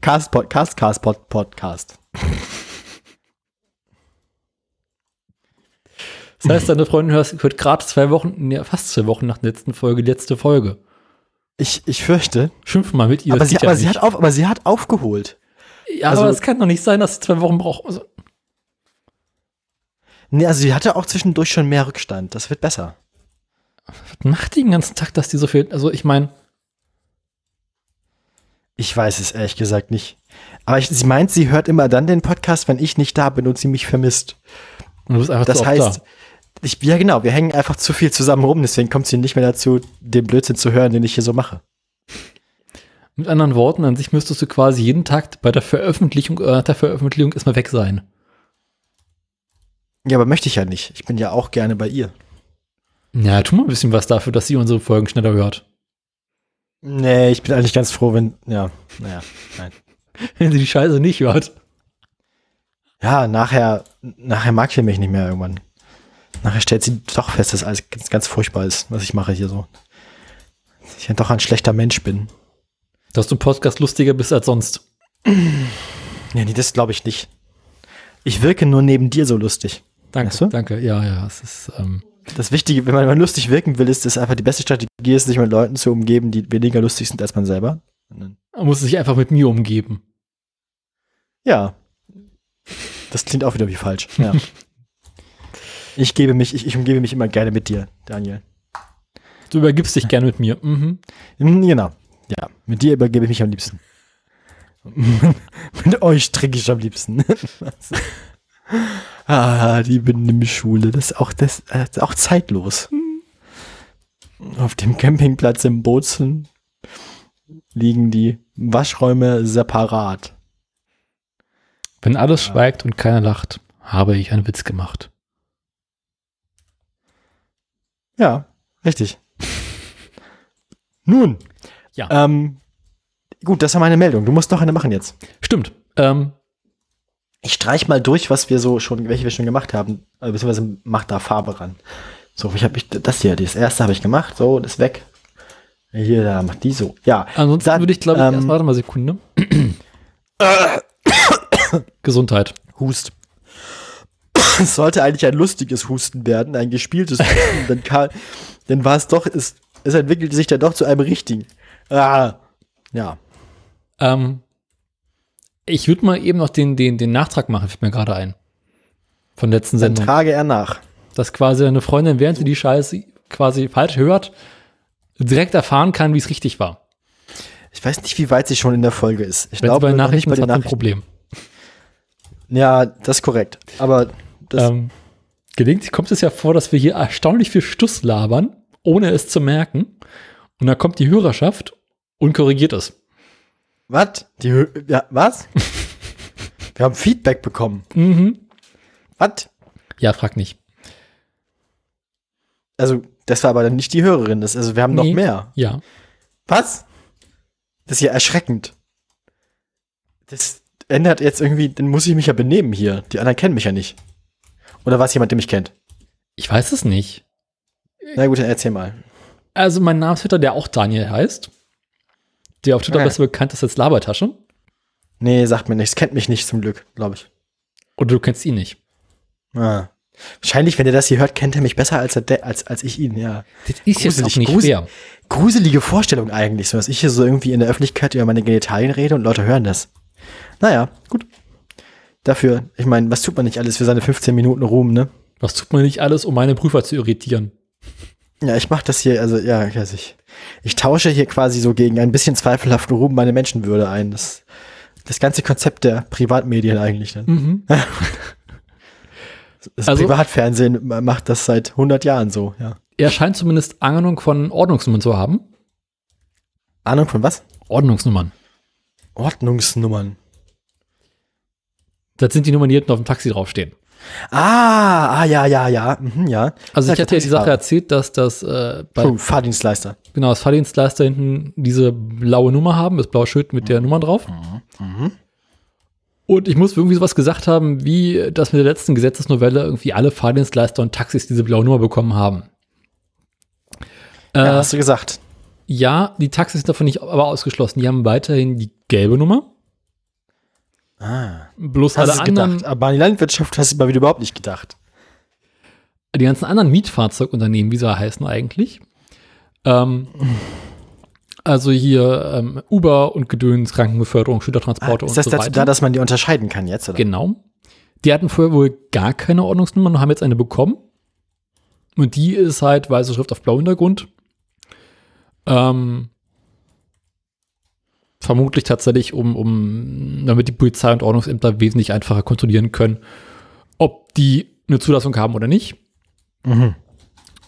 Cast, Podcast, Cast, Pod, Podcast. Das heißt, deine Freundin hört, hört gerade zwei Wochen, nee, fast zwei Wochen nach der letzten Folge, die letzte Folge. Ich, ich fürchte. Schimpf mal mit ihr. Aber, sie, geht ja aber, sie hat auf, aber sie hat aufgeholt. ja, also- aber es kann doch nicht sein, dass sie zwei Wochen braucht. Also, Nee, also sie hatte auch zwischendurch schon mehr Rückstand. Das wird besser. was macht die den ganzen Tag, dass die so viel, also ich meine, Ich weiß es ehrlich gesagt nicht. Aber ich, sie meint, sie hört immer dann den Podcast, wenn ich nicht da bin und sie mich vermisst. du bist einfach Das heißt, da. Ich, ja genau, wir hängen einfach zu viel zusammen rum, deswegen kommt sie nicht mehr dazu, den Blödsinn zu hören, den ich hier so mache. Mit anderen Worten, an sich müsstest du quasi jeden Tag bei der Veröffentlichung, äh, der Veröffentlichung erstmal weg sein. Ja, aber möchte ich ja nicht. Ich bin ja auch gerne bei ihr. Ja, tu mal ein bisschen was dafür, dass sie unsere Folgen schneller hört. Nee, ich bin eigentlich ganz froh, wenn, ja, naja, nein. Wenn sie die Scheiße nicht hört. Ja, nachher, nachher mag sie mich nicht mehr irgendwann. Nachher stellt sie doch fest, dass alles ganz, ganz furchtbar ist, was ich mache hier so. Dass ich ja doch ein schlechter Mensch bin. Dass du Podcast lustiger bist als sonst. Ja, nee, das glaube ich nicht. Ich wirke nur neben dir so lustig. Danke, Weißt du? danke. Ja, ja, es ist, ähm, Das Wichtige, wenn man mal lustig wirken will, ist es einfach die beste Strategie, ist, sich mit Leuten zu umgeben, die weniger lustig sind als man selber. Man muss sich einfach mit mir umgeben. Ja. Das klingt auch wieder wie falsch. Ja. ich gebe mich, ich, ich umgebe mich immer gerne mit dir, Daniel. Du übergibst dich gern mit mir. Mhm. Hm, Genau. Ja, mit dir übergebe ich mich am liebsten. mit euch trinke ich am liebsten. ah, die Benimmschule, das ist auch, das, äh, das ist auch zeitlos. Auf dem Campingplatz im Bozen liegen die Waschräume separat. Wenn alles schweigt und keiner lacht, habe ich einen Witz gemacht. Ja, richtig. Nun. Ja. Ähm, gut, das war meine Meldung. Du musst noch eine machen jetzt. Stimmt. Ähm, Ich streich mal durch, was wir so schon, welche wir schon gemacht haben, äh, beziehungsweise mach da Farbe ran. So, ich habe ich das hier, das erste habe ich gemacht, so, das ist weg. Hier, da macht die so. Ja. ansonsten Dann, würde ich, glaube ich, ähm, erst, warte mal Sekunde. Gesundheit. Hust. Es sollte eigentlich ein lustiges Husten werden, ein gespieltes Husten. dann, kam, dann war es doch, es, es entwickelte sich dann doch zu einem richtigen. Ah. Ja. Ähm, ich würde mal eben noch den, den, den Nachtrag machen, fällt mir gerade ein. Von letzten Dann Sendung. trage er nach. Dass quasi eine Freundin, während sie die Scheiße quasi falsch hört, direkt erfahren kann, wie es richtig war. Ich weiß nicht, wie weit sie schon in der Folge ist. Ich glaube bei noch nicht Nachrichten bei den sie ein Nachrichten. Problem. Ja, das ist korrekt. Aber das, Ähm, gelegentlich kommt es ja vor, dass wir hier erstaunlich viel Stuss labern, ohne es zu merken. Und dann kommt die Hörerschaft und korrigiert es. was? Die, Hö- ja, was? Wir haben Feedback bekommen. Mhm. Was? Ja, frag nicht. Also, das war aber dann nicht die Hörerin. Das, also, wir haben Nee. noch mehr. Ja. Was? Das ist ja erschreckend. Das ändert jetzt irgendwie, dann muss ich mich ja benehmen hier. Die anderen kennen mich ja nicht. Oder war es jemand, der mich kennt? Ich weiß es nicht. Na gut, dann erzähl mal. Also mein Namensvetter, der auch Daniel heißt, der auf Twitter Okay. besser bekannt ist als Labertasche. Nee, sagt mir nichts. Kennt mich nicht zum Glück, glaube ich. Oder du kennst ihn nicht. Ah. Wahrscheinlich, wenn er das hier hört, kennt er mich besser als, er als, als ich ihn, ja. Das ist jetzt Gruselig, auch nicht gruselig. fair. Gruselige Vorstellung eigentlich, so dass ich hier so irgendwie in der Öffentlichkeit über meine Genitalien rede und Leute hören das. Naja, gut. Dafür, ich meine, was tut man nicht alles für seine 15 Minuten Ruhm, ne? Was tut man nicht alles, um meine Prüfer zu irritieren? Ja, ich mache das hier, also ja, ich weiß ich. Ich tausche hier quasi so gegen ein bisschen zweifelhaften Ruhm meine Menschenwürde ein. Das, das ganze Konzept der Privatmedien eigentlich. Ne? Mhm. Das Also- Privatfernsehen macht das seit 100 Jahren so, ja. Er scheint zumindest Ahnung von Ordnungsnummern zu haben. Ahnung von was? Ordnungsnummern. Ordnungsnummern. Das sind die hinten auf dem Taxi draufstehen. Ah, ah, ja, ja, ja, mhm, ja. Also ich hatte ja die Sache erzählt, dass das äh, bei Oh, Fahrdienstleister. genau das Fahrdienstleister hinten diese blaue Nummer haben, das blaue Schild mit der Nummer drauf. Und ich muss irgendwie sowas gesagt haben, wie dass mit der letzten Gesetzesnovelle irgendwie alle Fahrdienstleister und Taxis diese blaue Nummer bekommen haben. Äh, Ja, hast du gesagt. Ja, die Taxis sind davon nicht aber ausgeschlossen. Die haben weiterhin die gelbe Nummer. Ah. Bloß Hast alle du anderen, gedacht. Aber an die Landwirtschaft hast du mal wieder überhaupt nicht gedacht. die ganzen anderen Mietfahrzeugunternehmen, wie sie heißen eigentlich. Ähm, also hier ähm, Uber und Gedöns, Krankenbeförderung, Schülertransporte Ah, und ist das so dazu weiter. da, dass man die unterscheiden kann jetzt? Oder? Genau. Die hatten vorher wohl gar keine Ordnungsnummer und haben jetzt eine bekommen. Und die ist halt weiße Schrift auf blau Hintergrund. Ähm, vermutlich tatsächlich, um, um, damit die Polizei und Ordnungsämter wesentlich einfacher kontrollieren können, ob die eine Zulassung haben oder nicht. Mhm.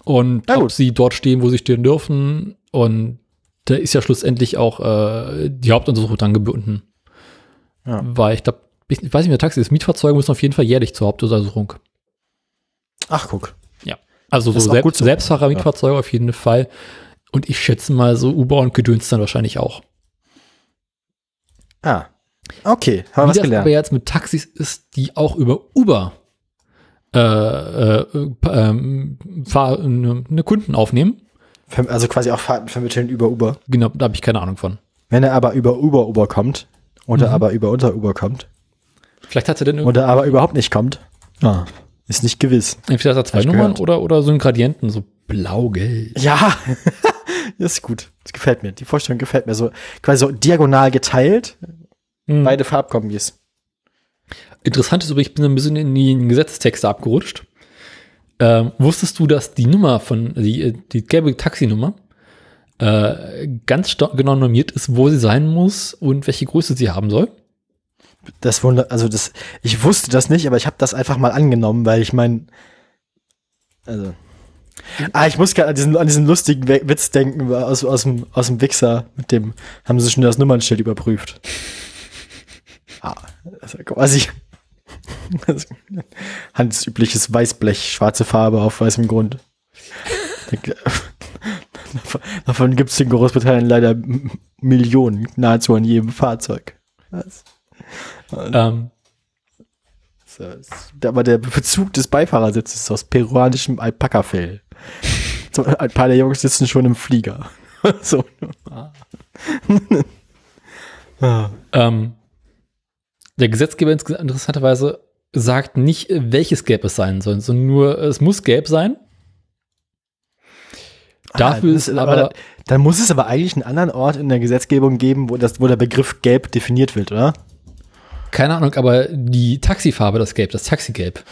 Und ob sie dort stehen, wo sie stehen dürfen. Und da ist ja schlussendlich auch äh, die Hauptuntersuchung dran gebunden. Ja. Weil ich glaube, ich, weiß nicht mehr, Taxi ist. Mietfahrzeuge müssen auf jeden Fall jährlich zur Hauptuntersuchung. Ach, guck. Also Das so, Selbst, gut so. Selbstfahrer-Mietfahrzeuge auf jeden Fall. Und ich schätze mal, so Uber und Gedöns dann wahrscheinlich auch. Ah. Okay, haben wir was gelernt. aber jetzt mit Taxis ist, die auch über Uber äh, äh, ähm, Fahr eine, eine Kunden aufnehmen. Also quasi auch Fahrten vermitteln über Uber. Genau, da habe ich keine Ahnung von. Wenn er aber über Uber Uber kommt, oder Mhm. aber über unter Uber kommt, Vielleicht hat er denn oder aber überhaupt nicht kommt, ah, ist nicht gewiss. entweder hat er zwei Nummern gehört. oder, oder so ein Gradienten, so blau-gelb. Ja, das ist gut. Das gefällt mir. Die Vorstellung gefällt mir so. Quasi so diagonal geteilt, Mhm. beide Farbkombis. Interessant ist übrigens, ich bin ein bisschen in die Gesetzestexte abgerutscht. Ähm, wusstest du, dass die Nummer von, die, die gelbe Taxinummer, äh, ganz genau normiert ist, wo sie sein muss und welche Größe sie haben soll? Das Wunder, also das, ich wusste das nicht, aber ich habe das einfach mal angenommen, weil ich mein, also, ah, ich muss gerade an diesen, an diesen lustigen Witz denken aus, aus dem, aus dem Wichser, mit dem haben sie schon das Nummernschild überprüft. Ah, also quasi handelsübliches Weißblech, schwarze Farbe auf weißem Grund. Davon- gibt es in Großbritannien leider Millionen, nahezu an jedem Fahrzeug. Was? Ähm, Aber der Bezug des Beifahrersitzes ist aus peruanischem Alpakafell. So, ein paar der Jungs sitzen schon im Flieger. so. Ah. ähm, der Gesetzgeber interessanterweise sagt nicht, welches Gelb es sein soll, sondern nur, es muss gelb sein. Dafür Ah, ist das- aber, dann, dann muss es aber eigentlich einen anderen Ort in der Gesetzgebung geben, wo, das, wo der Begriff gelb definiert wird, oder? keine Ahnung, aber die Taxifarbe, das Gelb, das Taxigelb,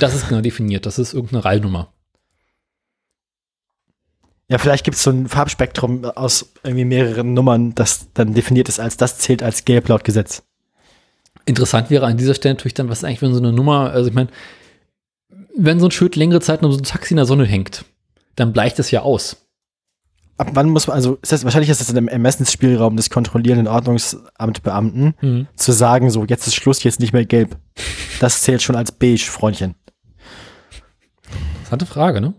das ist genau definiert. Das ist irgendeine Reihenummer. Ja, vielleicht gibt es so ein Farbspektrum aus irgendwie mehreren Nummern, das dann definiert ist als das zählt als gelb laut Gesetz. Interessant wäre an dieser Stelle natürlich dann, was eigentlich, wenn so eine Nummer, also ich meine, wenn so ein Schild längere Zeit um so ein Taxi in der Sonne hängt, dann bleicht es ja aus. Ab wann muss man, also ist das, wahrscheinlich ist das im Ermessensspielraum des kontrollierenden Ordnungsamtbeamten, zu sagen, so, jetzt ist Schluss, jetzt nicht mehr gelb. Das zählt schon als beige, Freundchen. Interessante Frage, ne?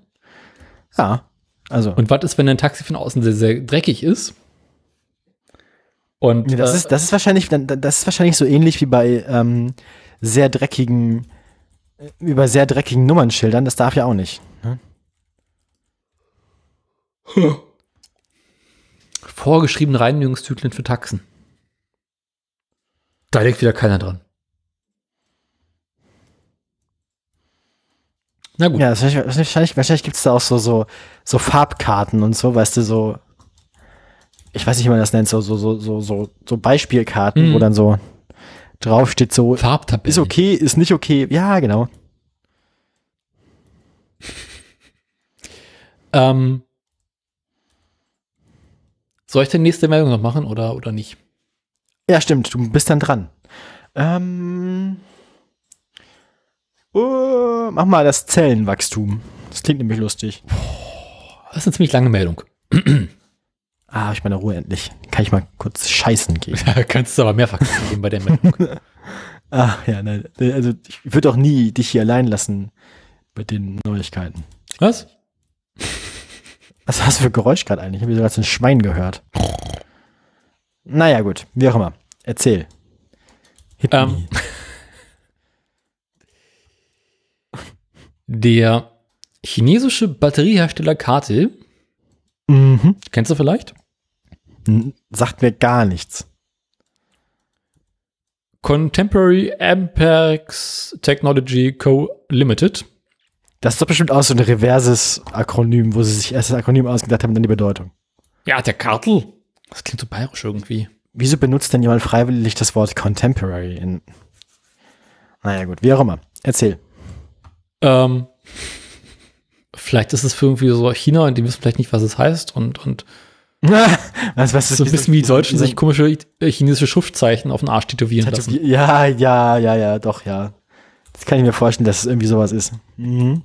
Ja, also. Und was ist, wenn ein Taxi von außen sehr, sehr dreckig ist? Und Nee, das, äh, ist, das ist wahrscheinlich, das ist wahrscheinlich so ähnlich wie bei ähm, sehr dreckigen, äh, bei sehr dreckigen Nummernschildern, das darf ja auch nicht. Ne? vorgeschriebene Reinigungszyklen für Taxen. Da denkt wieder keiner dran. Na gut. Ja, wahrscheinlich, wahrscheinlich, gibt es da auch so, so, so Farbkarten und so, weißt du, so, ich weiß nicht, wie man das nennt, so, so, so, so, so, so Beispielkarten, Mhm. wo dann so draufsteht, so, Farbtabellen. ist okay, ist nicht okay, ja, genau. Ähm, soll ich die nächste Meldung noch machen oder, oder nicht? Ja, stimmt, du bist dann dran. Ähm, oh, mach mal das Zellenwachstum. Das klingt nämlich lustig. Das ist eine ziemlich lange Meldung. Ah, ich meine Ruhe endlich. Kann ich mal kurz scheißen gehen. Kannst du aber mehrfach geben bei der Meldung. Ah, ja, nein. Also ich würde auch nie dich hier allein lassen bei den Neuigkeiten. Was? Was hast du für Geräusch gerade eigentlich? Ich habe sogar ein Schwein gehört. Naja, gut. Wie auch immer. Erzähl. Hit Ähm. Der chinesische Batteriehersteller Kartel, Mhm. kennst du vielleicht? Sagt mir gar nichts. Contemporary Amperex Technology Co. Limited. Das ist doch bestimmt auch so ein reverses Akronym, wo sie sich erst das Akronym ausgedacht haben, dann die Bedeutung. Ja, der Kartel. Das klingt so bayerisch irgendwie. Wieso benutzt denn jemand freiwillig das Wort Contemporary in. Naja, gut, wie auch immer. Erzähl. Ähm, vielleicht ist es für irgendwie so China und die wissen vielleicht nicht, was es heißt und, und was, was so ein bisschen wie die Deutschen sich komische äh, chinesische Schriftzeichen auf den Arsch tätowieren lassen. Ja, ja, ja, ja, doch, ja. Das kann ich mir vorstellen, dass es irgendwie sowas ist. Mhm.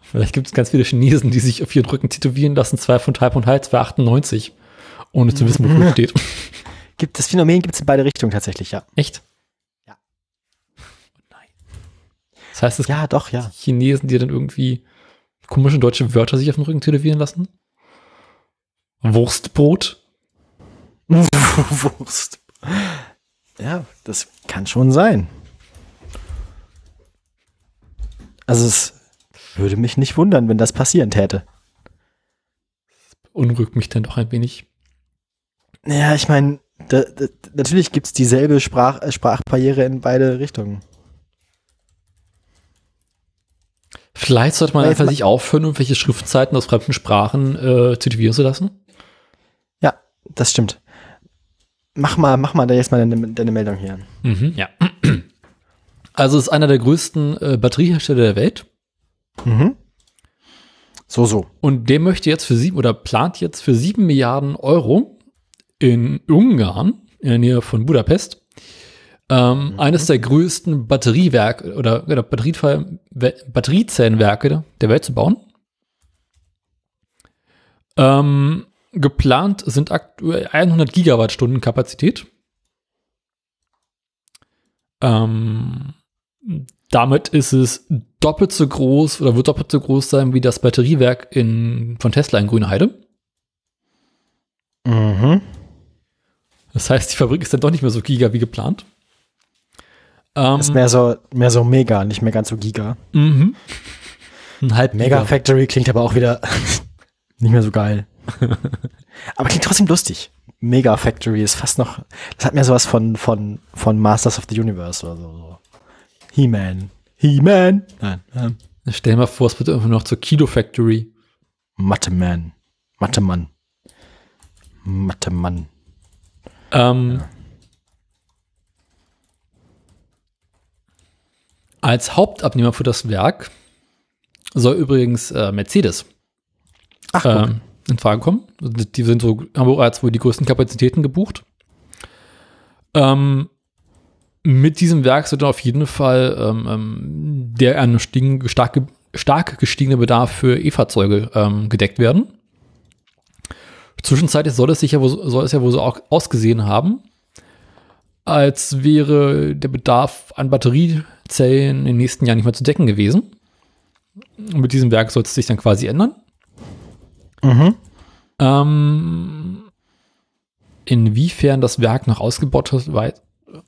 Vielleicht gibt es ganz viele Chinesen, die sich auf ihren Rücken tätowieren lassen, zwei von Type und High, 298, ohne zu wissen, wofür es steht. Gibt, das Phänomen gibt es in beide Richtungen tatsächlich, ja. Echt? Ja. Nein. Das heißt, es Ja, doch, ja. gibt Chinesen, die dann irgendwie komische deutsche Wörter sich auf den Rücken tätowieren lassen? Wurstbrot? Wurst. Ja, das kann schon sein. Also es würde mich nicht wundern, wenn das passieren täte. Unrügt mich dann doch ein wenig. Naja, ich meine, natürlich gibt es dieselbe Sprach, Sprachbarriere in beide Richtungen. Vielleicht sollte man einfach sich aufhören, irgendwelche Schriftzeiten aus fremden Sprachen äh, tätowieren zu lassen. Ja, das stimmt. Mach mal, mach mal da jetzt mal deine, deine Meldung hier. Mhm, ja. Also es ist einer der größten äh, Batteriehersteller der Welt Mhm. So, so. und der möchte jetzt für sieben oder plant jetzt für sieben Milliarden Euro in Ungarn, in der Nähe von Budapest, ähm, eines der größten Batteriewerke oder, oder Batteriezellenwerke der Welt zu bauen. Ähm, geplant sind aktuell 100 Gigawattstunden Kapazität. Ähm, damit ist es doppelt so groß oder wird doppelt so groß sein wie das Batteriewerk in, von Tesla in Grüneheide. Mhm. Das heißt, die Fabrik ist dann doch nicht mehr so giga wie geplant. Ähm, Ist mehr so, mehr so mega, nicht mehr ganz so giga. mhm. Ein halb Mega Giga. Factory klingt aber auch wieder nicht mehr so geil. aber klingt trotzdem lustig. Mega Factory ist fast noch, das hat mehr sowas von, von, von Masters of the Universe oder so. He-Man. He-Man. Nein. Ähm, Stell dir mal vor, es wird einfach noch zur Kilo Factory. Mathe-Man. Mathe-Mann. Mathe-Mann. Ähm, Als Hauptabnehmer für das Werk soll übrigens äh, Mercedes Ach, ähm, in Frage kommen. Die sind so, haben bereits wohl die größten Kapazitäten gebucht. Ähm, mit diesem Werk sollte auf jeden Fall ähm, ähm, der eine stiegen, stark, stark gestiegene Bedarf für E-Fahrzeuge ähm, gedeckt werden. Zwischenzeitlich soll es sich ja wohl, soll es ja wohl so auch ausgesehen haben, als wäre der Bedarf an Batteriezellen in den nächsten Jahren nicht mehr zu decken gewesen. Und mit diesem Werk soll es sich dann quasi ändern. Mhm. Ähm, inwiefern das Werk noch ausgebaut wird, wei-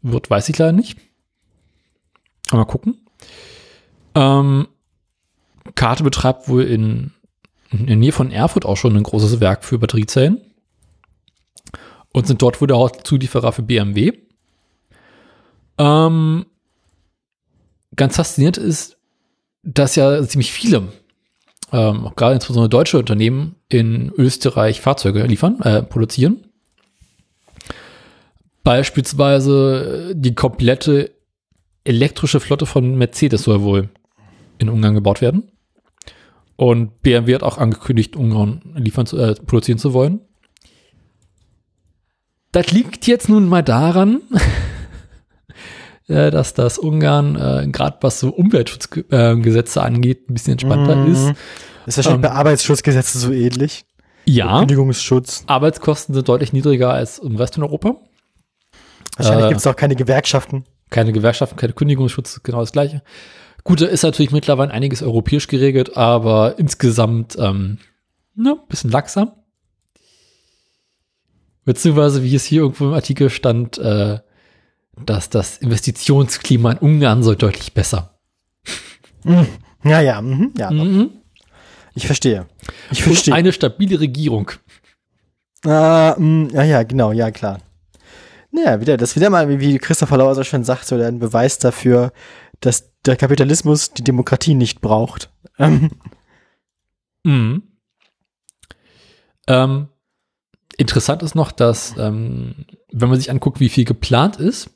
wird, weiß ich leider nicht. Aber Mal gucken. Ähm, Karte betreibt wohl in, in der Nähe von Erfurt auch schon ein großes Werk für Batteriezellen. Und sind dort wohl der Hauptzulieferer für BMW. Ähm, ganz faszinierend ist, dass ja ziemlich viele ähm, gerade insbesondere deutsche Unternehmen in Österreich Fahrzeuge liefern, äh, produzieren. Beispielsweise die komplette elektrische Flotte von Mercedes soll wohl in Ungarn gebaut werden. Und BMW hat auch angekündigt, Ungarn liefern zu, äh, produzieren zu wollen. Das liegt jetzt nun mal daran, äh, dass das Ungarn, äh, gerade was so Umweltschutzgesetze angeht, ein bisschen entspannter Mhm. ist. Ist wahrscheinlich Ähm, bei Arbeitsschutzgesetzen so ähnlich. Ja, Kündigungsschutz. Arbeitskosten sind deutlich niedriger als im Rest in Europa. Wahrscheinlich Äh, gibt es auch keine Gewerkschaften. keine Gewerkschaften, keine Kündigungsschutz, genau das gleiche. Gut, da ist natürlich mittlerweile einiges europäisch geregelt, aber insgesamt ähm, ne, ein bisschen laxam. Beziehungsweise, wie es hier irgendwo im Artikel stand, äh, dass das Investitionsklima in Ungarn soll deutlich besser. Ja, ja, mhm, ja. Mhm. Ich verstehe. Ich Und verstehe. eine stabile Regierung. Ah, mh, ja, ja, genau, ja, klar. Naja, wieder, das ist wieder mal, wie Christopher Lauer so schön sagt, so ein Beweis dafür, dass der Kapitalismus die Demokratie nicht braucht. Mhm. Ähm, interessant ist noch, dass, ähm, wenn man sich anguckt, wie viel geplant ist,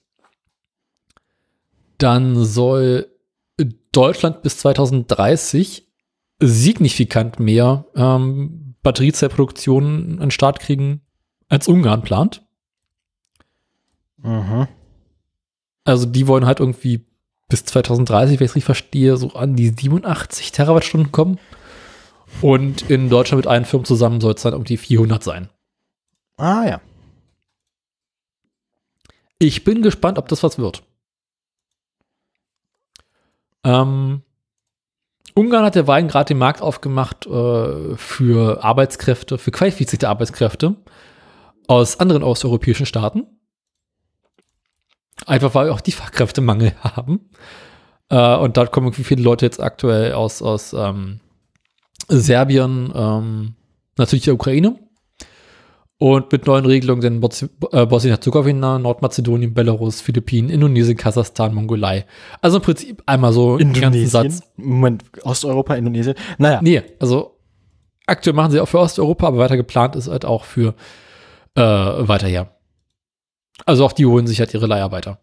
dann soll Deutschland bis 2030 signifikant mehr ähm, Batteriezellproduktion an den Start kriegen, als Ungarn plant. mhm. Also die wollen halt irgendwie bis 2030, wenn ich es richtig verstehe, so an die 87 Terawattstunden kommen. Und in Deutschland mit allen Firmen zusammen soll es dann um die 400 sein. Ah, ja. Ich bin gespannt, ob das was wird. Ähm, Ungarn hat derweil gerade den Markt aufgemacht äh, für Arbeitskräfte, für qualifizierte Arbeitskräfte aus anderen osteuropäischen Staaten. Einfach weil wir auch die Fachkräftemangel haben. Äh, und da kommen irgendwie viele Leute jetzt aktuell aus, aus ähm, Serbien, ähm, natürlich der Ukraine. Und mit neuen Regelungen Bos äh, Bosnien-Herzegowina, Nordmazedonien, Belarus, Philippinen, Indonesien, Kasachstan, Mongolei. Also im Prinzip einmal so Indonesien. Satz. Moment, Osteuropa, Indonesien. Naja, Nee, also aktuell machen sie auch für Osteuropa, aber weiter geplant ist halt auch für äh, weiter her. Also auch die holen sich halt ihre Leiharbeiter.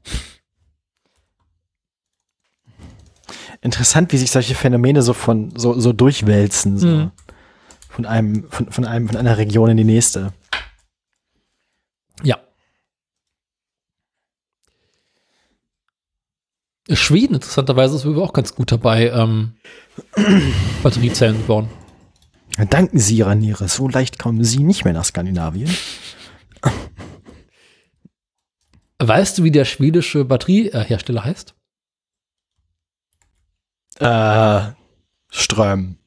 interessant, wie sich solche Phänomene so von so, so durchwälzen. So. Mhm. Von einem, von, von einem, von einer Region in die nächste. Ja. Schweden, interessanterweise, ist übrigens auch ganz gut dabei, ähm, Batteriezellen zu bauen. Danken Sie, Raniere. So leicht kommen Sie nicht mehr nach Skandinavien. Weißt du, wie der schwedische Batteriehersteller heißt? Äh, Ström.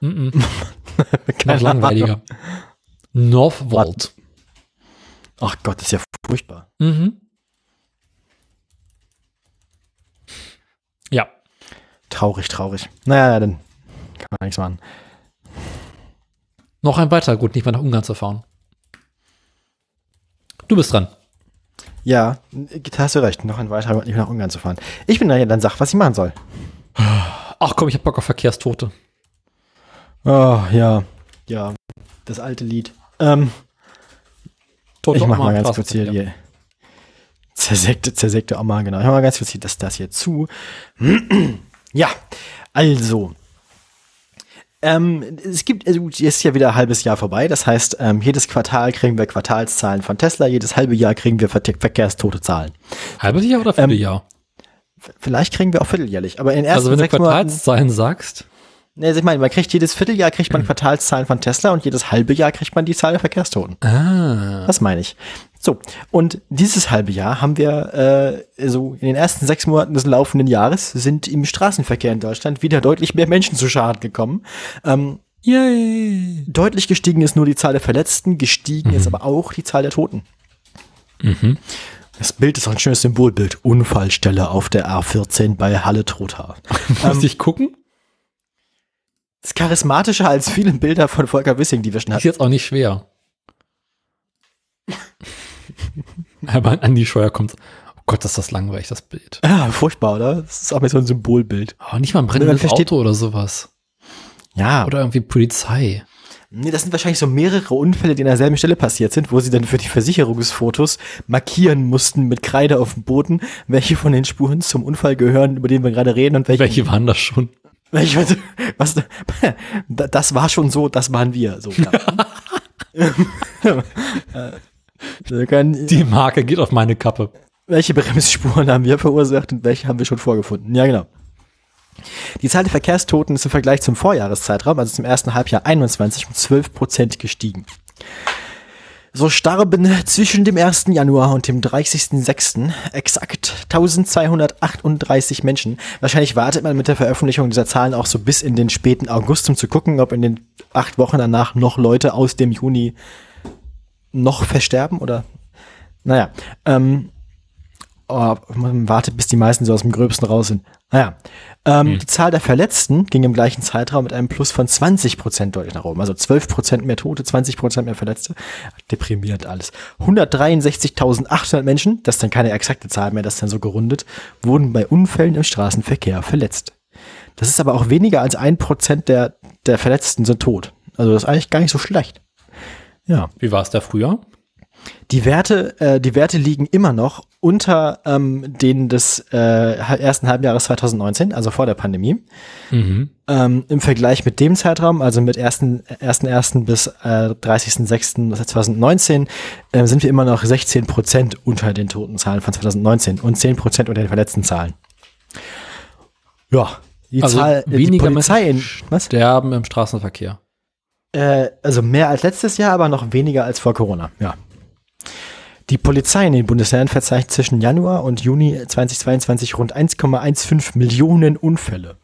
Mhm. Noch langweiliger. Northvolt. Ach Gott, das ist ja furchtbar. Mhm. Ja. Traurig, traurig. Naja, dann kann man nichts machen. Noch ein weiterer Grund, nicht mehr nach Ungarn zu fahren. Du bist dran. Ja, da hast du recht. Noch ein weiterer Grund, nicht nach Ungarn zu fahren. Ich bin dran, dann sag, was ich machen soll. Ach komm, ich hab Bock auf Verkehrstote. Oh, ja. Ja, das alte Lied. Ähm, Tote ich mach mal im ganz kurz hier Straßenverkehr. die zersägte, zersägte Oma, genau. Ich mach mal ganz kurz hier das, das hier zu. ja, also. Ähm, es gibt, also jetzt ist ja wieder ein halbes Jahr vorbei. Das heißt, ähm, jedes Quartal kriegen wir Quartalszahlen von Tesla, jedes halbe Jahr kriegen wir Ver Verkehrstote Zahlen. Halbes Jahr oder Vierteljahr? V- Vielleicht kriegen wir auch vierteljährlich, aber in ersten also wenn du sechs Monaten, Quartalszahlen sagst, nee, also ich meine, man kriegt jedes Vierteljahr kriegt man Quartalszahlen von Tesla und jedes halbe Jahr kriegt man die Zahl der Verkehrstoten. ah, Das meine ich. So, und dieses halbe Jahr haben wir, äh, so in den ersten sechs Monaten des laufenden Jahres sind im Straßenverkehr in Deutschland wieder deutlich mehr Menschen zu Schaden gekommen. Ähm, yay. deutlich gestiegen ist nur die Zahl der Verletzten, gestiegen ist aber auch die Zahl der Toten. Mhm. Das Bild ist auch ein schönes Symbolbild. Unfallstelle auf der A14 bei Halle Trotha. Muss ich gucken? Ist charismatischer als viele Bilder von Volker Wissing, die wir schon Ist hatten. jetzt auch nicht schwer. Aber an die Scheuer kommt. Oh Gott, ist das langweilig, das Bild. Ja, furchtbar, oder? Das ist auch mehr so ein Symbolbild. Oh, nicht mal ein brennendes Auto oder sowas. Ja, Oder irgendwie Polizei. Nee, das sind wahrscheinlich so mehrere Unfälle, die an derselben Stelle passiert sind, wo sie dann für die Versicherungsfotos markieren mussten mit Kreide auf dem Boden, welche von den Spuren zum Unfall gehören, über den wir gerade reden und welche. Welche waren das schon? Welche was, das war schon so, das waren wir. So, Die Marke geht auf meine Kappe. welche Bremsspuren haben wir verursacht und welche haben wir schon vorgefunden? Ja, genau. Die Zahl der Verkehrstoten ist im Vergleich zum Vorjahreszeitraum, also zum ersten Halbjahr 21, um 12 Prozent gestiegen. So starben zwischen dem 1. Januar und dem 30.06. exakt 1238 Menschen. Wahrscheinlich wartet man mit der Veröffentlichung dieser Zahlen auch so bis in den späten August, um zu gucken, ob in den acht Wochen danach noch Leute aus dem Juni noch versterben oder naja, ähm, oh, man wartet, bis die meisten so aus dem Gröbsten raus sind. Naja, ähm, die Zahl der Verletzten ging im gleichen Zeitraum mit einem Plus von 20 Prozent deutlich nach oben. Also 12 Prozent mehr Tote, 20 Prozent mehr Verletzte. Deprimierend alles. 163.800 Menschen, das ist dann keine exakte Zahl mehr, das ist dann so gerundet, wurden bei Unfällen im Straßenverkehr verletzt. Das ist aber auch weniger als ein Prozent der, der Verletzten sind tot. Also das ist eigentlich gar nicht so schlecht. Ja. Wie war es da früher? Die Werte, äh, die Werte liegen immer noch unter ähm, denen des äh, ersten Halbjahres 2019, also vor der Pandemie. Mhm. Ähm, Im Vergleich mit dem Zeitraum, also mit 1.1. bis äh, 30.06.2019, äh, sind wir immer noch 16 Prozent unter den Totenzahlen von 2019 und 10 Prozent unter den verletzten Zahlen. Ja, die Also Zahl, äh, die weniger Polizei in, was? sterben im Straßenverkehr. Äh, also mehr als letztes Jahr, aber noch weniger als vor Corona, ja. Die Polizei in den Bundesländern verzeichnet zwischen Januar und Juni 2022 rund 1,15 Millionen Unfälle.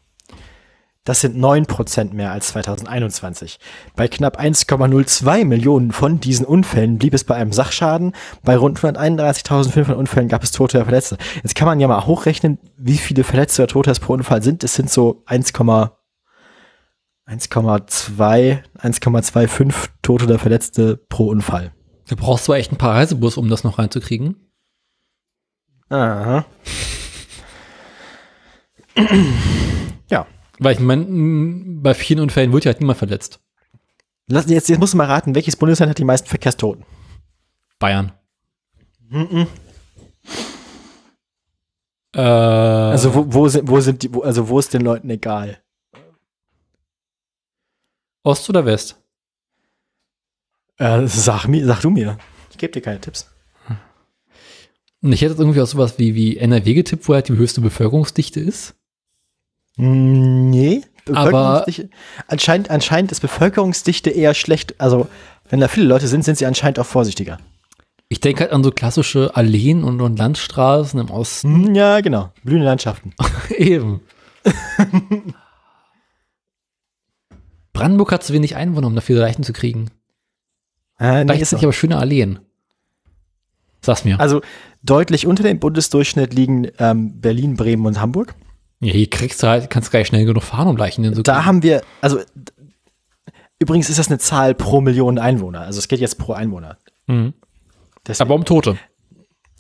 Das sind 9% mehr als 2021. Bei knapp 1,02 Millionen von diesen Unfällen blieb es bei einem Sachschaden. Bei rund 131.500 Unfällen gab es Tote oder Verletzte. Jetzt kann man ja mal hochrechnen, wie viele Verletzte oder Tote es pro Unfall sind. Es sind so 1, 1,2, 1,25 Tote oder Verletzte pro Unfall. Du brauchst zwar echt ein paar Reisebus, um das noch reinzukriegen. Aha. ja. Weil ich meine, bei vielen Unfällen wird ja halt niemand verletzt. Lass, jetzt, jetzt musst du mal raten, welches Bundesland hat die meisten Verkehrstoten? Bayern. Mhm. Äh, Also wo, wo sind, wo sind die, wo, also wo ist den Leuten egal? Ost oder West? Äh, sag mir, sag du mir. Ich gebe dir keine Tipps. Und ich hätte jetzt irgendwie auch sowas wie, wie NRW getippt, wo halt die höchste Bevölkerungsdichte ist. Mm, Nee. Aber- Bevölkerungsdichte- anscheinend, anscheinend ist Bevölkerungsdichte eher schlecht. Also, wenn da viele Leute sind, sind sie anscheinend auch vorsichtiger. Ich denke halt an so klassische Alleen und, und Landstraßen im Osten. Hm, Ja, genau. Blühende Landschaften. Eben. Brandenburg hat zu wenig Einwohner, um dafür Leichen zu kriegen. Äh, ist sind so. aber schöne Alleen. Sag's mir. Also deutlich unter dem Bundesdurchschnitt liegen ähm, Berlin, Bremen und Hamburg. ja, hier kriegst du halt, kannst gar nicht schnell genug fahren, um Leichen zu Da haben wir, also übrigens ist das eine Zahl pro Million Einwohner. Also es geht jetzt pro Einwohner. Mhm. Deswegen, Aber um Tote.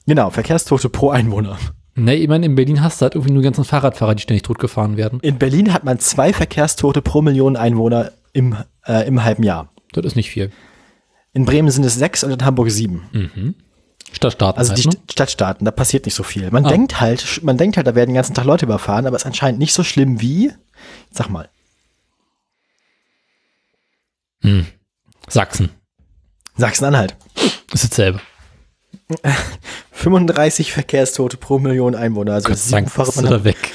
genau, Verkehrstote pro Einwohner. Ne, ich meine, in Berlin hast du halt irgendwie nur die ganzen Fahrradfahrer, die ständig totgefahren werden. In Berlin hat man zwei Verkehrstote pro Million Einwohner im, äh, im halben Jahr. Das ist nicht viel. In Bremen sind es sechs und in Hamburg sieben. Mhm. Stadtstaaten Also die ne? St Stadtstaaten, da passiert nicht so viel. Man Ah. denkt halt, man denkt halt, da werden den ganzen Tag Leute überfahren, aber es ist anscheinend nicht so schlimm wie, sag mal, Hm. Sachsen. Sachsen-Anhalt. Ist dasselbe. 35 Verkehrstote pro Million Einwohner, also Gott Dank siebenfache ist von weg.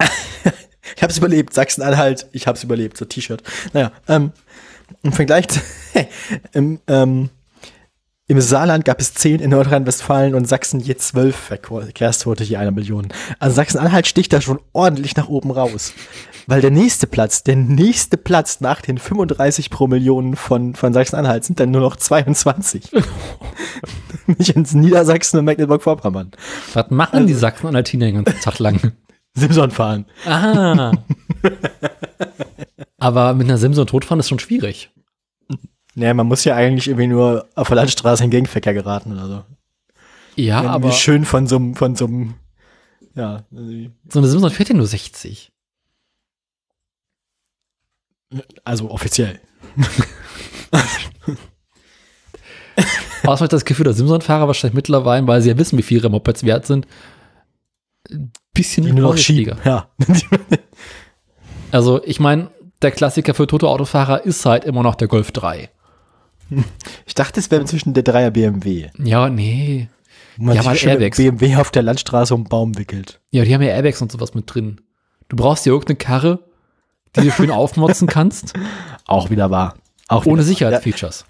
Ich hab's überlebt, Sachsen-Anhalt, ich hab's überlebt, so T-Shirt. Naja, ähm, im Vergleich zu, im, ähm, im Saarland gab es 10, in Nordrhein-Westfalen und Sachsen je 12 Verkehrstote je einer Million. Also Sachsen-Anhalt sticht da schon ordentlich nach oben raus. Weil der nächste Platz, der nächste Platz nach den 35 pro Million von, von Sachsen-Anhalt sind dann nur noch 22. Nicht ins Niedersachsen und Mecklenburg-Vorpommern. Was machen die Sachsen und Altiner den ganzen Tag lang? Simson fahren. Ah. Aber mit einer Simson totfahren ist schon schwierig. Naja, man muss ja eigentlich irgendwie nur auf der Landstraße in Gegenverkehr geraten oder so. Ja, Irgendwie aber schön von so einem, von so einem, ja, so eine Simson fährt ja nur 60. also offiziell. Aber ich das Gefühl, dass Simson-Fahrer wahrscheinlich mittlerweile, weil sie ja wissen, wie viel ihre Mopeds wert sind, ein bisschen nur noch schieben. Ja. Also, ich meine, der Klassiker für tote Autofahrer ist halt immer noch der Golf 3. Ich dachte, es wäre inzwischen der Dreier BMW. Ja, nee. Man Ja, weil schön mit Airbags. BMW auf der Landstraße um den Baum wickelt. Ja, die haben ja Airbags und sowas mit drin. Du brauchst dir irgendeine Karre, die du schön aufmotzen kannst, Auch wieder wahr. Auch ohne wieder wahr.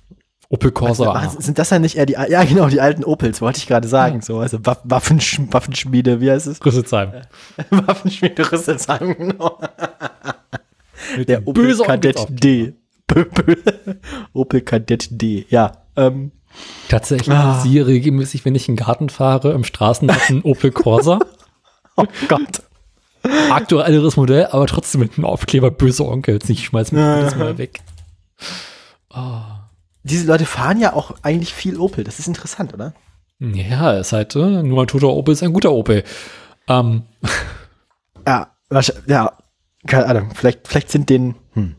Opel Corsa. Was, sind das ja nicht eher die, ja genau, die alten Opels, wollte ich gerade sagen, so, also Waff, Waffensch, Waffenschmiede, wie heißt es? Rüsselsheim. Waffenschmiede Rüsselsheim, genau. Der Opel Böse Kadett D. Opel Kadett D, ja, ähm, Tatsächlich Ah. sehe regelmäßig, wenn ich in den Garten fahre, im Straßenrad einen Opel Corsa. oh Gott. Aktuelleres Modell, aber trotzdem mit einem Aufkleber böse Onkels. Ich schmeiß mir jedes Mal weg. Diese Leute fahren ja auch eigentlich viel Opel, das ist interessant, oder? Ja, ist halt, äh, nur ein toter Opel ist ein guter Opel. Ähm, Ja, ja, keine Ahnung, vielleicht, vielleicht sind den, hm.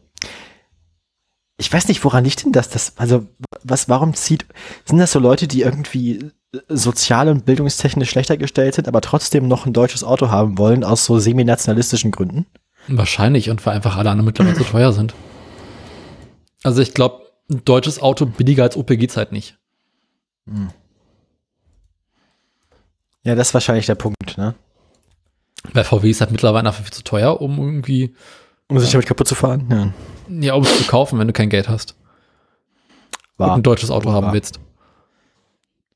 Ich weiß nicht, woran liegt denn das? das also, was, warum zieht, sind das so Leute, die irgendwie sozial und bildungstechnisch schlechter gestellt sind, aber trotzdem noch ein deutsches Auto haben wollen, aus so semi-nationalistischen Gründen? wahrscheinlich und weil einfach alle anderen mittlerweile zu teuer sind. Also ich glaube, ein deutsches Auto billiger als Opel geht's halt nicht. Ja, das ist wahrscheinlich der Punkt, ne? Weil VW ist halt mittlerweile einfach viel zu teuer, um irgendwie, Um sich damit kaputt zu fahren? Ja. ja, um es zu kaufen, wenn du kein Geld hast. Und War. ein deutsches Auto haben Wahr. willst.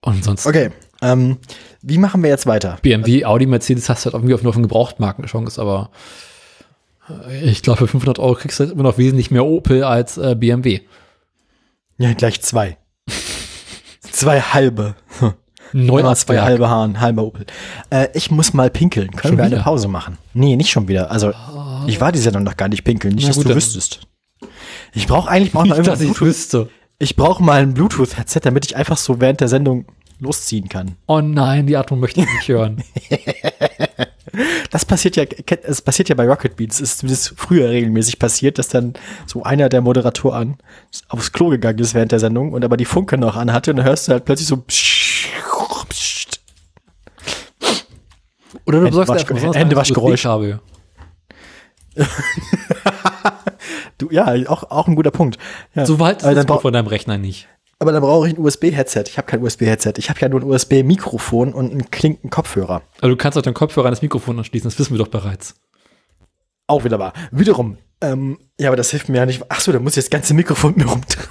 Und sonst Okay, ähm, wie machen wir jetzt weiter? BMW, Audi, Mercedes hast du halt irgendwie auf nur auf einen Gebrauchtmarken Chance, aber äh, ich glaube, für 500 Euro kriegst du halt immer noch wesentlich mehr Opel als äh, BMW. Ja, gleich zwei. zwei halbe. Neu Immer zwei halbe Haaren, halber Opel. Äh, ich muss mal pinkeln. Können Schon wir eine wieder? Pause machen? Nee, nicht schon wieder. Also, ich war diese Sendung noch gar nicht pinkeln. Nicht, Na dass gut, du dann- wüsstest. Ich brauche eigentlich mal irgendwas dass ich Bluetooth. wüsste. Ich brauche mal ein Bluetooth-Headset, damit ich einfach so während der Sendung losziehen kann. Oh nein, die Atmung möchte ich nicht hören. Das passiert ja, es passiert ja bei Rocket Beats. Es ist zumindest früher regelmäßig passiert, dass dann so einer der Moderatoren aufs Klo gegangen ist während der Sendung und aber die Funke noch anhatte und dann hörst du halt plötzlich so pssst, pssst. Oder du besorgst Wasch- einfach besonders Hände- langes Waschgeräusch. USB-Kabel. Du, ja, auch, auch ein guter Punkt. Ja. So weit ist aber, das von deinem Rechner nicht. Aber dann brauche ich ein USB-Headset. Ich habe kein USB-Headset. Ich habe ja nur ein USB-Mikrofon und einen klinkenden Kopfhörer. Also du kannst auch deinen Kopfhörer an das Mikrofon anschließen, das wissen wir doch bereits. Auch wieder wahr. Wiederum. Ähm, ja, aber das hilft mir ja nicht. Ach so, da muss ich das ganze Mikrofon mir rumdrehen.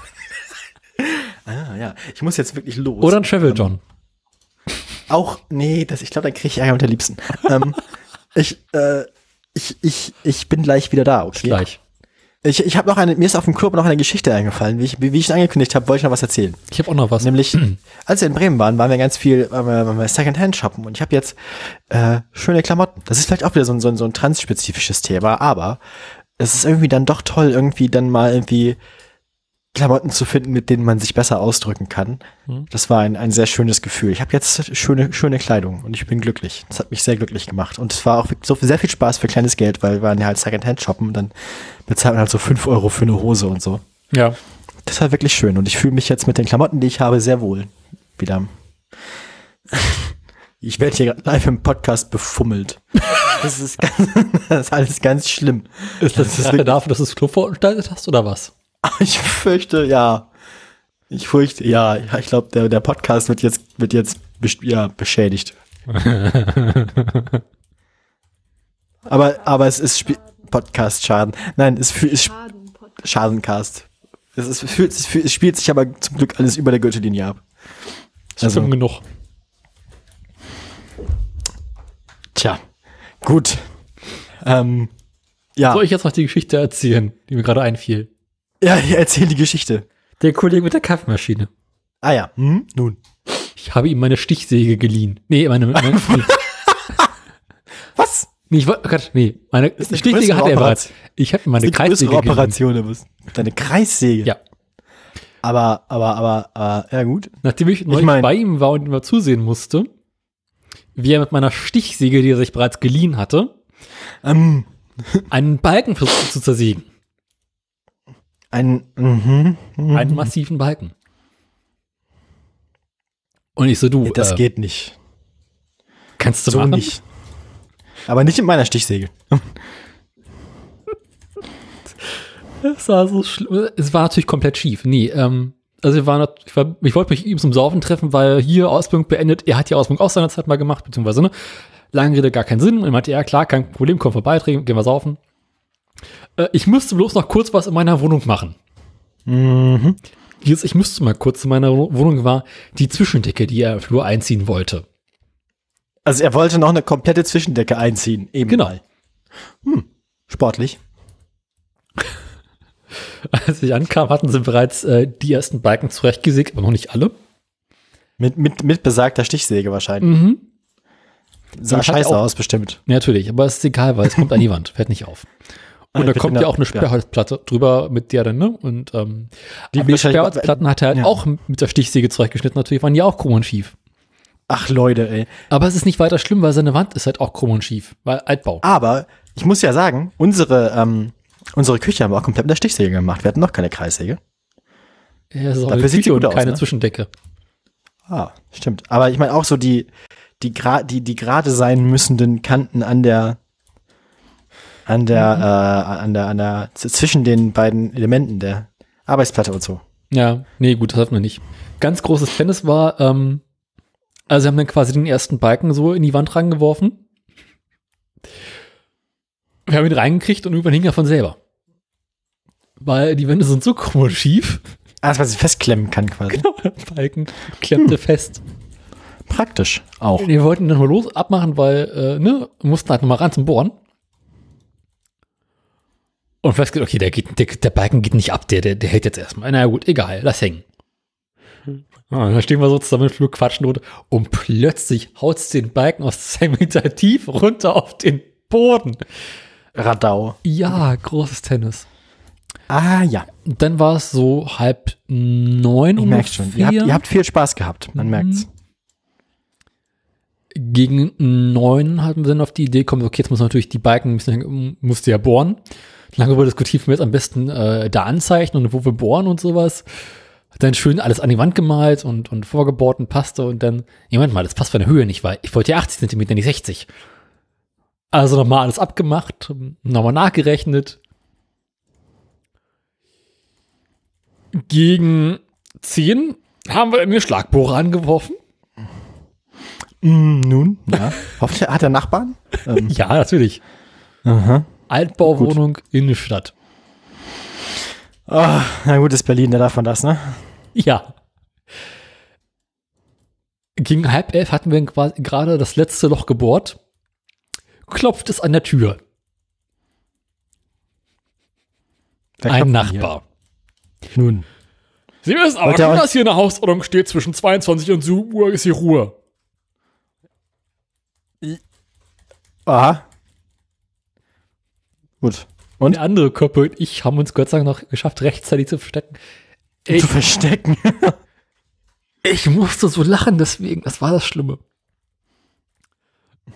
ah, ja. Ich muss jetzt wirklich los. Oder ein Travel John. Auch, nee, das, ich glaube, dann kriege ich Ärger mit der Liebsten. ähm, ich, äh, ich, ich, ich bin gleich wieder da, okay? Gleich. Ich, ich habe noch eine, mir ist auf dem Club noch eine Geschichte eingefallen. Wie ich, wie ich schon angekündigt habe, wollte ich noch was erzählen. Ich habe auch noch was. Nämlich, als wir in Bremen waren, waren wir ganz viel, waren wir, waren wir Secondhand shoppen und ich habe jetzt äh, schöne Klamotten. Das ist vielleicht auch wieder so ein, so ein, so ein transspezifisches Thema, aber es ist irgendwie dann doch toll, irgendwie dann mal irgendwie Klamotten zu finden, mit denen man sich besser ausdrücken kann. Mhm. Das war ein, ein sehr schönes Gefühl. Ich habe jetzt schöne, schöne Kleidung und ich bin glücklich. Das hat mich sehr glücklich gemacht. Und es war auch so sehr viel Spaß für kleines Geld, weil wir waren ja halt Secondhand shoppen und dann bezahlt man halt so fünf Euro für eine Hose und so. Ja. Das war wirklich schön und ich fühle mich jetzt mit den Klamotten, die ich habe, sehr wohl. Wieder. Ich werde hier live im Podcast befummelt. Das ist, ganz, das ist alles ganz schlimm. Ist das, ist das wirklich- dafür, dass du das Klo veranstaltet hast oder was? Ich fürchte, ja. Ich fürchte, ja. Ich glaube, der, der Podcast wird jetzt, wird jetzt ja, beschädigt. aber, aber es ist Spi- Podcast-Schaden. Nein, es, sp- Schaden-Podcast. Schadencast. Es, ist, es, fühlt, es, fühlt, es spielt sich aber zum Glück alles über der Gürtellinie ab. Ist Also- schlimm genug. Tja, gut. Ähm, ja, Soll ich jetzt noch die Geschichte erzählen, die mir gerade einfiel? Ja, erzähl die Geschichte. Der Kollege mit der Kaffeemaschine. Ah ja, hm? nun. Ich habe ihm meine Stichsäge geliehen. Nee, meine, meine nee, Was? nee, ich wollte, Gott, nee, meine eine Stichsäge hatte er bereits. Ich habe ihm meine Kreissäge geliehen. Operation, es- deine Kreissäge. Ja. Aber, aber, aber, aber, ja gut. Nachdem ich neulich mein- bei ihm war und ihm mal zusehen musste, wie er mit meiner Stichsäge, die er sich bereits geliehen hatte, Ähm, einen Balken versucht zu zersägen. Ein, mhm, mhm. Einen massiven Balken. Und ich so, du, das äh, geht nicht. kannst du So machen? nicht. Aber nicht in meiner Stichsäge. Es war so schlimm. Es war natürlich komplett schief. Nee, ähm, also wir waren, ich, war, ich wollte mich ihm zum Saufen treffen, weil hier Ausbildung beendet. Er hat die Ausbildung auch seinerzeit mal gemacht, beziehungsweise, ne? Lange Rede, gar keinen Sinn. Und er meinte, ja, klar, kein Problem, komm vorbei, trinken, gehen wir saufen. Äh, ich musste bloß noch kurz was in meiner Wohnung machen. Mhm. Jetzt, ich müsste mal kurz in meiner Wohnung war die Zwischendecke, die er im Flur einziehen wollte. Also er wollte noch eine komplette Zwischendecke einziehen. Eben Genau. Hm, sportlich. Als ich ankam, hatten sie bereits äh, die ersten Balken zurechtgesägt, aber noch nicht alle. Mit, mit, mit besagter Stichsäge wahrscheinlich. Mhm. Sah scheiße auch- aus, bestimmt. Ja, natürlich, aber es ist egal, weil es kommt an die Wand, fällt nicht auf. Und Ah, da bitte, kommt ja auch eine ja. Sperrholzplatte drüber, mit der dann, ne? Und ähm, Die Sperrholzplatten hat er halt Ja. auch mit der Stichsäge zurechtgeschnitten, natürlich waren die auch krumm und schief. Ach Leute, ey. Aber es ist nicht weiter schlimm, weil seine Wand ist halt auch krumm und schief, weil Altbau. Aber ich muss ja sagen, unsere, ähm, unsere Küche haben wir auch komplett mit der Stichsäge gemacht. Wir hatten noch keine Kreissäge. Ja, auch Dafür sieht die gut und aus, keine ne? Zwischendecke. Ah, stimmt. Aber ich meine auch so die, die, gra die, die gerade sein müssenden Kanten an der, an der, äh, an der, an der, zwischen den beiden Elementen der Arbeitsplatte und so. Ja, nee, gut, das hatten wir nicht. Ganz großes Tennis war, ähm, also sie haben dann quasi den ersten Balken so in die Wand reingeworfen. Wir haben ihn reingekriegt und irgendwann hing er von selber. Weil die Wände sind so krumm und schief. Ah, was ich festklemmen kann quasi. Der Balken klemmte fest. Praktisch auch. Wir wollten ihn dann mal los abmachen, weil, äh, ne, mussten halt nochmal ran zum Bohren. Und festgestellt, okay, der, geht, der, der Balken geht nicht ab, der, der, der hält jetzt erstmal. Na gut, egal, lass hängen. Ah, und dann stehen wir so zusammen im Flur, quatschen runter und plötzlich haut's den Balken aus zwei Meter tief runter auf den Boden. Radau. Ja, großes Tennis. Ah, ja. Dann war es so halb neun Ich merke schon. Ihr habt, ihr habt viel Spaß gehabt. Man Mhm. merkt's. gegen neun hatten wir dann auf die Idee gekommen, okay, jetzt muss man natürlich die Balken, müssen, musste ja bohren. Lange wurde diskutiert, wir jetzt am besten äh, da anzeichnen und wo wir bohren und sowas. Dann schön alles an die Wand gemalt und, und vorgebohrt und passte und dann, ja, Moment mal, das passt von der Höhe nicht, weil ich wollte ja 80 Zentimeter, nicht 60. Also nochmal alles abgemacht, nochmal nachgerechnet. Gegen 10 haben wir einen Schlagbohrer angeworfen. Mm, nun, ja. Hoffentlich hat er Nachbarn? Ähm, Ja, natürlich. aha. Altbauwohnung Innenstadt. Ah, na gut, ist Berlin, da darf man das, ne? Ja. Gegen halb elf hatten wir gerade das letzte Loch gebohrt. Klopft es an der Tür. Wer Ein Nachbar. Hier? Nun. Sie wissen aber schon, dass hier eine Hausordnung steht. Zwischen 22 und 7 Uhr ist hier Ruhe. Aha. Gut. Und? Der andere Körper und ich haben uns Gott sei Dank noch geschafft, rechtzeitig zu verstecken. Ich, Zu verstecken. ich musste so lachen deswegen. Das war das Schlimme.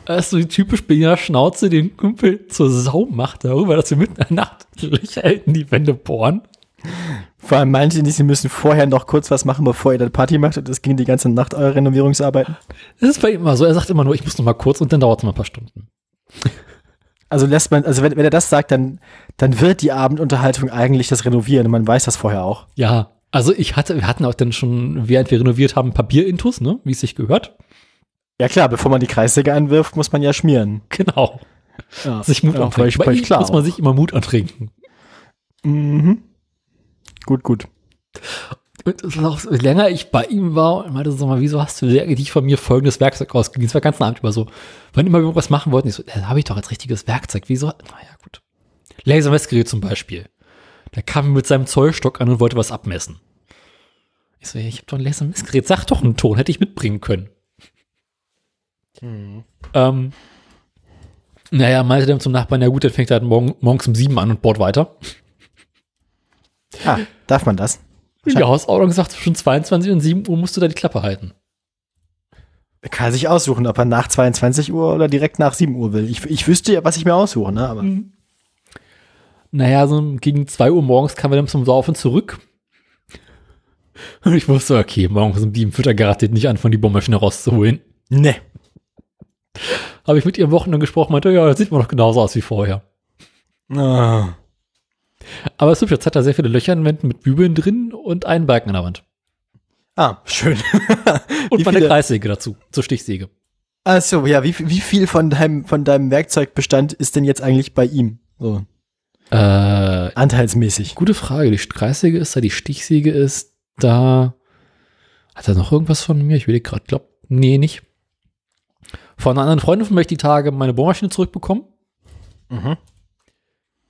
Ist so die typisch Berliner Schnauze, den Kumpel zur Sau macht darüber, dass wir mitten in der Nacht Löcher in die Wände bohren. Vor allem meinte nicht, sie müssen vorher noch kurz was machen, bevor ihr dann Party macht und es ging die ganze Nacht eure Renovierungsarbeiten. Das ist bei ihm immer so. Er sagt immer nur, ich muss noch mal kurz und dann dauert es mal ein paar Stunden. Also lässt man, also wenn, wenn er das sagt, dann, dann wird die Abendunterhaltung eigentlich das Renovieren und man weiß das vorher auch. Ja, also ich hatte, wir hatten auch dann schon, während wir renoviert haben, Papierintus, ne, wie es sich gehört. Ja klar, bevor man die Kreissäge anwirft, muss man ja schmieren. Genau. Ja. Sich Mut ja, antrinken. völlig, Bei klar. muss man sich immer Mut antrinken. mhm. Gut, gut. Und es ist auch, so, je länger ich bei ihm war und meinte so mal, wieso hast du dir eigentlich von mir folgendes Werkzeug ausgeliehen? Es war ganz Abend über so. Wann immer wir irgendwas machen wollten, ich so, da habe ich doch als richtiges Werkzeug. Wieso? Naja, gut. Lasermessgerät zum Beispiel. Da kam er mit seinem Zollstock an und wollte was abmessen. Ich so, ja, ich habe doch ein Lasermessgerät. Sag doch einen Ton, hätte ich mitbringen können. Ähm, naja, meinte dann zum Nachbarn, ja gut, dann fängt er halt morgen, morgens um sieben an und bohrt weiter. Ah, darf man das? Die Hausordnung sagt, zwischen 22 und 7 Uhr musst du da die Klappe halten. Er kann sich aussuchen, ob er nach 22 Uhr oder direkt nach 7 Uhr will. Ich, ich wüsste ja, was ich mir aussuche, ne? Aber Naja, so gegen 2 Uhr morgens kamen wir dann zum Saufen zurück. Und ich wusste, okay, morgens um 7 führt er garantiert nicht an, von die Bohrmaschine rauszuholen. ne. Habe ich mit ihr am Wochenende gesprochen, meinte, ja, das sieht man noch genauso aus wie vorher. Ah. Aber es ist hübsch, jetzt hat er sehr viele Löcher Wänden mit Bügeln drin und einen Balken an der Wand. Ah, schön. Und meine viele- Kreissäge dazu, zur Stichsäge. Achso, ja, wie, viel- wie viel von deinem, von deinem Werkzeugbestand ist denn jetzt eigentlich bei ihm? So, Äh, anteilsmäßig. gute Frage. Die Kreissäge ist da, die Stichsäge ist Da hat er noch irgendwas von mir? Ich will gerade, glaub, nee, nicht. Von einer anderen Freundin von mir ich die Tage meine Bohrmaschine zurückbekommen. Mhm.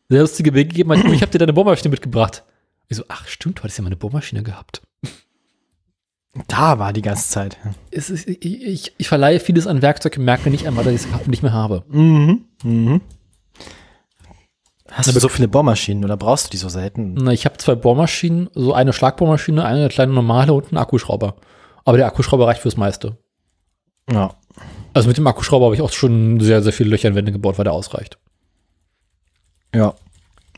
Sehr lustige Bild gegeben, meinte, ich habe dir deine Bohrmaschine mitgebracht. Ich so, ach stimmt, du hattest ja meine Bohrmaschine gehabt. Da war die ganze Zeit. Ist, ich, ich, ich verleihe vieles an Werkzeug und merke nicht einmal, dass ich es nicht mehr habe. Mhm. Mhm. Hast du so viele Bohrmaschinen oder brauchst du die so selten? Na, ich habe zwei Bohrmaschinen, so eine Schlagbohrmaschine, eine kleine normale und einen Akkuschrauber. Aber der Akkuschrauber reicht fürs meiste. Ja. Also mit dem Akkuschrauber habe ich auch schon sehr, sehr viele Löcher in Wände gebaut, weil der ausreicht. Ja.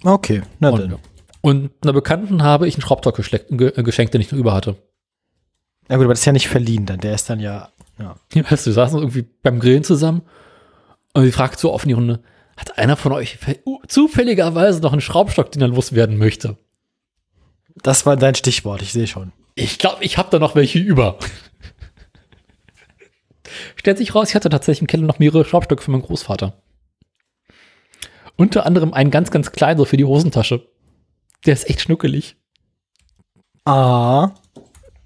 Okay, na Und, dann. und einer Bekannten habe ich einen Schraubstock geschenkt, den ich noch über hatte. Na gut, aber das ist ja nicht verliehen dann. Der ist dann ja. ja. Weißt du, wir saßen irgendwie beim Grillen zusammen und sie fragt so offen die Runde, hat einer von euch zufälligerweise noch einen Schraubstock, den er loswerden möchte? Das war dein Stichwort, ich sehe schon. Ich glaube, ich habe da noch welche über. Stellt sich raus, ich hatte tatsächlich im Keller noch mehrere Schraubstöcke für meinen Großvater. Unter anderem einen ganz, ganz kleinen, so für die Hosentasche. Der ist echt schnuckelig. Ah.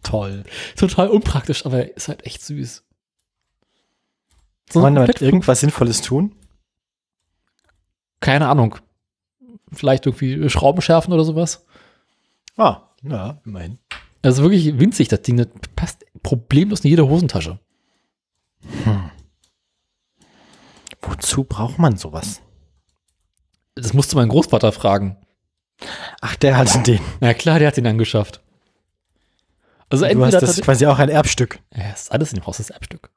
Toll. Total unpraktisch, aber er ist halt echt süß. So Wollen wir damit irgendwas Sinnvolles tun? keine Ahnung. Vielleicht irgendwie Schrauben schärfen oder sowas. Ah, ja, immerhin. Also wirklich winzig, das Ding. Das passt problemlos in jede Hosentasche. Wozu braucht man sowas? Das musste mein Großvater fragen. Ach, der hatte den. Na klar, der hat den angeschafft. Also Du entweder hast das quasi auch ein Erbstück. ja, ist alles in dem Haus das Erbstück.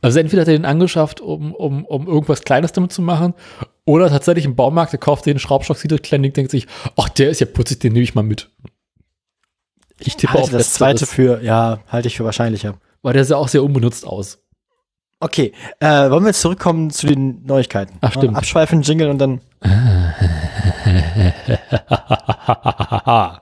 Also entweder hat er den angeschafft, um, um, um irgendwas Kleines damit zu machen, oder tatsächlich im Baumarkt, der kauft den Schraubstock, sieht das klein Ding, denkt sich, ach, der ist ja putzig, den nehme ich mal mit. Ich tippe Halte auf das zweite Letzteres, für, ja, halte ich für wahrscheinlicher. weil der sah auch sehr unbenutzt aus. Okay, äh, wollen wir jetzt zurückkommen zu den Neuigkeiten? Ach, stimmt. Abschweifen, Jingle und dann.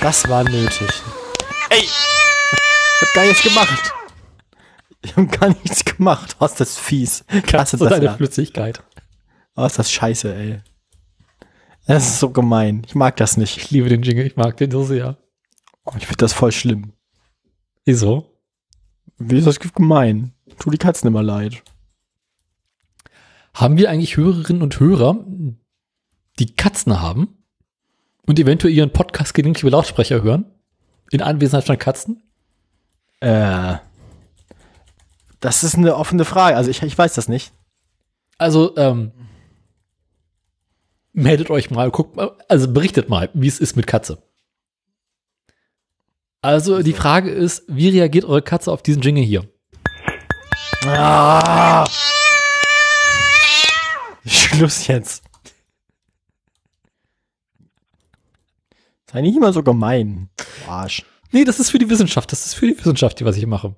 Das war nötig. Ey! Ich hab gar nichts gemacht. Ich hab gar nichts gemacht. Was ist das fies. So das deine ja. Flüssigkeit. Oh, ist das scheiße, ey. Das ist so gemein. Ich mag das nicht. Ich liebe den Jingle, ich mag den so sehr. Oh, ich finde das voll schlimm. Wieso? Wie ist das gemein? Tu die Katzen immer leid. Haben wir eigentlich Hörerinnen und Hörer, die Katzen haben und eventuell ihren Podcast gelegentlich über Lautsprecher hören? In Anwesenheit von Katzen? Äh. Das ist eine offene Frage. Also ich, ich weiß das nicht. Also, ähm, meldet euch mal, guckt mal, also berichtet mal, wie es ist mit Katze. Also, die Frage ist, wie reagiert eure Katze auf diesen Jingle hier? Ah! Schluss jetzt. Sei nicht immer so gemein. du Arsch. Nee, das ist für die Wissenschaft, das ist für die Wissenschaft, die was ich hier mache.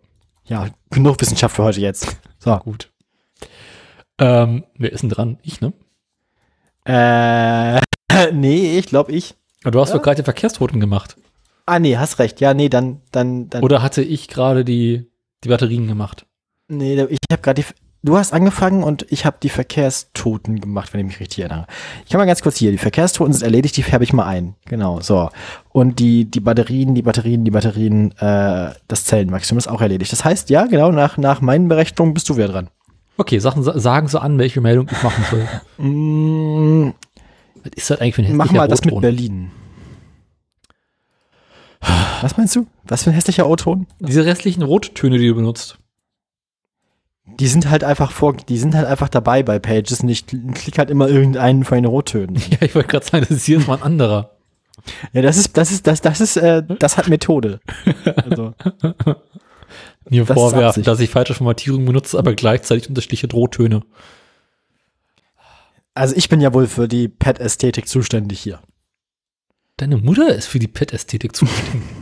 Ja, genug Wissenschaft für heute jetzt. So. Gut. Ähm, wer ist denn dran? Ich, ne? Äh, nee, ich glaube ich. Aber Du hast Ja. doch gerade den Verkehrstoten gemacht. Ah, nee, hast recht. Ja, nee, dann, dann, dann. Oder hatte ich gerade die, die Batterien gemacht? Nee, ich habe gerade die. Du hast angefangen und ich habe die Verkehrstoten gemacht, wenn ich mich richtig erinnere. Ich kann mal ganz kurz hier. Die Verkehrstoten sind erledigt, die färbe ich mal ein. Genau, so. Und die, die Batterien, die Batterien, die Batterien, äh, das Zellenmaximum ist auch erledigt. Das heißt, ja, genau, nach, nach meinen Berechnungen bist du wieder dran. Okay, Sachen, sa- sagen Sie an, welche Meldung ich machen soll. Mm, Was ist das eigentlich für ein mach hässlicher mal das mit? Berlin. Was meinst du? Was für ein hässlicher O-Ton? Diese restlichen Rottöne, die du benutzt. Die sind halt einfach vor, die sind halt einfach dabei bei Pages und ich klick halt immer irgendeinen von den Rottönen. Ja, ich wollte gerade sagen, das ist jedes Mal ein anderer. Ja, das ist, das ist, das, das ist, äh, das hat Methode. Also, Mir Das vorwerfen, dass ich falsche Formatierung benutze, aber gleichzeitig unterschiedliche Drohtöne. also ich bin ja wohl für die Pet-Ästhetik zuständig hier. Deine Mutter ist für die Pet-Ästhetik zuständig.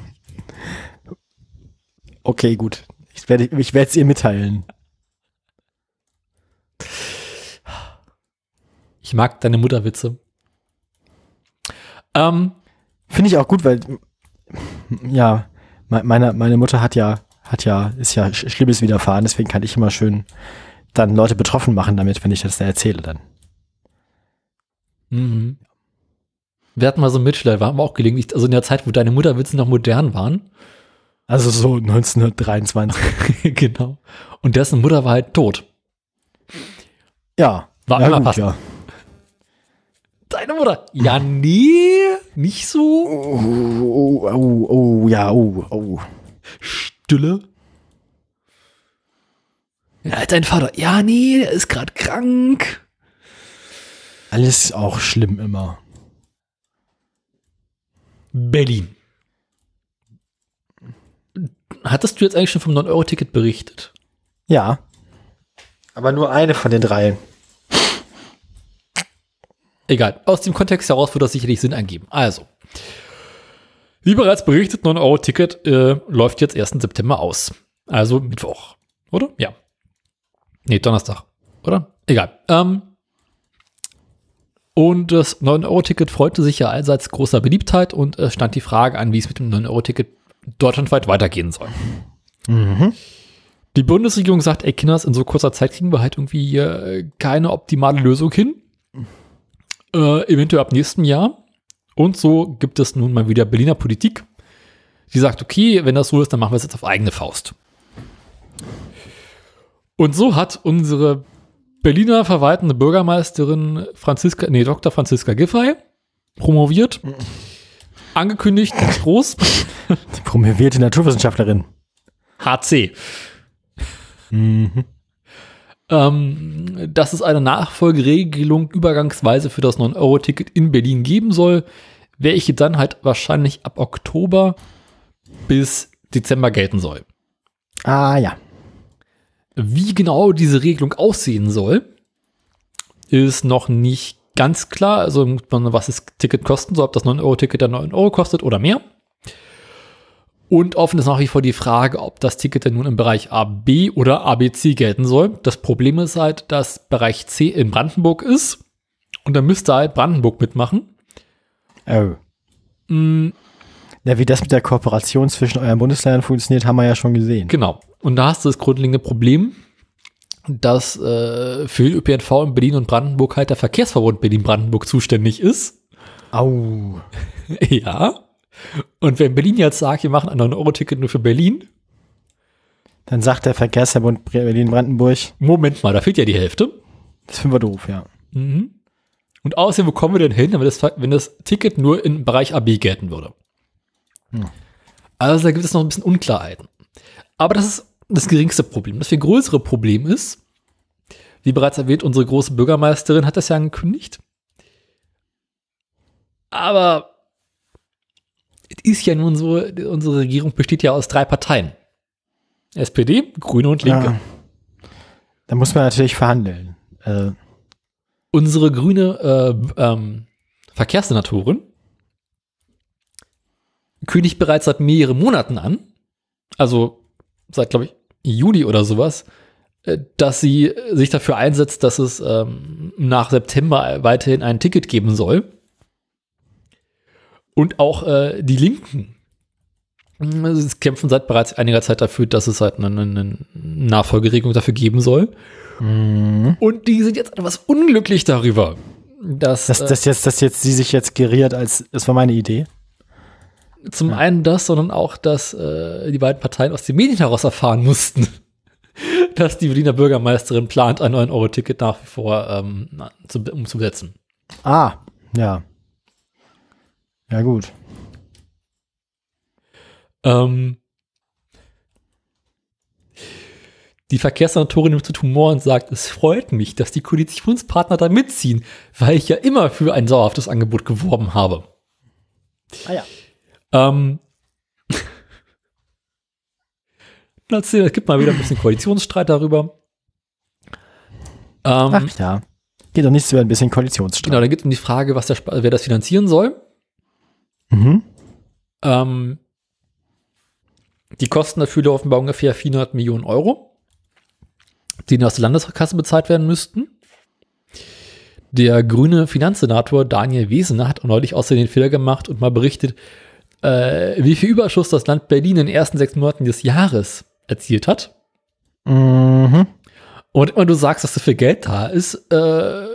Okay, gut. Ich werde, ich werde es ihr mitteilen. Ich mag deine Mutterwitze. Ähm, Finde ich auch gut, weil, ja, me- meine, meine Mutter hat ja, hat ja, ist ja Sch- Schlimmes widerfahren, deswegen kann ich immer schön dann Leute betroffen machen damit, wenn ich das da erzähle dann. Mhm. Wir hatten mal so einen Mitschüler, war auch gelegentlich, also in der Zeit, wo deine Mutterwitze noch modern waren. Also so 1923. genau. Und dessen Mutter war halt tot. ja. War ja, immer gut, passend. ja. Deine Mutter? Ja, nee, nicht so. Oh, oh, oh, oh, ja, oh, oh. Stille. Ja, dein Vater. Ja, nee, der ist gerade krank. Alles auch schlimm immer. Berlin. Hattest du jetzt eigentlich schon vom 9-Euro-Ticket berichtet? Ja. Aber nur eine von den drei. Egal. Aus dem Kontext heraus wird das sicherlich Sinn ergeben. Also. Wie bereits berichtet, 9-Euro-Ticket äh, läuft jetzt 1. September aus. Also Mittwoch. Oder? Ja. Nee, Donnerstag. Oder? Egal. Ähm, und das 9-Euro-Ticket freute sich ja allseits großer Beliebtheit und es stand die Frage an, wie es mit dem 9-Euro-Ticket deutschlandweit weitergehen soll. Mhm. Die Bundesregierung sagt, ey Kinders, in so kurzer Zeit kriegen wir halt irgendwie äh, keine optimale Lösung hin. Äh, eventuell ab nächstem Jahr. Und so gibt es nun mal wieder Berliner Politik, die sagt, okay, wenn das so ist, dann machen wir es jetzt auf eigene Faust. Und so hat unsere Berliner verwaltende Bürgermeisterin Franziska, nee, Dr. Franziska Giffey promoviert, angekündigt, groß, Die promovierte Naturwissenschaftlerin. HC. Mhm. Ähm, dass es eine Nachfolgeregelung übergangsweise für das 9-Euro-Ticket in Berlin geben soll, welche dann halt wahrscheinlich ab Oktober bis Dezember gelten soll. Ah ja. Wie genau diese Regelung aussehen soll, ist noch nicht ganz klar. Also was das Ticket kosten soll, ob das 9-Euro-Ticket dann 9 Euro kostet oder mehr. Und offen ist nach wie vor die Frage, ob das Ticket denn nun im Bereich AB oder ABC gelten soll. Das Problem ist halt, dass Bereich C in Brandenburg ist. Und da müsste halt Brandenburg mitmachen. Oh. Mm, Ja, wie das mit der Kooperation zwischen euren Bundesländern funktioniert, haben wir ja schon gesehen. Genau. Und da hast du das grundlegende Problem, dass äh, für den ÖPNV in Berlin und Brandenburg halt der Verkehrsverbund Berlin-Brandenburg zuständig ist. Au. ja. Und wenn Berlin jetzt sagt, wir machen ein 9-Euro-Ticket nur für Berlin, Dann sagt der Verkehrsverbund Berlin-Brandenburg, Moment mal, da fehlt ja die Hälfte. das finden wir doof, ja. Mhm. Und außerdem, wo kommen wir denn hin, wenn das, wenn das Ticket nur im Bereich AB gelten würde? Hm. Also da gibt es noch ein bisschen Unklarheiten. Aber das ist das geringste Problem. Das viel größere Problem ist, wie bereits erwähnt, unsere große Bürgermeisterin hat das ja angekündigt. Aber ist ja nun so, unsere Regierung besteht ja aus drei Parteien. SPD, Grüne und Linke. Ja. Da muss man natürlich verhandeln. Äh, unsere grüne äh, ähm, Verkehrssenatorin kündigt bereits seit mehreren Monaten an, also seit, glaube ich, Juli oder sowas, äh, dass sie sich dafür einsetzt, dass es ähm, nach September weiterhin ein Ticket geben soll. Und auch äh, die Linken äh, sie kämpfen seit bereits einiger Zeit dafür, dass es halt eine, eine Nachfolgeregelung dafür geben soll. mhm. Und die sind jetzt etwas unglücklich darüber, dass dass, äh, dass jetzt, dass jetzt sie sich jetzt geriert als, das war meine Idee. zum einen das, sondern auch, dass äh, die beiden Parteien aus den Medien heraus erfahren mussten, dass die Berliner Bürgermeisterin plant, ein 9-Euro-Ticket nach wie vor ähm, zu, umzusetzen. Ah, ja. Ja, gut. Ähm, die Verkehrssenatorin nimmt zu Humor und sagt, es freut mich, dass die Koalitionspartner da mitziehen, weil ich ja immer für ein sauerhaftes Angebot geworben habe. Ah ja. Ähm, es gibt mal wieder ein bisschen Koalitionsstreit darüber. Ähm, Ach ja. Geht doch nichts über ein bisschen Koalitionsstreit. genau, da geht es um die Frage, was der, wer das finanzieren soll. Mhm. Ähm, die Kosten dafür laufen bei ungefähr 400 Millionen Euro, die aus der Landeskasse bezahlt werden müssten. Der grüne Finanzsenator Daniel Wesener hat auch neulich außerdem den Fehler gemacht und mal berichtet, äh, wie viel Überschuss das Land Berlin in den ersten sechs Monaten des Jahres erzielt hat. Mhm. Und immer du sagst, dass so viel Geld da ist, äh,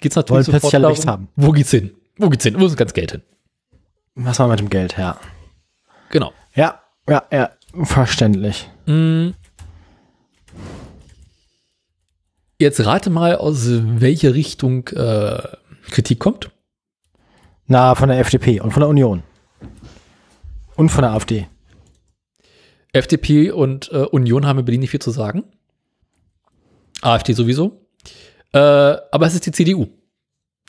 geht's Wollen natürlich sofort plötzlich alle darum, haben. wo geht's hin? Wo geht's hin? Wo ist das ganze Geld hin? Was war mit dem Geld, ja. Genau. Ja, ja, ja, verständlich. Mm. Jetzt rate mal, aus welcher Richtung äh, Kritik kommt. Na, von der FDP und von der Union. Und von der AfD. FDP und äh, Union haben in Berlin nicht viel zu sagen. AfD sowieso. Äh, aber es ist die CDU.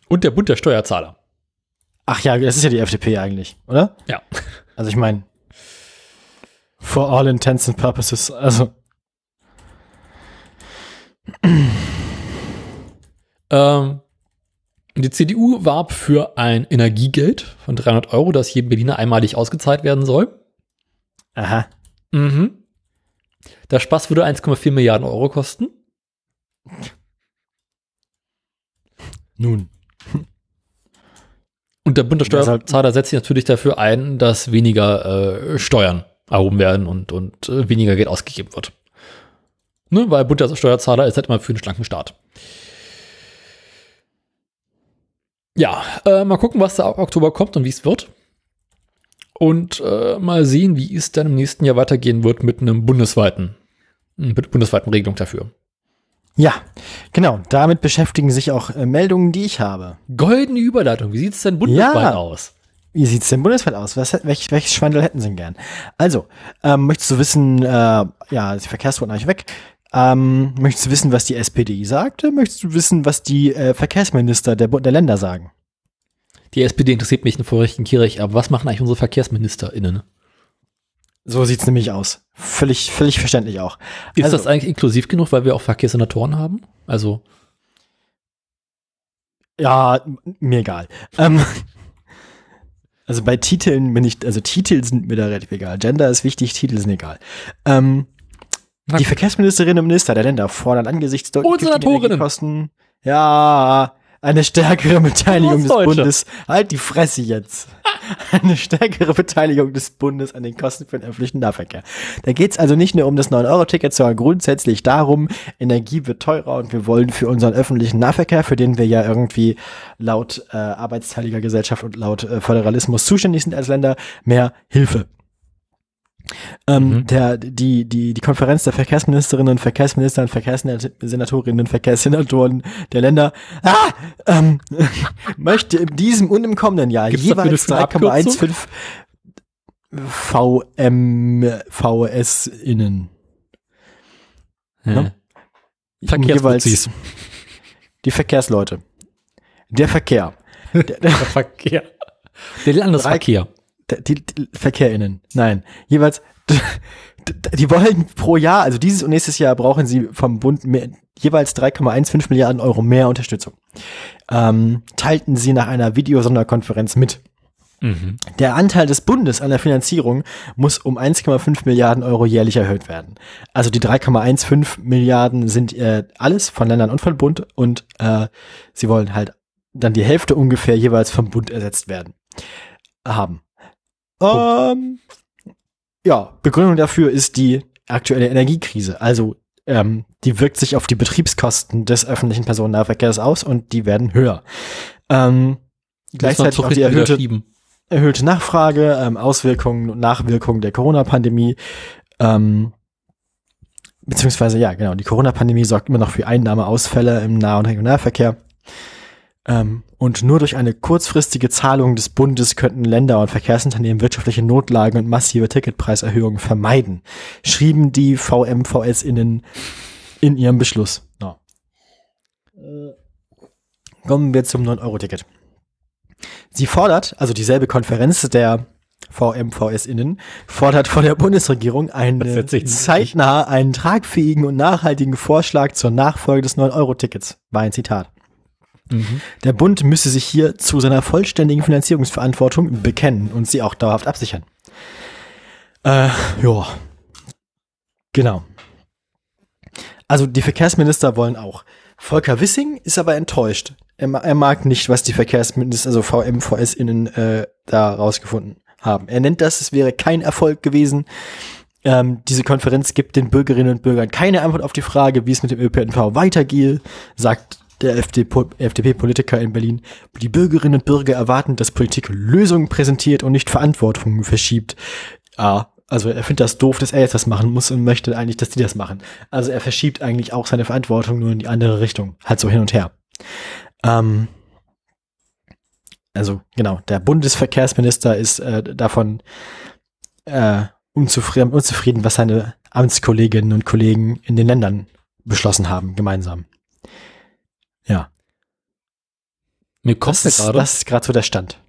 Und der Bund der Steuerzahler. Ach ja, das ist ja die FDP eigentlich, oder? Ja. Also ich meine, for all intents and purposes, also Ähm, die CDU warb für ein Energiegeld von 300 Euro, das jedem Berliner einmalig ausgezahlt werden soll. aha. Mhm. Der Spaß würde 1,4 Milliarden Euro kosten. Nun. Und der ist halt- Steuerzahler setzt sich natürlich dafür ein, dass weniger äh, Steuern erhoben werden und, und äh, weniger Geld ausgegeben wird. Ne, weil Bund der Steuerzahler ist halt immer für einen schlanken Staat. Ja, äh, mal gucken, was da ab Oktober kommt und wie es wird. Und äh, mal sehen, wie es dann im nächsten Jahr weitergehen wird mit einem bundesweiten, mit bundesweiten Regelung dafür. Ja, genau. Damit beschäftigen sich auch äh, Meldungen, die ich habe. Goldene Überleitung. Wie sieht es denn bundesweit Ja. aus? Wie sieht's denn bundesweit aus? Was, welch, welches Schwandel hätten Sie denn gern? Also, ähm, möchtest du wissen, äh, ja, die Verkehrswurden eigentlich weg. Ähm, möchtest du wissen, was die SPD sagt? Möchtest du wissen, was die äh, Verkehrsminister der, der Länder sagen? Die SPD interessiert mich in Vorrichten Kirch, aber was machen eigentlich unsere VerkehrsministerInnen? So sieht's nämlich aus. Völlig, völlig verständlich auch. Ist Also- das eigentlich inklusiv genug, weil wir auch Verkehrssenatoren haben? Also, Ja, mir egal. Ähm, also bei Titeln bin ich, also Titel sind mir da relativ egal. Gender ist wichtig, Titel sind egal. Ähm, die Verkehrsministerinnen und Minister der Länder fordern angesichts deutlich Und gestiegender Senatorinnen. Energiekosten, ja, eine stärkere Beteiligung des. Bundes. Halt die Fresse jetzt. Eine stärkere Beteiligung des Bundes an den Kosten für den öffentlichen Nahverkehr. Da geht's also nicht nur um das 9-Euro-Ticket, sondern grundsätzlich darum, Energie wird teurer und wir wollen für unseren öffentlichen Nahverkehr, für den wir ja irgendwie laut äh, arbeitsteiliger Gesellschaft und laut äh, Föderalismus zuständig sind als Länder, mehr Hilfe. Ähm, Mhm. der, die, die, die Konferenz der Verkehrsministerinnen und Verkehrsminister und Verkehrssenatorinnen und Verkehrssenatoren der Länder ah, ähm, möchte in diesem und im kommenden Jahr Gibt's jeweils schöne Abkürzung? 3,15 VMVS innen. ja. Jeweils Verkehrsfuzis. die Verkehrsleute. Der Verkehr. Der, der, Der Verkehr. Der Landesverkehr. Die, die VerkehrInnen. Nein. Jeweils, die wollen pro Jahr, also dieses und nächstes Jahr brauchen sie vom Bund mehr, jeweils 3,15 Milliarden Euro mehr Unterstützung. Ähm, teilten sie nach einer Videosonderkonferenz mit. Mhm. Der Anteil des Bundes an der Finanzierung muss um 1,5 Milliarden Euro jährlich erhöht werden. Also die 3,15 Milliarden sind äh, alles von Ländern und von Bund und äh, sie wollen halt dann die Hälfte ungefähr jeweils vom Bund ersetzt werden. Haben. Ähm, ja, Begründung dafür ist die aktuelle Energiekrise. Also ähm, die wirkt sich auf die Betriebskosten des öffentlichen Personennahverkehrs aus und die werden höher. Ähm, gleichzeitig auch die erhöhte erhöhte Nachfrage, ähm, Auswirkungen und Nachwirkungen der Corona-Pandemie. Ähm, beziehungsweise, ja, genau, die Corona-Pandemie sorgt immer noch für Einnahmeausfälle im Nah- und Regionalverkehr. Ähm, und nur durch eine kurzfristige Zahlung des Bundes könnten Länder und Verkehrsunternehmen wirtschaftliche Notlagen und massive Ticketpreiserhöhungen vermeiden, schrieben die VMVS-Innen in ihrem Beschluss. Ja. Kommen wir zum 9-Euro-Ticket. Sie fordert, also dieselbe Konferenz der VMVS-Innen, fordert von der Bundesregierung einen zeitnah einen tragfähigen und nachhaltigen Vorschlag zur Nachfolge des 9-Euro-Tickets. War ein Zitat. Mhm. Der Bund müsse sich hier zu seiner vollständigen Finanzierungsverantwortung bekennen und sie auch dauerhaft absichern. Äh, ja. Genau. Also die Verkehrsminister wollen auch. Volker Wissing ist aber enttäuscht. Er, er mag nicht, was die Verkehrsminister, also VMVS-Innen, äh, da rausgefunden haben. Er nennt das, es wäre kein Erfolg gewesen. Ähm, diese Konferenz gibt den Bürgerinnen und Bürgern keine Antwort auf die Frage, wie es mit dem ÖPNV weitergehe, sagt der FDP-Politiker in Berlin. Die Bürgerinnen und Bürger erwarten, dass Politik Lösungen präsentiert und nicht Verantwortung verschiebt. Ja, also er findet das doof, dass er jetzt das machen muss und möchte eigentlich, dass die das machen. Also er verschiebt eigentlich auch seine Verantwortung nur in die andere Richtung. Halt so hin und her. Ähm, also genau, der Bundesverkehrsminister ist äh, davon äh, unzufrieden, unzufrieden, was seine Amtskolleginnen und Kollegen in den Ländern beschlossen haben, gemeinsam. Ja. Mir kommt Das gerade das ist gerade so der Stand.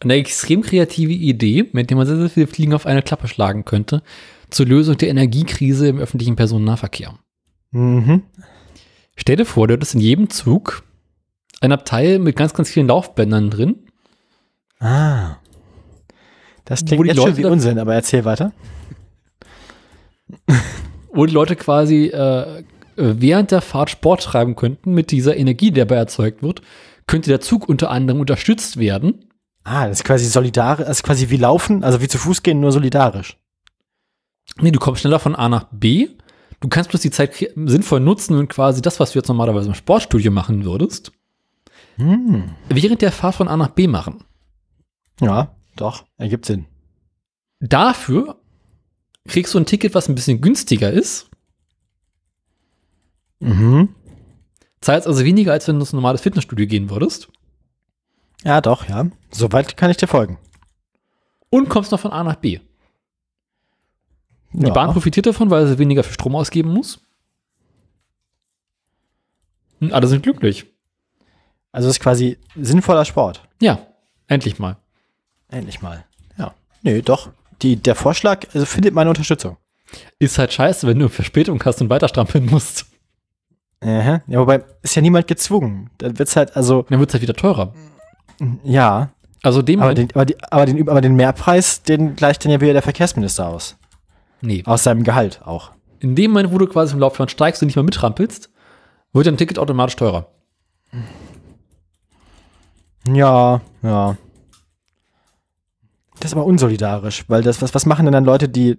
eine extrem kreative Idee, mit der man sehr, sehr viele Fliegen auf eine Klappe schlagen könnte, zur Lösung der Energiekrise im öffentlichen Personennahverkehr. Mhm. Stell dir vor, du hättest in jedem Zug ein Abteil mit ganz, ganz vielen Laufbändern drin, Ah. Das klingt jetzt Leute schon wie Unsinn, aber erzähl weiter. wo die Leute quasi äh, während der Fahrt Sport treiben könnten mit dieser Energie, die dabei erzeugt wird, könnte der Zug unter anderem unterstützt werden. Ah, das ist quasi solidarisch, das ist quasi wie Laufen, also wie zu Fuß gehen, nur solidarisch. Nee, du kommst schneller von A nach B. Du kannst bloß die Zeit sinnvoll nutzen und quasi das, was du jetzt normalerweise im Sportstudio machen würdest, Hm. während der Fahrt von A nach B machen. Ja, doch, ergibt Sinn. Dafür kriegst du ein Ticket, was ein bisschen günstiger ist. Mhm. Zahlst also weniger, als wenn du ins normales Fitnessstudio gehen würdest. Ja, doch, ja. Soweit kann ich dir folgen. Und kommst noch von A nach B. Die ja. Bahn profitiert davon, weil sie weniger für Strom ausgeben muss. Und alle sind glücklich. Also es ist quasi sinnvoller Sport. Ja, endlich mal. Endlich mal. Ja. Nee, doch. Die, der Vorschlag also findet meine Unterstützung. Ist halt scheiße, wenn du Verspätung hast und weiter strampeln musst. Aha. Ja, wobei ist ja niemand gezwungen. Dann wird's halt, also, Dann wird es halt wieder teurer. ja. Also dem Aber Moment- den, aber, die, aber, den, aber den Mehrpreis, den gleicht dann ja wieder der Verkehrsminister aus. nee. Aus seinem Gehalt auch. In dem Moment, wo du quasi im Laufbahn steigst und nicht mehr mitrampelst, wird dein Ticket automatisch teurer. Ja, ja. Das ist aber unsolidarisch, weil das, was, was machen denn dann Leute, die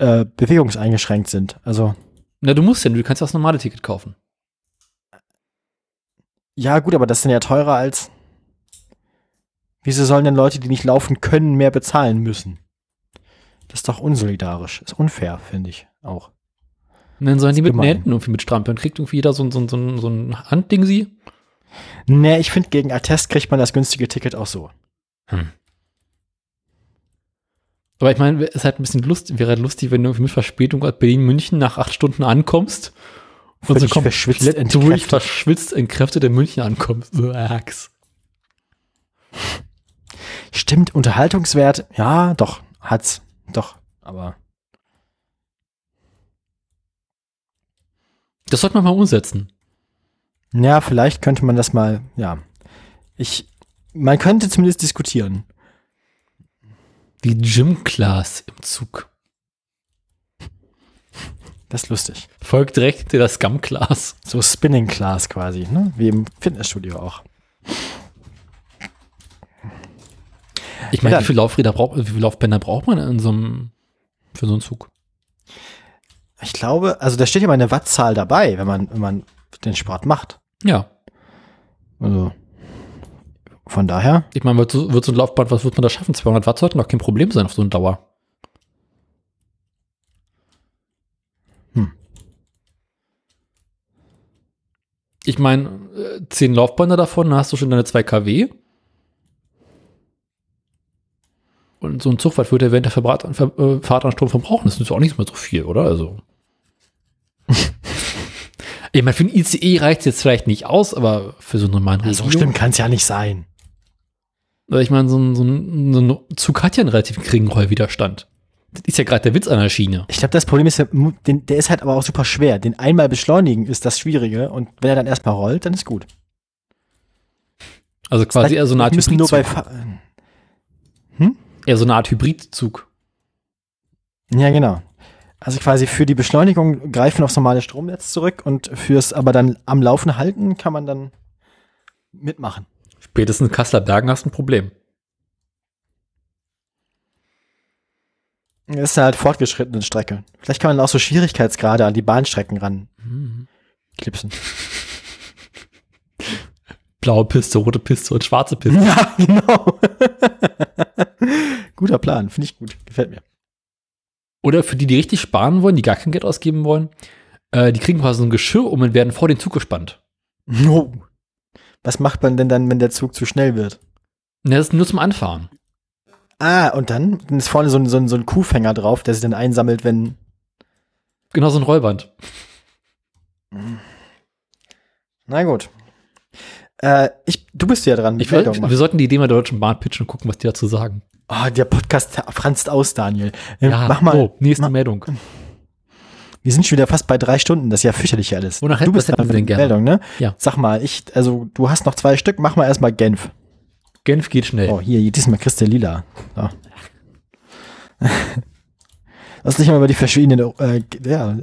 äh, bewegungseingeschränkt sind? Also, Na, du musst ja, du kannst ja das normale Ticket kaufen. ja, gut, aber das sind ja teurer als. Wieso sollen denn Leute, die nicht laufen können, mehr bezahlen müssen? Das ist doch unsolidarisch. Ist unfair, finde ich auch. Und dann sollen die mit den gemein. Händen irgendwie mitstrampeln. Kriegt irgendwie jeder so, ein- so, ein- so, ein- so ein Handding sie. Nee, ich finde, gegen Attest kriegt man das günstige Ticket auch so. Aber ich meine, es ist halt ein bisschen lustig, wäre halt lustig, wenn du mit Verspätung aus Berlin-München nach acht Stunden ankommst und so komplett verschwitzt, durch, verschwitzt, entkräftet in München ankommst. So, Ax. Stimmt, Unterhaltungswert, ja, doch, hat's. Doch, aber. Das sollte man mal umsetzen. Ja, vielleicht könnte man das mal, ja. Ich, man könnte zumindest diskutieren. Die Gym-Class im Zug. Das ist lustig. Folgt direkt der Scum-Class. So Spinning Class quasi, ne? Wie im Fitnessstudio auch. Ich meine, Ja. wie viele Laufräder braucht, wie viele Laufbänder braucht man in so einem, für so einen Zug? Ich glaube, also da steht ja mal eine Wattzahl dabei, wenn man, wenn man den Sport macht. Ja. Also, von daher, Ich meine, wird so, wird so ein Laufband, was wird man da schaffen? 200 Watt sollten doch kein Problem sein auf so eine Dauer. Hm. Ich meine, äh, 10 Laufbänder davon, dann hast du schon deine 2 kW. Und so ein Zug, was würde während der Verbrat, Ver, äh, Fahrt an Strom verbrauchen? Das ist auch nicht mehr so viel, oder? Also. ich meine, für ein ICE reicht es jetzt vielleicht nicht aus, aber für so einen normalen ja, so Regio- schlimm kann es ja nicht sein. Also ich meine, so ein, so, ein, so ein Zug hat ja einen relativ geringen Rollwiderstand. Das ist ja gerade der Witz an der Schiene. Ich glaube, das Problem ist, der ist halt aber auch super schwer. Den einmal beschleunigen ist das Schwierige und wenn er dann erstmal rollt, dann ist gut. Also quasi eher so eine Art Hybridzug. Fa Eher so eine Art Hybridzug. Ja, genau. Also quasi für die Beschleunigung greifen aufs normale Stromnetz zurück und fürs aber dann am Laufen halten kann man dann mitmachen. Spätestens in Kasseler Bergen hast du ein Problem. Das ist halt fortgeschrittene Strecke. Vielleicht kann man auch so Schwierigkeitsgrade an die Bahnstrecken ran Hm. klipsen. Blaue Piste, rote Piste und schwarze Piste. Ja, genau. Guter Plan, finde ich gut. Gefällt mir. Oder für die, die richtig sparen wollen, die gar kein Geld ausgeben wollen, äh, die kriegen quasi so ein Geschirr um und werden vor den Zug gespannt. Oh. Was macht man denn dann, wenn der Zug zu schnell wird? Und das ist nur zum Anfahren. Ah, und dann, dann ist vorne so ein, so, ein, so ein Kuhfänger drauf, der sich dann einsammelt, wenn. Genau so ein Rollband. Na gut. Äh, ich, du bist ja dran. Ich will, wir sollten die Idee mal der Deutschen Bahn pitchen und gucken, was die dazu sagen. Oh, der Podcast franzt aus, Daniel. Äh, Ja, mach mal. so, nächste mach- Meldung. Wir sind schon wieder fast bei drei Stunden. Das ist ja fürchterlich alles. Wonach du bist dran mit gerne? Meldung, ne? Ja. Sag mal, ich, also du hast noch zwei Stück. Mach mal erstmal Genf. Genf geht schnell. Oh, hier, diesmal kriegst du lila. So. Lass dich mal über die verschiedenen, äh, ja,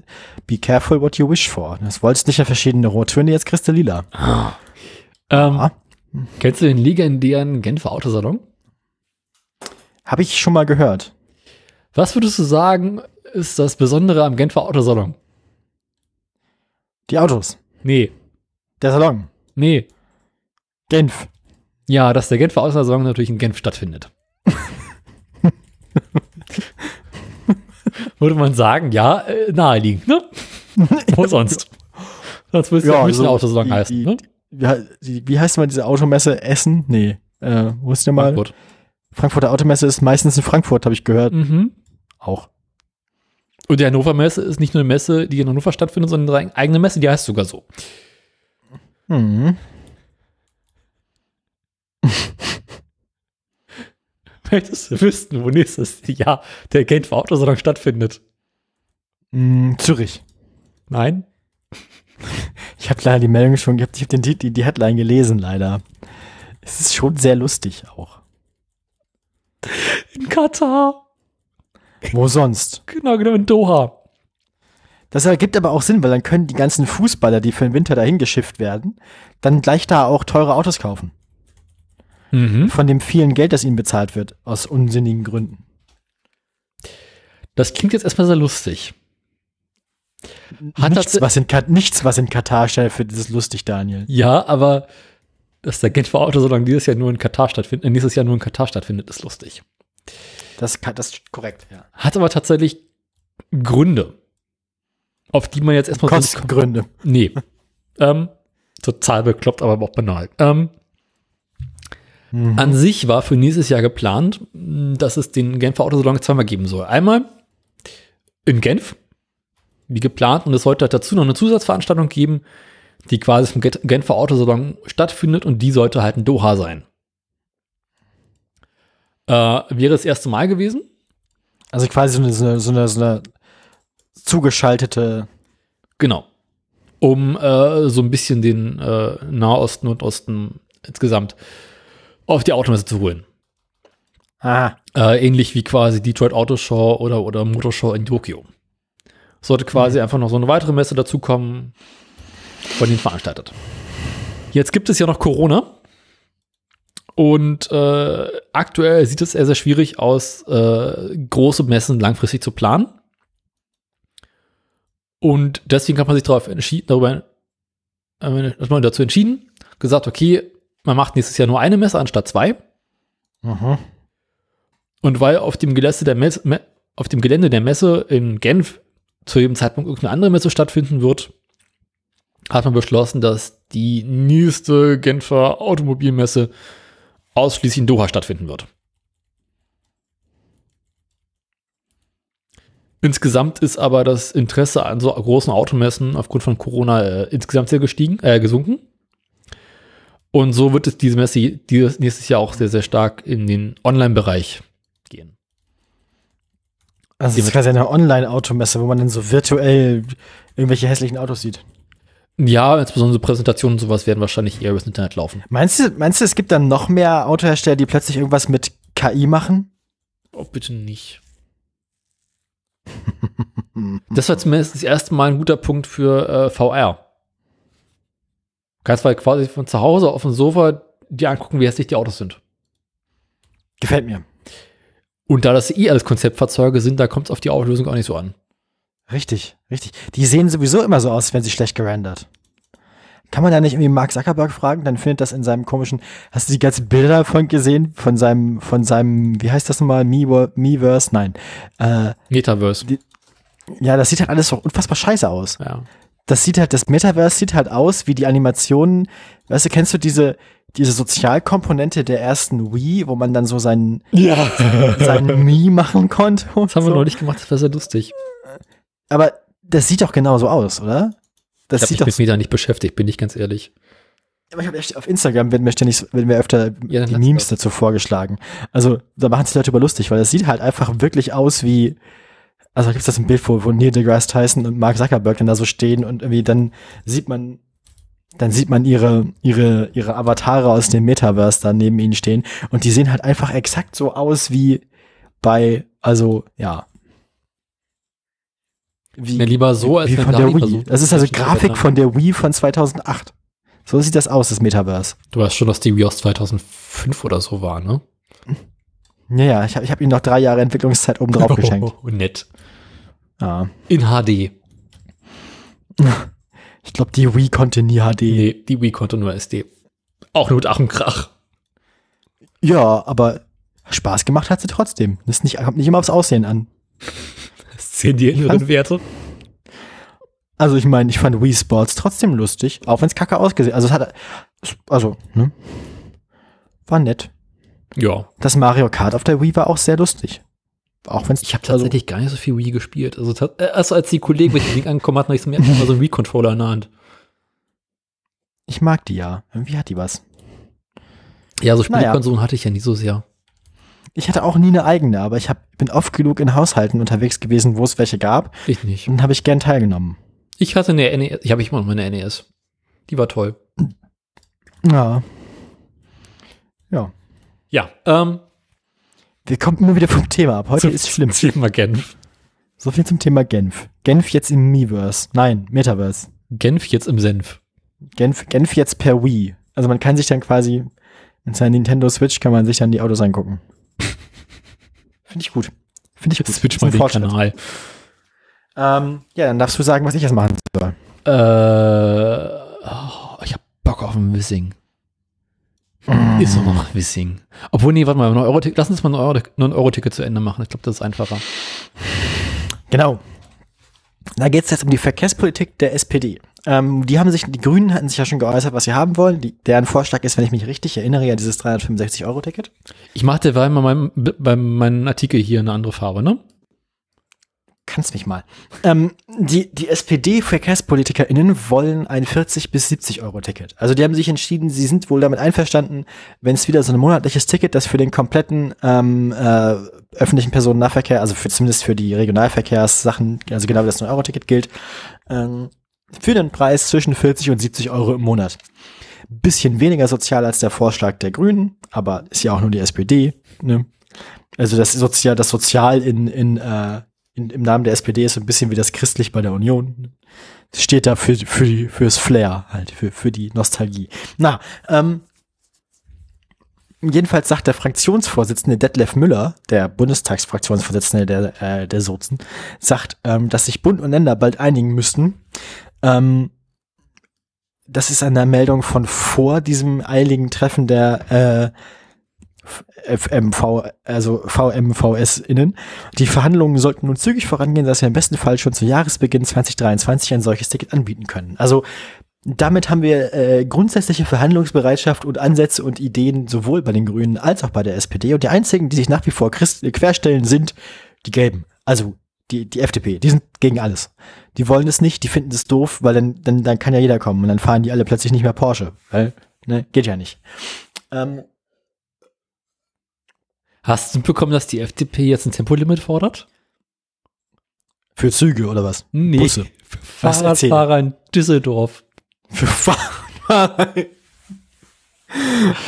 be careful what you wish for. Das wolltest nicht ja verschiedene Rottöne, jetzt kriegst du lila. Ähm, Ah. Kennst du den legendären Genfer Autosalon? Habe ich schon mal gehört. Was würdest du sagen, ist das Besondere am Genfer Autosalon? Die Autos. Nee, Der Salon. nee. Genf. Ja, dass der Genfer Autosalon natürlich in Genf stattfindet. Würde man sagen, ja, äh, naheliegend, ne? Wo sonst? Sonst es ja, nicht so ein Autosalon die- heißen, die, ne? Wie, wie heißt mal diese Automesse? Essen? Nee. Äh, wo ist der mal? Frankfurt. Frankfurter Automesse ist meistens in Frankfurt, habe ich gehört. Mhm. Auch. Und die Hannover Messe ist nicht nur eine Messe, die in Hannover stattfindet, sondern eine eigene Messe, die heißt sogar so. Mhm. Möchtest du wissen, wo nächstes Jahr der Genfer Autosalon stattfindet? Mm, Zürich. Nein? Ich habe leider die Meldung schon gehabt. Ich habe die, die, die Headline gelesen, leider. Es ist schon sehr lustig auch. In Katar. Wo sonst? Genau, genau, in Doha. Das ergibt aber auch Sinn, weil dann können die ganzen Fußballer, die für den Winter dahin geschifft werden, dann gleich da auch teure Autos kaufen. Mhm. Von dem vielen Geld, das ihnen bezahlt wird, aus unsinnigen Gründen. Das klingt jetzt erstmal sehr lustig. Hat Nichts das- was, in, nichts, was in Katar für dieses lustig, Daniel. Ja, aber dass der Genfer Autosalon dieses Jahr nur in Katar stattfindet, äh, nächstes Jahr nur in Katar stattfindet, ist lustig. Das, kann- das ist korrekt, ja. Hat aber tatsächlich Gründe, auf die man jetzt erstmal so nicht kommt. Kostengründe. Nee. ähm, total bekloppt, aber auch banal. Ähm, Mhm. An sich war für nächstes Jahr geplant, dass es den Genfer Autosalon zweimal geben soll. Einmal in Genf, wie geplant, und es sollte halt dazu noch eine Zusatzveranstaltung geben, die quasi vom Genfer Autosalon stattfindet und die sollte halt in Doha sein. Äh, wäre das erste Mal gewesen. Also quasi so eine, so eine, so eine, so eine zugeschaltete. Genau. Um äh, so ein bisschen den äh, Nahosten und Osten insgesamt auf die Automesse zu holen. Ah, Äh, ähnlich wie quasi Detroit Auto Show oder, oder Motorshow in Tokio. Sollte quasi einfach noch so eine weitere Messe dazukommen, von denen veranstaltet. Jetzt gibt es ja noch Corona. Und äh, aktuell sieht es sehr, sehr schwierig aus, äh, große Messen langfristig zu planen. Und deswegen hat man sich darauf entschieden, darüber äh, hat man dazu entschieden, gesagt, okay, man macht nächstes Jahr nur eine Messe anstatt zwei. mhm. Und weil auf dem Gelände der Messe, Me auf dem Gelände der Messe in Genf zu jedem Zeitpunkt irgendeine andere Messe stattfinden wird, hat man beschlossen, dass die nächste Genfer Automobilmesse ausschließlich in Doha stattfinden wird. Insgesamt ist aber das Interesse an so großen Automessen aufgrund von Corona äh, insgesamt sehr gestiegen, äh, gesunken. Und so wird es diese Messe dieses nächstes Jahr auch sehr, sehr stark in den Online-Bereich gehen. Also es ist quasi eine Online-Automesse, wo man dann so virtuell irgendwelche hässlichen Autos sieht. Ja, insbesondere Präsentationen und sowas werden wahrscheinlich eher übers Internet laufen. Meinst du, meinst du, es gibt dann noch mehr Autohersteller, die plötzlich irgendwas mit KI machen? Oh, bitte nicht. Das war zumindest das erste Mal ein guter Punkt für äh, VR. Kannst halt quasi von zu Hause auf dem Sofa dir angucken, wie hässlich die Autos sind. Gefällt mir. Und da das eh alles Konzeptfahrzeuge sind, da kommt es auf die Auflösung auch nicht so an. Richtig, richtig. Die sehen sowieso immer so aus, wenn sie schlecht gerendert. Kann man da nicht irgendwie Mark Zuckerberg fragen? Dann findet das in seinem komischen. Hast du die ganzen Bilder davon gesehen? Von seinem, von seinem, wie heißt das nochmal? Me- Meverse? Nein. Äh, Metaverse. ja, das sieht halt alles so unfassbar scheiße aus. Ja. Das sieht halt, das Metaverse sieht halt aus wie die Animationen. Weißt du, kennst du diese, diese Sozialkomponente der ersten Wii, wo man dann so seinen, Ja. seinen Mii machen konnte? Das haben wir so. neulich gemacht, das war sehr lustig. Aber das sieht doch genauso aus, oder? Das Ich habe sieht mich doch mit mir da nicht beschäftigt, bin ich ganz ehrlich. Aber ich habe echt auf Instagram werden mir ständig, werden mir öfter Ja, die Memes dazu vorgeschlagen. Also da machen sich Leute über lustig, weil das sieht halt einfach wirklich aus wie, also da gibt es das ein Bild, wo, wo Neil deGrasse Tyson und Mark Zuckerberg dann da so stehen und irgendwie dann sieht man, dann sieht man ihre, ihre, ihre Avatare aus dem Metaverse da neben ihnen stehen und die sehen halt einfach exakt so aus wie bei, also ja. Wie, Ja, lieber so, als wie wenn von da der Wii. Das ist also Grafik von der Wii von 2008. So sieht das aus, das Metaverse. Du weißt schon, dass die Wii aus 2005 oder so war, ne? Ja, ja, ich habe ich hab ihm noch drei Jahre Entwicklungszeit oben drauf geschenkt. Oh, nett. Ja. In HD. Ich glaube, die Wii konnte nie HD. Nee, die Wii konnte nur SD. Auch nur mit Ach und Krach. Ja, aber Spaß gemacht hat sie trotzdem. Das ist nicht, kommt nicht immer aufs Aussehen an. Sehen die inneren Werte. Also ich meine, ich fand Wii Sports trotzdem lustig, auch wenn es kacke ausgesehen Also es hat, also, ne? War nett. Ja. Das Mario Kart auf der Wii war auch sehr lustig. Auch wenn es Ich habe tatsächlich gar nicht so viel Wii gespielt. Also, äh, erst als die Kollegen mit dem Ding angekommen hatten, hatte ich so, mir mal so einen Wii-Controller in der Hand. ich mag die ja. Irgendwie hat die was. Ja, so Naja. Spielkonsolen hatte ich ja nie so sehr. Ich hatte auch nie eine eigene, aber ich hab, bin oft genug in Haushalten unterwegs gewesen, wo es welche gab. Ich nicht. Und habe ich gern teilgenommen. Ich hatte eine NES, ich habe immer noch meine NES. Die war toll. Ja. Ja. Ja, ähm, Wir kommen immer wieder vom Thema ab. Heute ist schlimm. zum Thema Genf. So viel zum Thema Genf. Genf jetzt im Miiverse. Nein, Metaverse. Genf jetzt im Senf. Genf, Genf jetzt per Wii. Also man kann sich dann quasi mit seiner Nintendo Switch kann man sich dann die Autos angucken. Finde ich gut. Finde ich gut. Switch Ist mal ein den Fortschritt. Kanal. Ähm, ja, dann darfst du sagen, was ich jetzt machen soll. Äh, oh, ich hab Bock auf ein Wissing. Ist doch noch Wissing. Obwohl, nee, warte mal, 9 Euro lass uns mal ein 9-Euro-Ticket 9 Euro -Ticket zu Ende machen. Ich glaube, das ist einfacher. Genau. Da geht es jetzt um die Verkehrspolitik der SPD. Ähm, die haben sich, die Grünen hatten sich ja schon geäußert, was sie haben wollen. Die, deren Vorschlag ist, wenn ich mich richtig erinnere, ja dieses 365-Euro-Ticket. Ich derweil mal meinem, bei meinem Artikel hier eine andere Farbe, ne? Kannst mich mal. Ähm, die, die SPD-VerkehrspolitikerInnen wollen ein 40 bis 70 Euro Ticket. Also die haben sich entschieden, sie sind wohl damit einverstanden, wenn es wieder so ein monatliches Ticket, das für den kompletten ähm, äh, öffentlichen Personennahverkehr, also für, zumindest für die Regionalverkehrssachen, also genau wie das 9-Euro-Ticket gilt, ähm, für den Preis zwischen 40 und 70 Euro im Monat. Bisschen weniger sozial als der Vorschlag der Grünen, aber ist ja auch nur die SPD. Ne? Also das Sozial, das Sozial in, in, äh, in, im Namen der SPD ist so ein bisschen wie das christlich bei der Union. Steht da für, für die, fürs Flair halt, für, für die Nostalgie. Na, ähm, jedenfalls sagt der Fraktionsvorsitzende Detlef Müller, der Bundestagsfraktionsvorsitzende der, äh, der Sozen, sagt, ähm, dass sich Bund und Länder bald einigen müssten. Ähm, das ist eine Meldung von vor diesem eiligen Treffen der äh, FMV, also VMVS-Innen. Die Verhandlungen sollten nun zügig vorangehen, dass wir im besten Fall schon zu Jahresbeginn 2023 ein solches Ticket anbieten können. Also damit haben wir äh, grundsätzliche Verhandlungsbereitschaft und Ansätze und Ideen sowohl bei den Grünen als auch bei der SPD. Und die einzigen, die sich nach wie vor Christ querstellen, sind die Gelben. Also die, die FDP. Die sind gegen alles. Die wollen es nicht, die finden es doof, weil dann, dann, dann kann ja jeder kommen und dann fahren die alle plötzlich nicht mehr Porsche. Weil, ne, geht ja nicht. Ähm, Hast du mitbekommen, dass die FDP jetzt ein Tempolimit fordert? für Züge oder was? Nee. Busse. Für. Fahrradfahrer in Düsseldorf. Für Fahrer.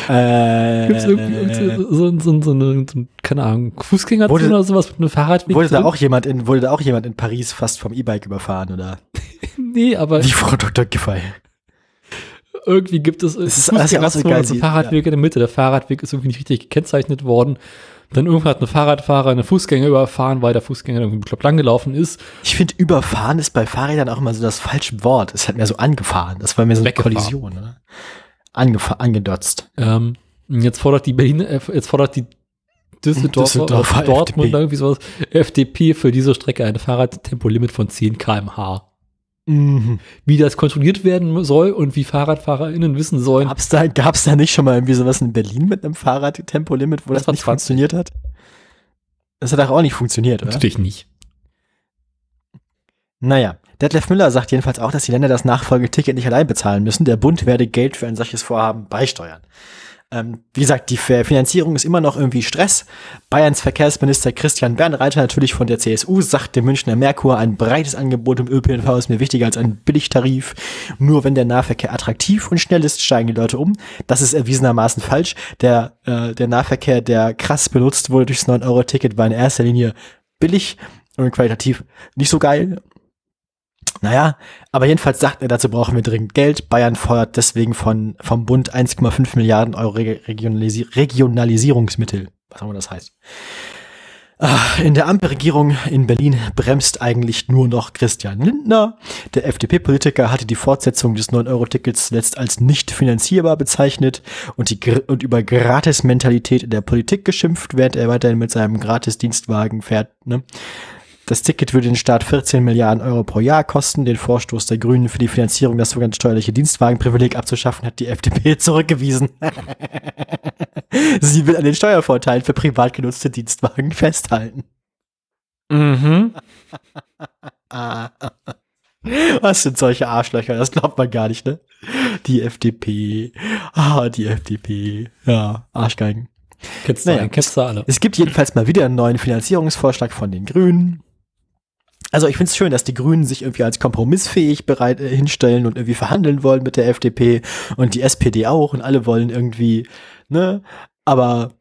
äh, Gibt es irgendwie so, so, so, so, eine, so, keine Ahnung, Fußgängerzone oder sowas mit einem Fahrradweg? wurde da auch jemand in, wurde da auch jemand in Paris fast vom E-Bike überfahren oder? Nee, aber Wie Frau Dr. Giffey. Irgendwie gibt es ist alles ja auch so geil, und sie- Fahrradwege in der Mitte. Der Fahrradweg ist irgendwie nicht richtig gekennzeichnet worden. Dann irgendwann hat ein Fahrradfahrer eine Fußgänger überfahren, weil der Fußgänger irgendwie bekloppt langgelaufen ist. Ich finde, überfahren ist bei Fahrrädern auch immer so das falsche Wort. Es hat mehr so angefahren. Das war mehr so eine. Kollision, oder? Angefa angedotzt. Ähm, jetzt fordert die Berlin, äh, jetzt fordert die Düsseldorfer, Düsseldorfer Dortmund FDP. irgendwie sowas, FDP für diese Strecke ein Fahrradtempolimit von 10 km/h. Mhm. Wie das kontrolliert werden soll und wie FahrradfahrerInnen wissen sollen, Gab's da, gab's da nicht schon mal irgendwie sowas in Berlin mit einem Fahrradtempolimit, wo Das das, nicht 20. funktioniert hat? Das hat auch nicht funktioniert, oder? natürlich nicht. Naja, Detlef Müller sagt jedenfalls auch, dass die Länder das Nachfolgeticket nicht allein bezahlen müssen. Der Bund werde Geld für ein solches Vorhaben beisteuern. Ähm, wie gesagt, die Finanzierung ist immer noch irgendwie Stress. Bayerns Verkehrsminister Christian Bernreiter, natürlich von der CSU, sagt dem Münchner Merkur, ein breites Angebot im ÖPNV ist mir wichtiger als ein Billigtarif. Nur wenn der Nahverkehr attraktiv und schnell ist, steigen die Leute um. Das ist erwiesenermaßen falsch. Der, äh, der Nahverkehr, der krass benutzt wurde durchs 9-Euro-Ticket, war in erster Linie billig und qualitativ nicht so geil. Naja, aber jedenfalls sagt er, dazu brauchen wir dringend Geld. Bayern fordert deswegen von, vom Bund 1,5 Milliarden Euro Re Regionalisi Regionalisierungsmittel. Was auch immer das heißt. Ah, In der Ampelregierung in Berlin bremst eigentlich nur noch Christian Lindner. Der FDP-Politiker hatte die Fortsetzung des 9-Euro-Tickets zuletzt als nicht finanzierbar bezeichnet und, die, und über Gratis-Mentalität in der Politik geschimpft, während er weiterhin mit seinem Gratis-Dienstwagen fährt. Ne? Das Ticket würde den Staat 14 Milliarden Euro pro Jahr kosten. Den Vorstoß der Grünen für die Finanzierung das sogenannte steuerliche Dienstwagenprivileg abzuschaffen, hat die FDP zurückgewiesen. Sie will an den Steuervorteilen für privat genutzte Dienstwagen festhalten. Mhm. Was sind solche Arschlöcher? Das glaubt man gar nicht, ne? Die FDP. Ah, die FDP. Ja, Arschgeigen. Kennst du Naja. kennst du alle. Es gibt jedenfalls mal wieder einen neuen Finanzierungsvorschlag von den Grünen. Also ich finde es schön, dass die Grünen sich irgendwie als kompromissfähig bereit äh, hinstellen und irgendwie verhandeln wollen mit der FDP und die SPD auch und alle wollen irgendwie, ne? Aber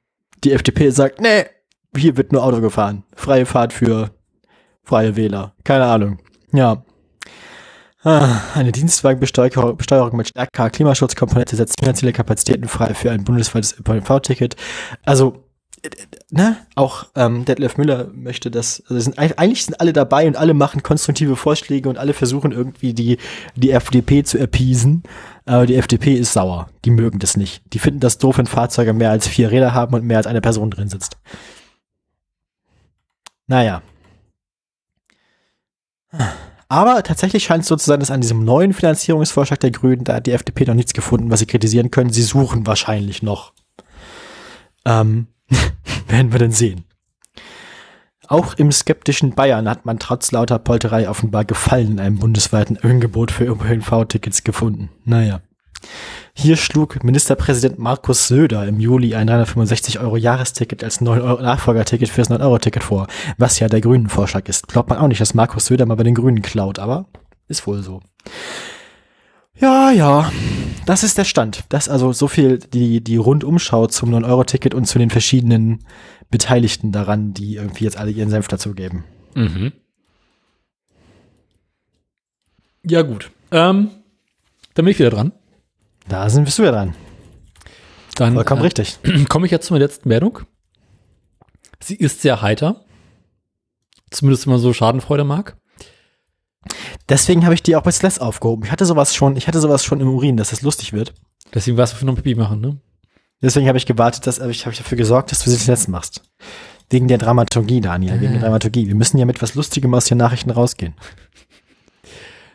die FDP sagt, nee, hier wird nur Auto gefahren. Freie Fahrt für freie Wähler. Keine Ahnung. Ja. Ah, Eine Dienstwagenbesteuerung Besteuerung mit stärkerer Klimaschutzkomponente setzt finanzielle Kapazitäten frei für ein bundesweites ÖPNV-Ticket. Also, ne, auch ähm, Detlef Müller möchte das, also sind, eig- eigentlich sind alle dabei und alle machen konstruktive Vorschläge und alle versuchen irgendwie die, die FDP zu appeasen. Aber die FDP ist sauer. Die mögen das nicht. Die finden das doof, wenn Fahrzeuge mehr als vier Räder haben und mehr als eine Person drin sitzt. Naja. Aber tatsächlich scheint es so zu sein, dass an diesem neuen Finanzierungsvorschlag der Grünen, da hat die FDP noch nichts gefunden, was sie kritisieren können. Sie suchen wahrscheinlich noch. Ähm, werden wir denn sehen. Auch im skeptischen Bayern hat man trotz lauter Polterei offenbar Gefallen in einem bundesweiten Angebot für ÖPNV-Tickets gefunden. Naja. Hier schlug Ministerpräsident Markus Söder im Juli ein 365 Euro Jahresticket als 9 Euro Nachfolgerticket fürs 9 Euro Ticket vor, was ja der Grünen Vorschlag ist. Glaubt man auch nicht, dass Markus Söder mal bei den Grünen klaut, aber ist wohl so. Ja, ja, das ist der Stand. Das also so viel die, die Rundumschau zum 9 Euro Ticket und zu den verschiedenen Beteiligten daran, die irgendwie jetzt alle ihren Senf dazu geben. Mhm. Ja, gut. Ähm, dann bin ich wieder dran. Da sind bist du ja dran. Dann Vollkommen äh, richtig. komme ich jetzt zu meiner letzten Meldung. Sie ist sehr heiter. Zumindest wenn man so Schadenfreude mag. Deswegen habe ich die auch bei Sless aufgehoben. Ich hatte sowas schon, ich hatte sowas schon im Urin, dass es lustig wird. Deswegen warst du für noch Pipi machen, ne? Deswegen habe ich gewartet, dass ich habe ich dafür gesorgt, dass du sie zuletzt machst. Wegen der Dramaturgie, Daniel, wegen der Dramaturgie. Wir müssen ja mit was Lustigem aus den Nachrichten rausgehen.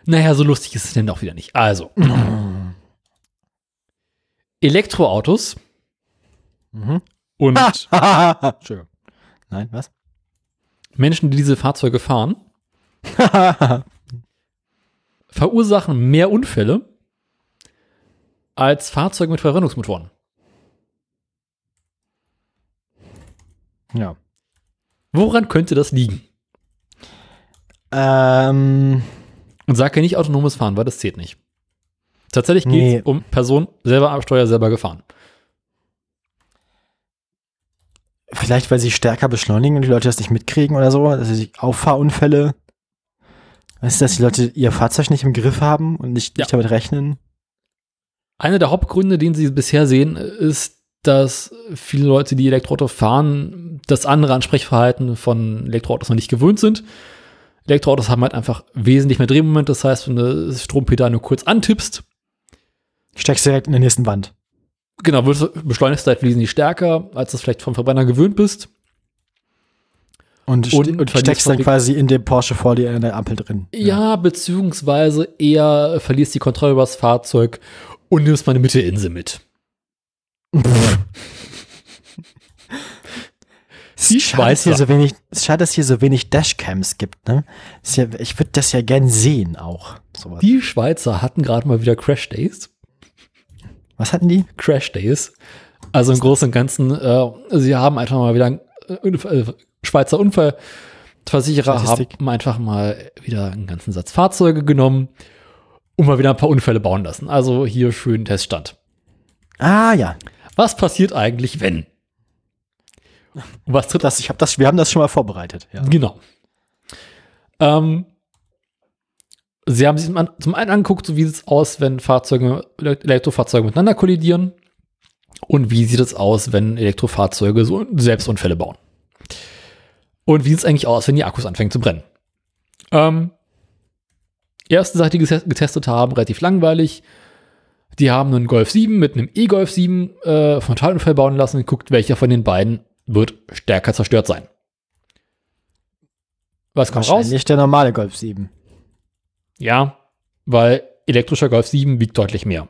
Naja, so lustig ist es denn auch wieder nicht. Also. Elektroautos Mhm. und Entschuldigung. Nein, was? Menschen, die diese Fahrzeuge fahren, verursachen mehr Unfälle als Fahrzeuge mit Verbrennungsmotoren. ja. Woran könnte das liegen? Ähm, Und sag ja nicht autonomes Fahren, weil das zählt nicht. Tatsächlich geht es Nee. um Person selber am Steuer selber gefahren. vielleicht, weil sie stärker beschleunigen und die Leute das nicht mitkriegen oder so, dass sie Auffahrunfälle. Weißt du, dass die Leute ihr Fahrzeug nicht im Griff haben und nicht, Ja. nicht damit rechnen? Einer der Hauptgründe, den sie bisher sehen, ist dass viele Leute, die Elektroauto fahren, das andere Ansprechverhalten von Elektroautos noch nicht gewöhnt sind. Elektroautos haben halt einfach wesentlich mehr Drehmoment. Das heißt, wenn du das Strompedal nur kurz antippst, Steckst direkt in der nächsten Wand. genau, du- beschleunigst du halt wesentlich stärker, als du es vielleicht vom Verbrenner gewöhnt bist. Und, Und- und steckst dann quasi in dem Porsche vor dir in der Ampel drin. Ja, beziehungsweise eher verlierst die Kontrolle über das Fahrzeug und nimmst mal eine Mitteinsel mit. Schade, dass hier so wenig, schade, dass hier so wenig Dashcams gibt, ne? Ja, ich würde das ja gern sehen auch. Sowas. Die Schweizer hatten gerade mal wieder Crash Days. Was hatten die? Crash Days. Also im Großen und Ganzen, äh, sie haben einfach mal wieder äh, Schweizer Unfallversicherer haben einfach mal wieder einen ganzen Satz Fahrzeuge genommen und mal wieder ein paar Unfälle bauen lassen. Also hier schön Teststand. Ah ja, Was passiert eigentlich, wenn? Und was tritt das, ich hab das, wir haben das schon mal vorbereitet. Ja. Genau. Ähm, sie haben sich zum einen angeguckt, so wie sieht es aus, wenn Fahrzeuge, Ele- Elektrofahrzeuge miteinander kollidieren und wie sieht es aus, wenn Elektrofahrzeuge so Selbstunfälle bauen. Und wie sieht es eigentlich aus, wenn die Akkus anfangen zu brennen. Ähm, erste Sache, die getes- getestet haben, relativ langweilig. Die haben einen Golf 7 mit einem E-Golf 7 äh, Frontalunfall bauen lassen und guckt, welcher von den beiden wird stärker zerstört sein. Was kommt raus? Wahrscheinlich der normale Golf 7. Ja, weil elektrischer Golf 7 wiegt deutlich mehr.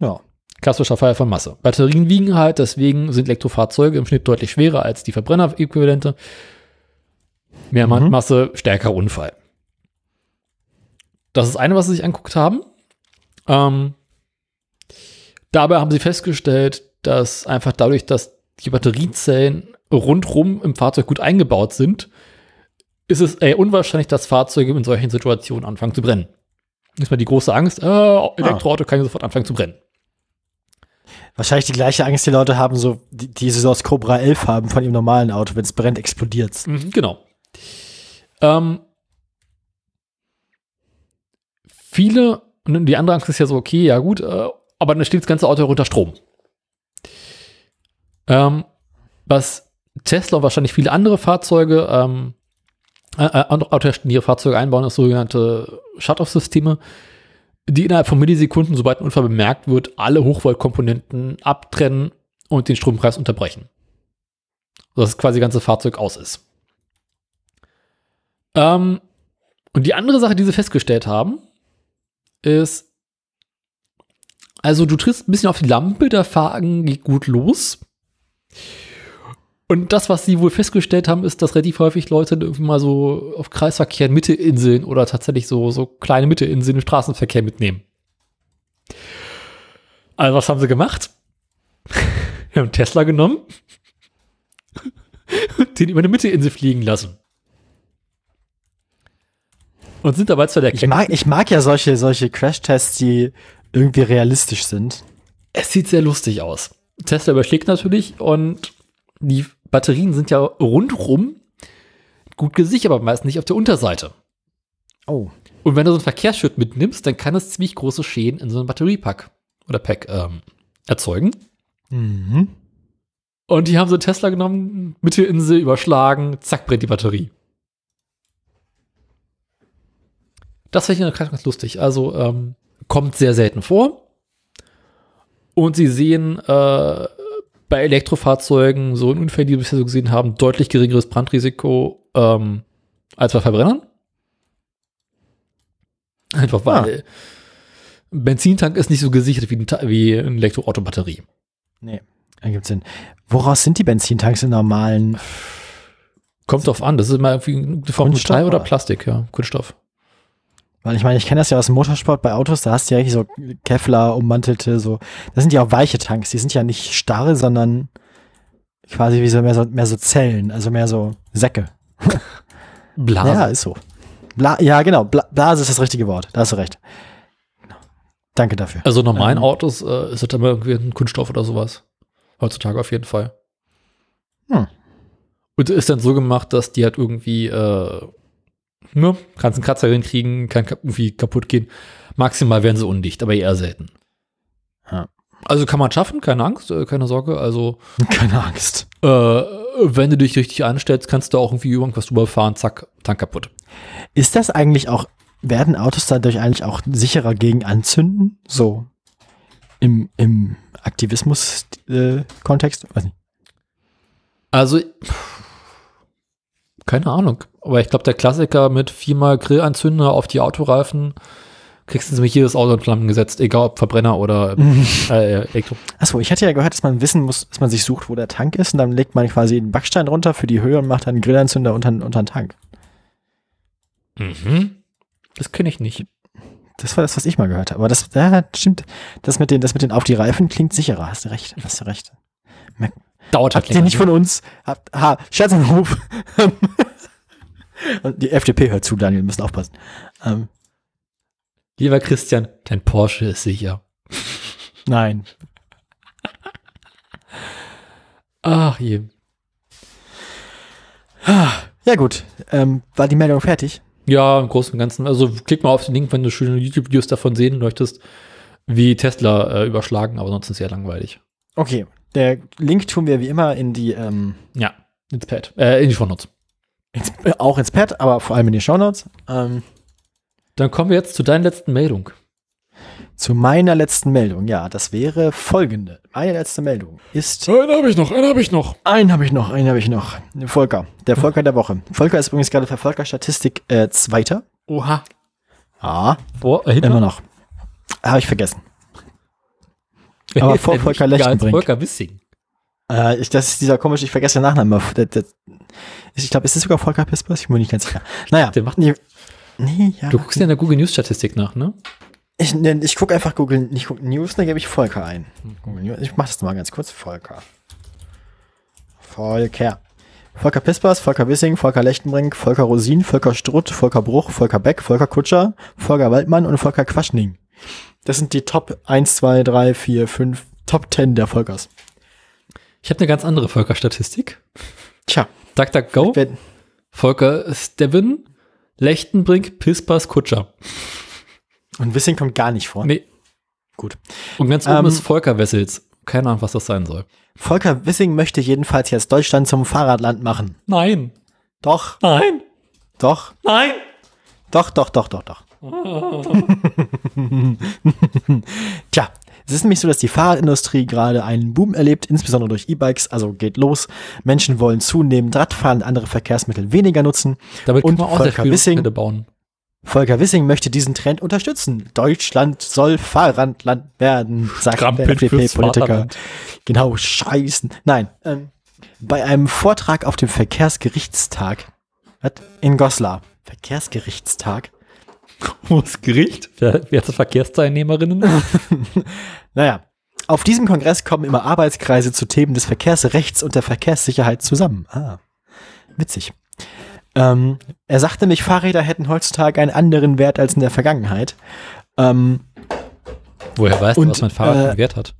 Ja. Klassischer Fall von Masse. Batterien wiegen halt, deswegen sind Elektrofahrzeuge im Schnitt deutlich schwerer als die Verbrenner-Äquivalente. Mehr Mhm. Masse, stärkerer Unfall. Das ist eine, was sie sich anguckt haben. Ähm, dabei haben sie festgestellt, dass einfach dadurch, dass die Batteriezellen rundrum im Fahrzeug gut eingebaut sind, ist es eher unwahrscheinlich, dass Fahrzeuge in solchen Situationen anfangen zu brennen. Ist mal die große Angst, äh, Elektroauto kann sofort anfangen zu brennen. Wahrscheinlich die gleiche Angst, die Leute haben, so, die, die sie so aus Cobra 11 haben von ihrem normalen Auto. Wenn es brennt, explodiert's. Mhm, genau. Ähm, viele, die andere Angst ist ja so, okay, ja gut, äh, aber dann steht das ganze Auto unter Strom. Ähm, was Tesla und wahrscheinlich viele andere Fahrzeuge, ähm, äh, äh, andere Autohersteller, die ihre Fahrzeuge einbauen, ist sogenannte Shut-off-Systeme, die innerhalb von Millisekunden, sobald ein Unfall bemerkt wird, alle Hochvoltkomponenten abtrennen und den Stromkreis unterbrechen. Sodass quasi das ganze Fahrzeug aus ist. Ähm, und die andere Sache, die sie festgestellt haben, ist, also du trittst ein bisschen auf die Lampe, der Fahren geht gut los. Und das, was sie wohl festgestellt haben, ist, dass relativ häufig Leute irgendwie mal so auf Kreisverkehr Mitteinseln oder tatsächlich so, so kleine Mitteinseln im Straßenverkehr mitnehmen. Also was haben sie gemacht? Wir haben Tesla genommen den über eine Mitteinsel fliegen lassen. Und sind dabei zwar der Ich mag, ich mag ja solche, solche Crash-Tests, die irgendwie realistisch sind. Es sieht sehr lustig aus. Tesla überschlägt natürlich und die Batterien sind ja rundrum gut gesichert, aber meist nicht auf der Unterseite. Oh. Und wenn du so ein Verkehrsschild mitnimmst, dann kann es ziemlich große Schäden in so einem Batteriepack oder Pack ähm, erzeugen. Mhm. Und die haben so einen Tesla genommen, Mittelinsel überschlagen, zack, brennt die Batterie. Das finde ich ganz, ganz lustig. Also ähm, kommt sehr selten vor. Und sie sehen äh, bei Elektrofahrzeugen, so in Unfällen, die wir bisher so gesehen haben, deutlich geringeres Brandrisiko ähm, als bei Verbrennern. Einfach weil ein Benzintank ist nicht so gesichert wie, ein, wie eine Elektroautobatterie. Nee, ergibt Sinn. Woraus sind die Benzintanks in normalen? Kommt drauf an, das ist immer irgendwie eine Form Metall oder oder? Plastik, ja, Kunststoff. Weil ich meine, ich kenne das ja aus dem Motorsport bei Autos, da hast du ja richtig so Kevlar ummantelte, so. Das sind ja auch weiche Tanks, die sind ja nicht starr, sondern quasi wie so mehr so, mehr so Zellen, also mehr so Säcke. Blase. Ja, ist so. Bla ja, genau, Bla Blase ist das richtige Wort, da hast du recht. Genau. Danke dafür. Also normalen Ähm. Autos äh, ist das immer irgendwie ein Kunststoff oder sowas. Heutzutage auf jeden Fall. Hm. Und ist dann so gemacht, dass die halt irgendwie, äh, ne, kannst einen Kratzer drin kriegen, kann ka- irgendwie kaputt gehen. Maximal werden sie undicht, aber eher selten. Also kann man schaffen, keine Angst, äh, keine Sorge. Also Keine Angst. äh, wenn du dich richtig anstellst, kannst du auch irgendwie irgendwas drüber fahren, zack, Tank kaputt. Ist das eigentlich auch, werden Autos dadurch eigentlich auch sicherer gegen Anzünden? So im, im Aktivismus-Kontext? Weiß nicht. Also keine Ahnung. Aber ich glaube, der Klassiker mit viermal Grillanzünder auf die Autoreifen kriegst du nämlich jedes Auto in Flammen gesetzt, egal ob Verbrenner oder äh, Elektro. Achso, ich hatte ja gehört, dass man wissen muss, dass man sich sucht, wo der Tank ist und dann legt man quasi einen Backstein runter für die Höhe und macht dann einen Grillanzünder unter, unter den Tank. Mhm. Das kenne ich nicht. Das war das, was ich mal gehört habe. Aber das, ja, stimmt. Das mit den, das mit den auf die Reifen klingt sicherer. Hast du recht. Hast du recht. Dauert halt Habt ihr nicht von uns? Habt, ha, Scherzanruf. Und die FDP hört zu, Daniel, wir müssen aufpassen. Ähm, Lieber Christian, dein Porsche ist sicher. nein. Ach je. Ja gut, ähm, war die Meldung fertig? Ja, im Großen und Ganzen. Also klick mal auf den Link, wenn du schöne YouTube-Videos davon sehen möchtest, wie Tesla äh, überschlagen, aber sonst ist es sehr langweilig. Okay, der Link tun wir wie immer in die, ähm, Ja, ins Pad, äh, in die Shownotes. ins, äh, auch ins Pad, aber vor allem in die Shownotes. Ähm, Dann kommen wir jetzt zu deiner letzten Meldung. zu meiner letzten Meldung, ja, das wäre folgende. Meine letzte Meldung ist, Einen habe ich noch, einen habe ich noch. einen habe ich noch, einen habe ich noch. Volker, der Volker der Woche. Volker ist übrigens gerade für Volker-Statistik äh, Zweiter. Oha. Ah, Vor, äh, hinter? immer noch. Habe ich vergessen. Aber vor Volker Lechtenbrink. Volker Wissing. Äh, ich, das ist dieser komische, ich vergesse den Nachnamen. Der, der, ich glaube, ist es sogar Volker Pispers? Ich bin mir nicht ganz sicher. Naja. Der macht- nee, nee, ja. Du guckst ja in der Google News Statistik nach, ne? Ich, ne, ich gucke einfach Google, nicht guck News, dann gebe ich Volker ein. Google News, ich mache das mal ganz kurz. Volker. Volker. Volker Pispers, Volker Wissing, Volker Lechtenbrink, Volker Rosin, Volker Strutt, Volker Bruch, Volker Beck, Volker Kutscher, Volker Waldmann und Volker Quaschning. Das sind die Top 1, 2, 3, 4, 5, Top 10 der Volkers. Ich habe eine ganz andere Volker-Statistik. Tja, DuckDuckGo, Volker Steven, Lechtenbrink, Pispers, Kutscher. und Wissing kommt gar nicht vor. Nee. Gut. Und ganz oben Ähm, ist Volker Wessels. Keine Ahnung, was das sein soll. Volker Wissing möchte jedenfalls jetzt Deutschland zum Fahrradland machen. Nein. Doch, Nein. doch, Nein. doch, doch, doch, doch, doch. Tja, es ist nämlich so, dass die Fahrradindustrie gerade einen Boom erlebt, insbesondere durch E-Bikes, also geht los. Menschen wollen zunehmend Radfahren, andere Verkehrsmittel weniger nutzen. Damit Und kann man auch Volker Wissing- bauen. Volker Wissing möchte diesen Trend unterstützen. Deutschland soll Fahrradland werden, sagt der Strampeln fürs FDP-Politiker. Genau, scheißen. Nein, ähm, bei einem Vortrag auf dem Verkehrsgerichtstag in Goslar. Verkehrsgerichtstag? Ist Gericht? Wer, wer ist Verkehrsteilnehmerinnen? Naja, auf diesem Kongress kommen immer Arbeitskreise zu Themen des Verkehrsrechts und der Verkehrssicherheit zusammen. Ah, witzig. Ähm, er sagte mich, Fahrräder hätten heutzutage einen anderen Wert als in der Vergangenheit. Ähm, Woher weißt du, Und, was mein Fahrrad äh, einen Wert hat?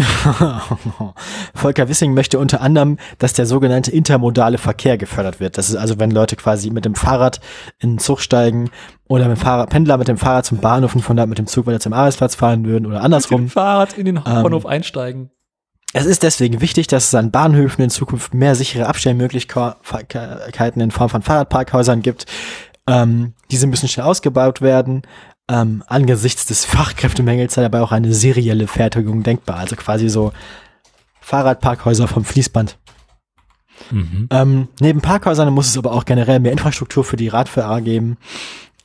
Volker Wissing möchte unter anderem, dass der sogenannte intermodale Verkehr gefördert wird. Das ist also, wenn Leute quasi mit dem Fahrrad in den Zug steigen oder mit dem Fahrrad, Pendler mit dem Fahrrad zum Bahnhof und von da mit dem Zug weiter zum Arbeitsplatz fahren würden oder Mit dem andersrum. Fahrrad in den Hauptbahnhof einsteigen. Es ist deswegen wichtig, dass es an Bahnhöfen in Zukunft mehr sichere Abstellmöglichkeiten in Form von Fahrradparkhäusern gibt. Ähm, diese müssen schnell ausgebaut werden. Ähm, angesichts des Fachkräftemängels sei dabei auch eine serielle Fertigung denkbar. Also quasi so Fahrradparkhäuser vom Fließband. Mhm. Ähm, neben Parkhäusern muss es aber auch generell mehr Infrastruktur für die Radfahrer geben.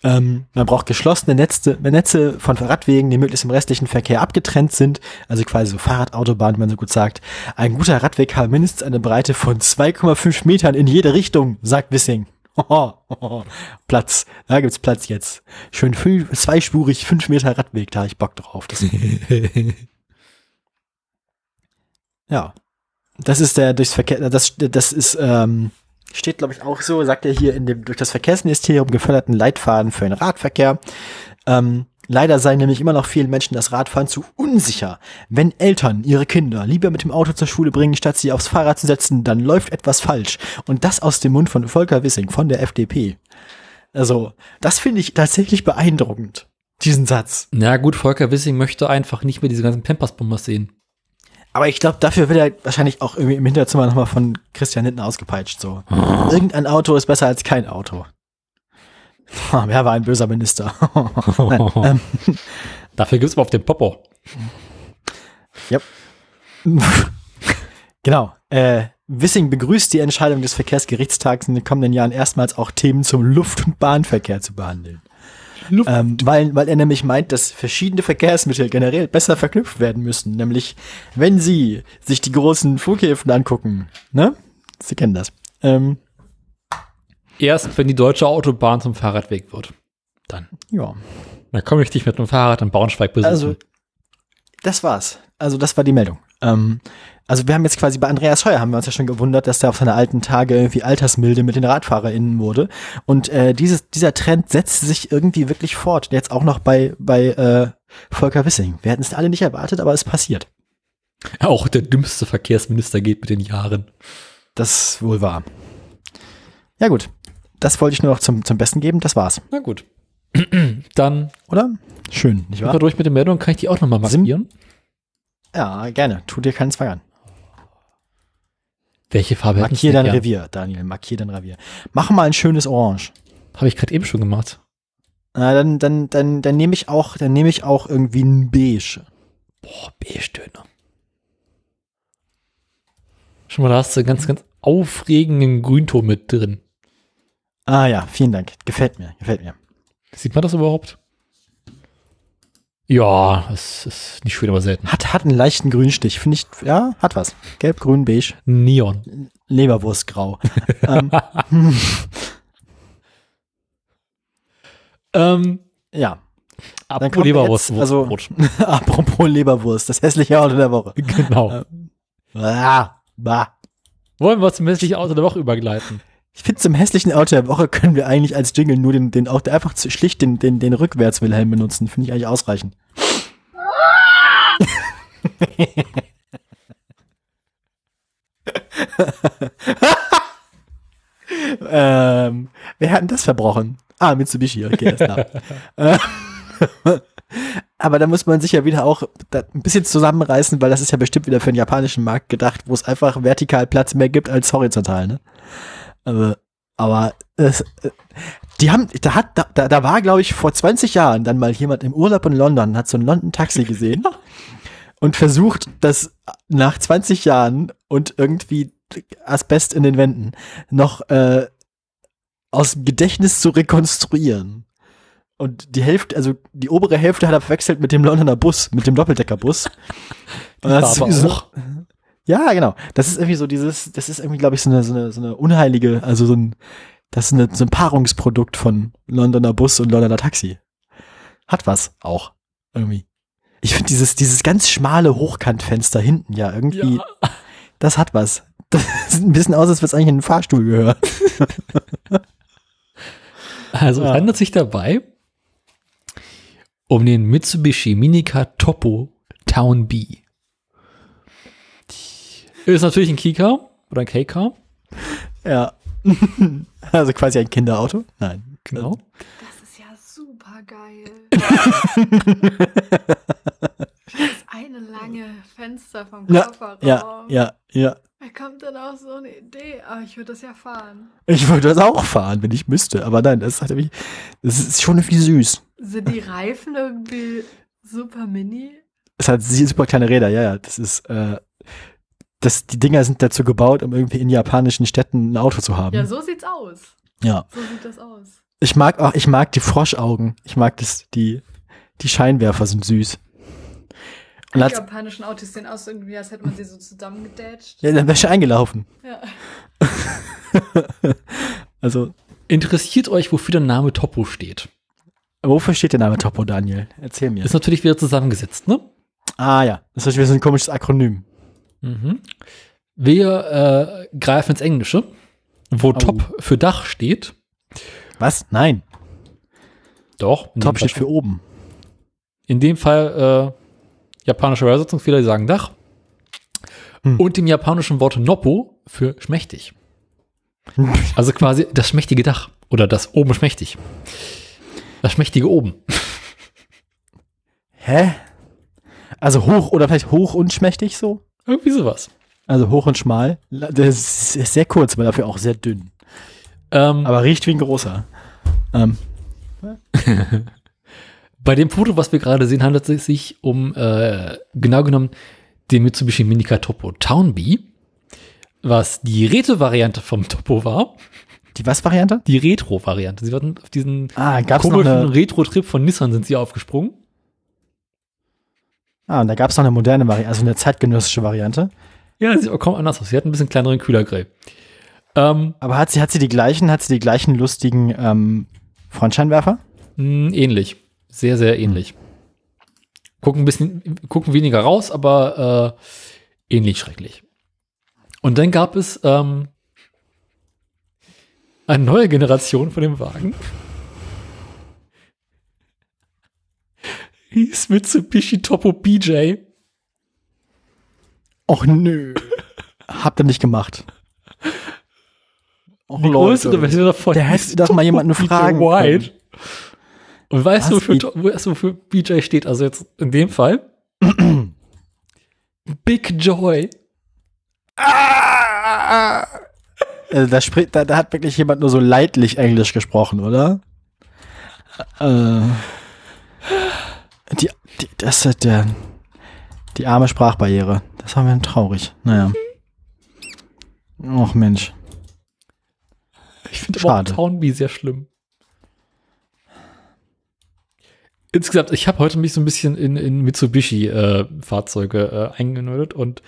Ähm, man braucht geschlossene Netze, Netze von Radwegen, die möglichst im restlichen Verkehr abgetrennt sind, also quasi so Fahrradautobahn, wie man so gut sagt. Ein guter Radweg hat mindestens eine Breite von 2,5 Metern in jede Richtung, sagt Wissing. Platz, da gibt's Platz jetzt. Schön fünf, zweispurig, fünf Meter Radweg, da ich Bock drauf. Das, ja. Das ist der durchs Verkehr, das, das ist, ähm, steht glaube ich auch so, sagt er hier in dem durch das Verkehrsministerium geförderten Leitfaden für den Radverkehr. Ähm, leider sei nämlich immer noch vielen Menschen das Radfahren zu unsicher. Wenn Eltern ihre Kinder lieber mit dem Auto zur Schule bringen, statt sie aufs Fahrrad zu setzen, dann läuft etwas falsch. Und das aus dem Mund von Volker Wissing von der FDP. Also, das finde ich tatsächlich beeindruckend. diesen Satz. Na gut, Volker Wissing möchte einfach nicht mehr diese ganzen Pampers-Bombers sehen. Aber ich glaube, dafür wird er wahrscheinlich auch irgendwie im Hinterzimmer nochmal von Christian Hinten ausgepeitscht. So. Irgendein Auto ist besser als kein Auto. Wer war ein böser Minister? Nein, ähm, Dafür gibt's aber auf den Popo. genau. Äh, Wissing begrüßt die Entscheidung des Verkehrsgerichtstags in den kommenden Jahren erstmals auch Themen zum Luft- und Bahnverkehr zu behandeln. Luft- Ähm, weil, weil er nämlich meint, dass verschiedene Verkehrsmittel generell besser verknüpft werden müssen. Nämlich, wenn Sie sich die großen Flughäfen angucken, ne? Sie kennen das. Ähm, Erst wenn die deutsche Autobahn zum Fahrradweg wird. Dann. ja. Dann komme ich dich mit dem Fahrrad in Braunschweig besuchen. Also, das war's. Also, das war die Meldung. Ähm, also, wir haben jetzt quasi bei Andreas Heuer haben wir uns ja schon gewundert, dass der auf seine alten Tage irgendwie altersmilde mit den RadfahrerInnen wurde. Und äh, dieses, dieser Trend setzt sich irgendwie wirklich fort. Jetzt auch noch bei, bei äh, Volker Wissing. Wir hätten es alle nicht erwartet, aber es passiert. Auch der dümmste Verkehrsminister geht mit den Jahren. Das ist wohl wahr. Ja, gut. Das wollte ich nur noch zum, zum Besten geben. Das war's. Na gut. Dann Oder? Schön, nicht wahr? durch mit den Meldungen. Kann ich die auch nochmal markieren? Ja, gerne. Tu dir keinen Zwang an. Welche Farbe hätten Markier dein gern? Revier, Daniel. Markier dein Revier. Mach mal ein schönes Orange. Habe ich gerade eben schon gemacht. Na, dann, dann, dann, dann nehme ich auch, dann nehme ich auch irgendwie ein Beige. Boah, Beige-Töne. Schon mal, da hast du einen ganz, ganz aufregenden Grünton mit drin. Ah ja, vielen Dank. Gefällt mir, gefällt mir. Sieht man das überhaupt? Ja, es ist nicht schön, aber selten. Hat, hat einen leichten Grünstich. Finde ich, ja, hat was. Gelb, grün, beige, Neon. Leberwurstgrau. ähm, Ähm, ja. apropos Leberwurst. jetzt, also-. Apropos Leberwurst, das hässliche Auto der Woche. genau. Ah, bah. Wollen wir zum hässlichen Auto der Woche übergleiten? Ich finde, zum hässlichen Auto der Woche können wir eigentlich als Jingle nur den, den auch einfach zu- schlicht den, den, den Rückwärts-Wilhelm benutzen. Finde ich eigentlich ausreichend. ähm, wer hat denn das verbrochen? Ah, Mitsubishi, okay, ist klar. Äh, Aber da muss man sich ja wieder auch ein bisschen zusammenreißen, weil das ist ja bestimmt wieder für den japanischen Markt gedacht, wo es einfach vertikal Platz mehr gibt als horizontal, ne? Aber, aber es, äh, die haben, da hat, da, da, war, glaube ich, vor 20 Jahren dann mal jemand im Urlaub in London, hat so ein London-Taxi gesehen und versucht, das nach 20 Jahren und irgendwie Asbest in den Wänden noch äh, aus dem Gedächtnis zu rekonstruieren. Und die Hälfte, also die obere Hälfte hat er verwechselt mit dem Londoner Bus, mit dem Doppeldeckerbus. Und das ist so-. Ja, genau. Das ist irgendwie so dieses, das ist irgendwie, glaube ich, so eine, so eine, so eine unheilige, also so ein, das ist eine, so ein Paarungsprodukt von Londoner Bus und Londoner Taxi. Hat was auch. Irgendwie. Ich finde dieses, dieses ganz schmale Hochkantfenster hinten ja irgendwie, Ja. das hat was. Das sieht ein bisschen aus, als würde es eigentlich in einen Fahrstuhl gehören. Also es Ja. handelt sich dabei um den Mitsubishi Minica Topo Town B. Ist natürlich ein Keycar oder ein K-Car. Ja. Also quasi ein Kinderauto? Nein. Genau. Das ist ja super geil. das eine lange Fenster vom Ja, Kofferraum. Ja, ja, ja. Wer kommt denn auf so eine Idee? Aber ich würde das ja fahren. Ich würde das auch fahren, wenn ich müsste. Aber nein, das, hat irgendwie, das ist schon irgendwie süß. Sind die Reifen irgendwie super mini? Es hat sie- super kleine Räder, ja, ja. Das ist, äh, das, die Dinger sind dazu gebaut, um irgendwie in japanischen Städten ein Auto zu haben. Ja, so sieht's aus. ja. So sieht das aus. Ich mag auch, ich mag die Froschaugen. Ich mag das, die, die Scheinwerfer sind süß. Und Die japanischen Autos sehen aus irgendwie, als hätte man sie so zusammengedatscht. ja, dann wäre eingelaufen. Ja. Also, Interessiert euch, wofür der Name Topo steht? wofür steht der Name Topo, Daniel? Erzähl mir. Ist natürlich wieder zusammengesetzt, ne? Ah ja, das ist wieder so ein komisches Akronym. Mhm. Wir äh, greifen ins Englische, wo Top für Dach steht. Was? Nein. Doch. Top steht für oben. In dem Fall äh, japanische Übersetzungsfehler, die sagen Dach. Hm. Und dem japanischen Wort Noppo für schmächtig. Also quasi das schmächtige Dach. Oder das oben schmächtig. Das schmächtige oben. Hä? Also hoch oder vielleicht hoch und schmächtig so? Irgendwie sowas. Also hoch und schmal. Das ist sehr kurz, aber dafür auch sehr dünn. Ähm, Aber riecht wie ein großer. Ähm, bei dem Foto, was wir gerade sehen, handelt es sich um, äh, genau genommen, den Mitsubishi Minica Topo Townbee, was die Retro-Variante vom Topo war. die was Variante? Die Retro-Variante. Sie waren auf diesen Ah, gab's komischen Retro-Trip von Nissan sind sie aufgesprungen. Ah, und da gab's noch eine moderne Variante, also eine zeitgenössische Variante. Ja, sieht aber kaum anders aus. Sie hat ein bisschen kleineren Kühlergrill. Ähm, Aber hat sie, hat sie die gleichen, hat sie die gleichen lustigen ähm, Frontscheinwerfer? mh, ähnlich. Sehr, sehr ähnlich. Gucken ein bisschen, gucken weniger raus, aber äh, ähnlich schrecklich. Und dann gab es ähm, eine neue Generation von dem Wagen. Hieß Mitsubishi Topo BJ. Och nö. Habt ihr nicht gemacht. Och, Die größere Version davon. Der hätte doch mal jemanden BJ fragen White. Und weißt du, Was? wofür, du, wofür BJ steht? Also jetzt in dem Fall. Big Joy. Äh, da, spricht, da, da hat wirklich jemand nur so leidlich Englisch gesprochen, oder? Äh, die, die, das ist der, die arme Sprachbarriere. Das war mir traurig. Naja. Och Mensch. Ich finde Schade. Townbee sehr schlimm. Insgesamt, ich habe heute mich so ein bisschen in, in Mitsubishi-Fahrzeuge äh, eingenördet und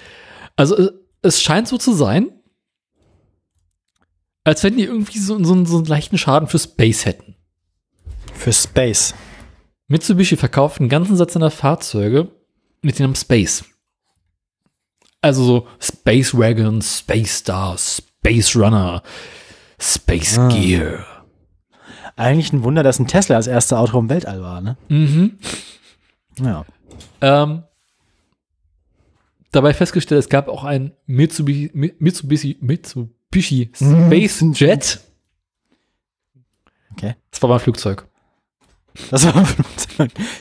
also es, es scheint so zu sein, als wenn die irgendwie so, so, so einen leichten Schaden für Space hätten. Für Space. Mitsubishi verkauft einen ganzen Satz seiner Fahrzeuge mit dem Namen Space. Also so Space Wagon, Space Star, Space Runner, Space Ah. Gear. Eigentlich ein Wunder, dass ein Tesla das erste Auto im Weltall war, ne? Mhm. Ja. Ähm, dabei festgestellt, es gab auch ein Mitsubishi, Mi- Mitsubishi, Mitsubishi Space Jet. Okay. Das war mein Flugzeug. Das war.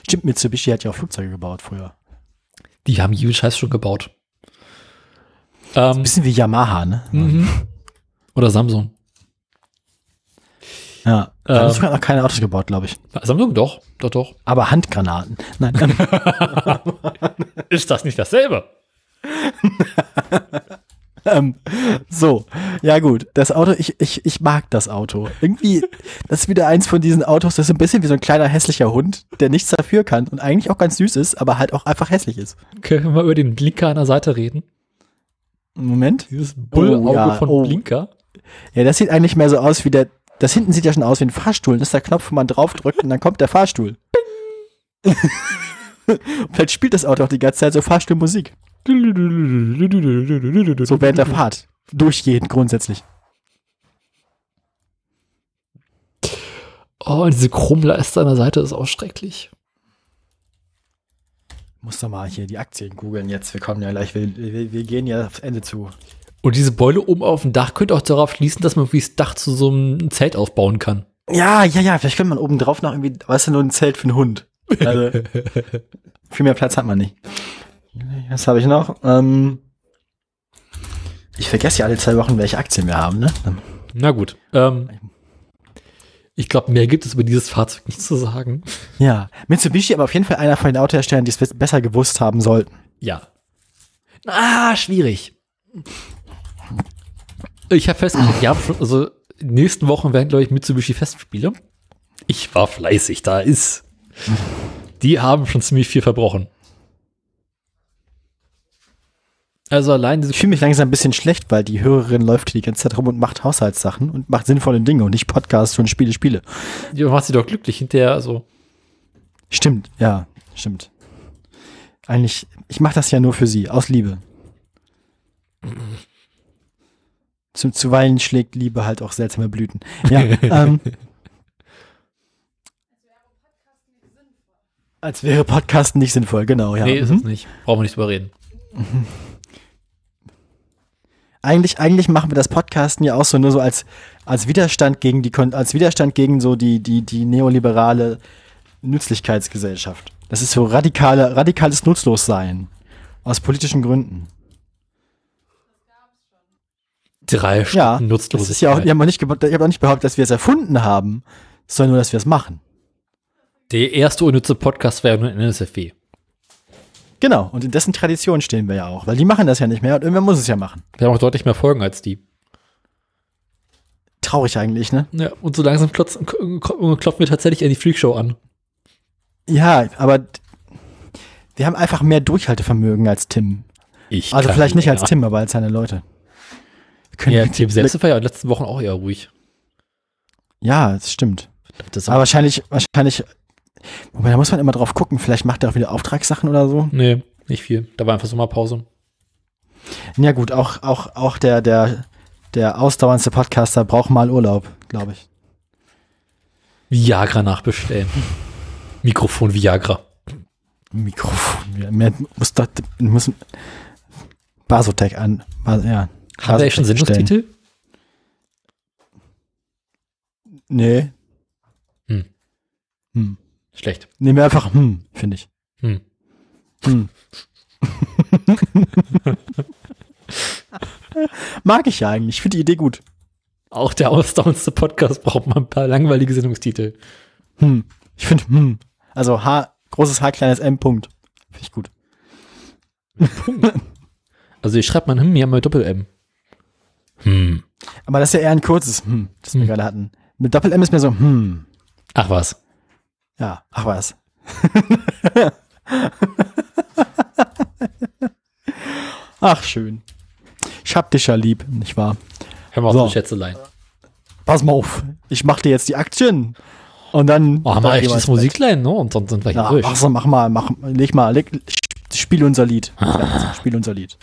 Stimmt, Mitsubishi hat ja auch Flugzeuge gebaut früher. Die haben jeden Scheiß schon gebaut. Ähm, Bisschen wie Yamaha, ne? mhm. Oder Samsung. Ja. Ähm. haben sogar noch keine Autos gebaut, glaube ich. Samsung doch, doch, doch. Aber Handgranaten. Nein. Ist das nicht dasselbe? ähm, so, ja gut, das Auto, ich, ich, ich mag das Auto. Irgendwie, das ist wieder eins von diesen Autos, das ist ein bisschen wie so ein kleiner hässlicher Hund, der nichts dafür kann und eigentlich auch ganz süß ist, aber halt auch einfach hässlich ist. Können wir mal über den Blinker an der Seite reden? Moment. Dieses Bullauge Oh, ja, von oh. Blinker. Ja, das sieht eigentlich mehr so aus wie der, das hinten sieht ja schon aus wie ein Fahrstuhl. Das ist der Knopf, wo man draufdrückt und dann kommt der Fahrstuhl. Vielleicht spielt das Auto auch die ganze Zeit so Fahrstuhlmusik. So während der Fahrt. Durchgehend grundsätzlich. Oh, und diese Chromleiste an der Seite ist auch schrecklich. Muss doch mal hier die Aktien googeln jetzt. Wir kommen ja gleich, wir, wir, wir gehen ja aufs Ende zu. Und diese Beule oben auf dem Dach könnte auch darauf schließen, dass man wie das Dach zu so einem Zelt aufbauen kann. Ja, ja, ja, vielleicht könnte man oben drauf noch irgendwie, weißt du, nur ein Zelt für einen Hund. Also, viel mehr Platz hat man nicht. Was habe ich noch? Ähm, ich vergesse ja alle zwei Wochen, welche Aktien wir haben, ne? Na gut. Ähm, ich glaube, mehr gibt es über dieses Fahrzeug nicht zu sagen. Ja, Mitsubishi aber auf jeden Fall einer von den Autoherstellern, die es besser gewusst haben sollten. Ja. Ah, schwierig. Ich habe festgestellt, ja, also in den nächsten Wochen werden, glaube ich, Mitsubishi Festspiele. Ich war fleißig, da ist. Die haben schon ziemlich viel verbrochen. Also allein diese Ich fühle mich langsam ein bisschen schlecht, weil die Hörerin läuft hier die ganze Zeit rum und macht Haushaltssachen und macht sinnvolle Dinge und nicht Podcasts und Spiele, Spiele. Die macht sie doch glücklich hinterher, also. Stimmt, ja, stimmt. Eigentlich, ich mache das ja nur für sie, aus Liebe. Zu, zuweilen schlägt Liebe halt auch seltsame Blüten. Ja, ähm, als wäre Podcasten nicht sinnvoll, genau, ja. nee, ist Mhm. es nicht. Brauchen wir nicht drüber reden. Eigentlich, eigentlich machen wir das Podcasten ja auch so nur so als, als Widerstand gegen die, als Widerstand gegen so die, die, die neoliberale Nützlichkeitsgesellschaft. Das ist so radikale, radikales Nutzlossein. Aus politischen Gründen. Drei Stunden Ja, Nutzlosigkeit. das ist ja auch, ich habe nicht, hab auch nicht behauptet, dass wir es erfunden haben, sondern nur, dass wir es machen. Der erste unnütze Podcast ja nur in NSFW. Genau, und in dessen Tradition stehen wir ja auch, weil die machen das ja nicht mehr und irgendwer muss es ja machen. Wir haben auch deutlich mehr Folgen als die. Traurig eigentlich, ne? Ja, und so langsam klopfen wir tatsächlich an die Freakshow an. Ja, aber wir haben einfach mehr Durchhaltevermögen als Tim. Ich Also vielleicht nicht als länger. Tim, aber als seine Leute. Ja, Tim selbst war ja in den letzten Wochen auch eher ruhig. ja, das stimmt. Das Aber wahrscheinlich, wahrscheinlich, wobei da muss man immer drauf gucken, vielleicht macht er auch wieder Auftragssachen oder so. nee, nicht viel. Da war einfach Sommerpause. Ja gut, auch, auch, auch der, der, der ausdauerndste Podcaster braucht mal Urlaub, glaube ich. Viagra nachbestellen. Mikrofon Viagra. Mikrofon. ja, Mehr, muss doch, muss Basotec an. Bas, ja. Haben wir schon. Sendungstitel? Nee. Hm. Hm. Schlecht. Nehmen wir einfach hm, finde ich. Hm. Hm. Mag ich ja eigentlich. Ich finde die Idee gut. Auch der ausdauerndste Podcast braucht mal ein paar langweilige Sendungstitel. Hm. Ich finde hm. Also H, großes H, kleines M, Punkt. Finde ich gut. Also ich schreibe mal hm, hier haben wir Doppel-M. Hm. Aber das ist ja eher ein kurzes hm, das wir Hm. gerade hatten. Mit Doppel-M ist mir so hm. Ach was. Ja, ach was. ach, schön. Ich hab dich ja lieb, nicht wahr? Hör mal auf So. so. Schätzelein. Pass mal auf, ich mach dir jetzt die Aktien. Und dann. Oh, haben dann wir echt das. Musiklein, ne? Und sonst sind wir hier Ja, durch. mach so, mach mal, mach, leg mal, leg, spiel unser Lied. Ah. Spiel unser Lied.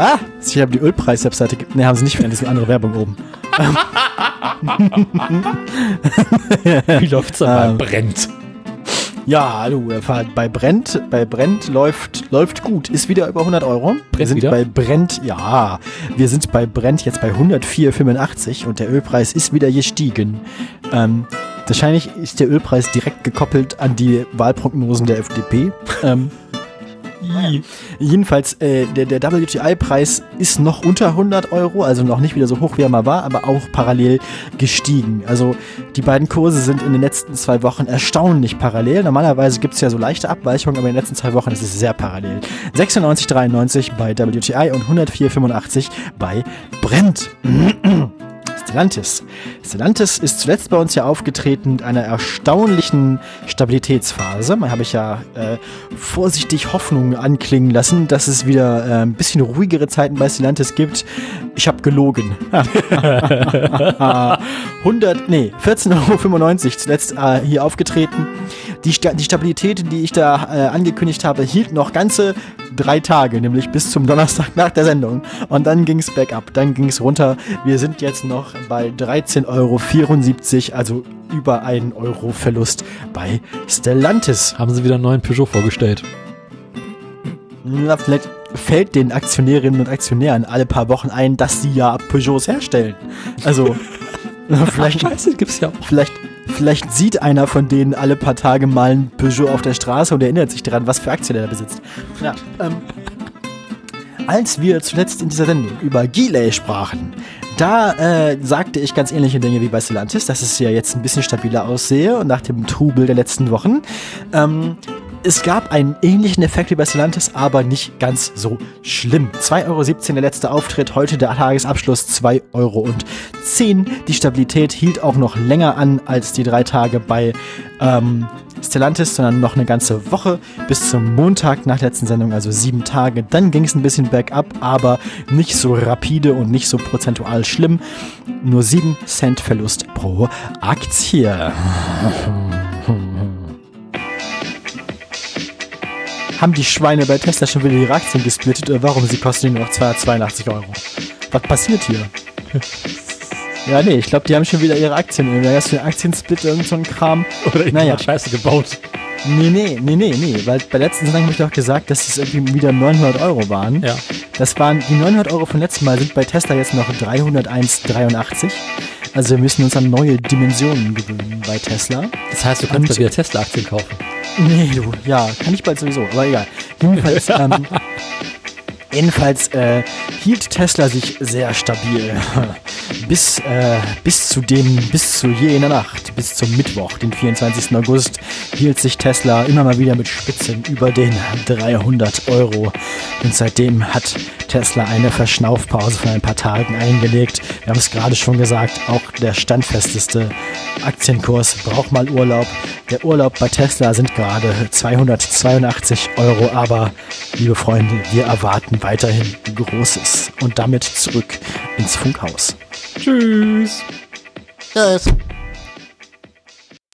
Ah, ich habe die Ölpreis-Webseite. Ne, haben sie nicht, das ist eine andere Werbung oben. Wie läuft's da Ähm. Brennt. Ja, du, äh, bei Brent, bei Brent läuft, läuft gut. Ist wieder über 100 Euro. wir Brennt sind wieder? bei Brent, ja, wir sind bei Brent jetzt bei 104,85 und der Ölpreis ist wieder gestiegen. Ähm, wahrscheinlich ist der Ölpreis direkt gekoppelt an die Wahlprognosen der FDP. ähm, Jedenfalls, äh, der, der WTI-Preis ist noch unter 100 Euro, also noch nicht wieder so hoch, wie er mal war, aber auch parallel gestiegen. Also die beiden Kurse sind in den letzten zwei Wochen erstaunlich parallel. Normalerweise gibt es ja so leichte Abweichungen, aber in den letzten zwei Wochen ist es sehr parallel. 96,93 bei WTI und 104,85 bei Brent. Stellantis. Stellantis ist zuletzt bei uns ja aufgetreten mit einer erstaunlichen Stabilitätsphase. Da habe ich ja äh, vorsichtig Hoffnung anklingen lassen, dass es wieder äh, ein bisschen ruhigere Zeiten bei Stellantis gibt. Ich habe gelogen. 100, nee, 14,95 Euro zuletzt äh, hier aufgetreten. Die, Sta die Stabilität, die ich da äh, angekündigt habe, hielt noch ganze drei Tage, nämlich bis zum Donnerstag nach der Sendung. Und dann ging es bergab, dann ging es runter. Wir sind jetzt noch bei 13,74 Euro, also über einen Euro Verlust bei Stellantis. Haben sie wieder einen neuen Peugeot vorgestellt. Na, vielleicht fällt den Aktionärinnen und Aktionären alle paar Wochen ein, dass sie ja Peugeots herstellen. Also, vielleicht, Scheiße, gibt's ja auch. vielleicht, vielleicht sieht einer von denen alle paar Tage mal ein Peugeot auf der Straße und erinnert sich daran, was für Aktien er besitzt. Ja, ähm, als wir zuletzt in dieser Sendung über Giley sprachen, da äh, sagte ich ganz ähnliche Dinge wie bei Stellantis, dass es ja jetzt ein bisschen stabiler aussehe und nach dem Trubel der letzten Wochen. Ähm, es gab einen ähnlichen Effekt wie bei Stellantis, aber nicht ganz so schlimm. 2,17 Euro der letzte Auftritt, heute der Tagesabschluss 2,10 Euro. Die Stabilität hielt auch noch länger an als die drei Tage bei ähm, Stellantis, sondern noch eine ganze Woche bis zum Montag nach der letzten Sendung, also sieben Tage. Dann ging es ein bisschen bergab, aber nicht so rapide und nicht so prozentual schlimm. Nur 7 Cent Verlust pro Aktie. Haben die Schweine bei Tesla schon wieder ihre Aktien gesplittet oder warum? Sie kosten nur noch 282 Euro. Was passiert hier? Ja, nee, ich glaube, die haben schon wieder ihre Aktien. Da ist für Aktiensplit irgend so ein Kram. Oder Naja. naja. Scheiße gebaut. Nee, nee, nee, nee, nee, weil bei letzten Sendung habe ich doch gesagt, dass es irgendwie wieder 900 Euro waren. Ja. Das waren, die 900 Euro von letztem Mal sind bei Tesla jetzt noch 301,83. Also wir müssen uns an neue Dimensionen gewöhnen bei Tesla. Das heißt, du kannst bald wieder Tesla-Aktien kaufen. Nee, du, ja, kann ich bald sowieso, aber egal. Jedenfalls, ähm, jedenfalls äh, hielt Tesla sich sehr stabil. bis, äh, bis zu dem, bis zu jener Nacht, bis zum Mittwoch, den 24. August, hielt sich Tesla immer mal wieder mit Spitzen über den 300 Euro. Und seitdem hat Tesla eine Verschnaufpause von ein paar Tagen eingelegt. Wir haben es gerade schon gesagt, auch der standfesteste Aktienkurs braucht mal Urlaub. Der Urlaub bei Tesla sind gerade 282 Euro, aber liebe Freunde, wir erwarten weiterhin Großes und damit zurück ins Funkhaus. Tschüss. Tschüss.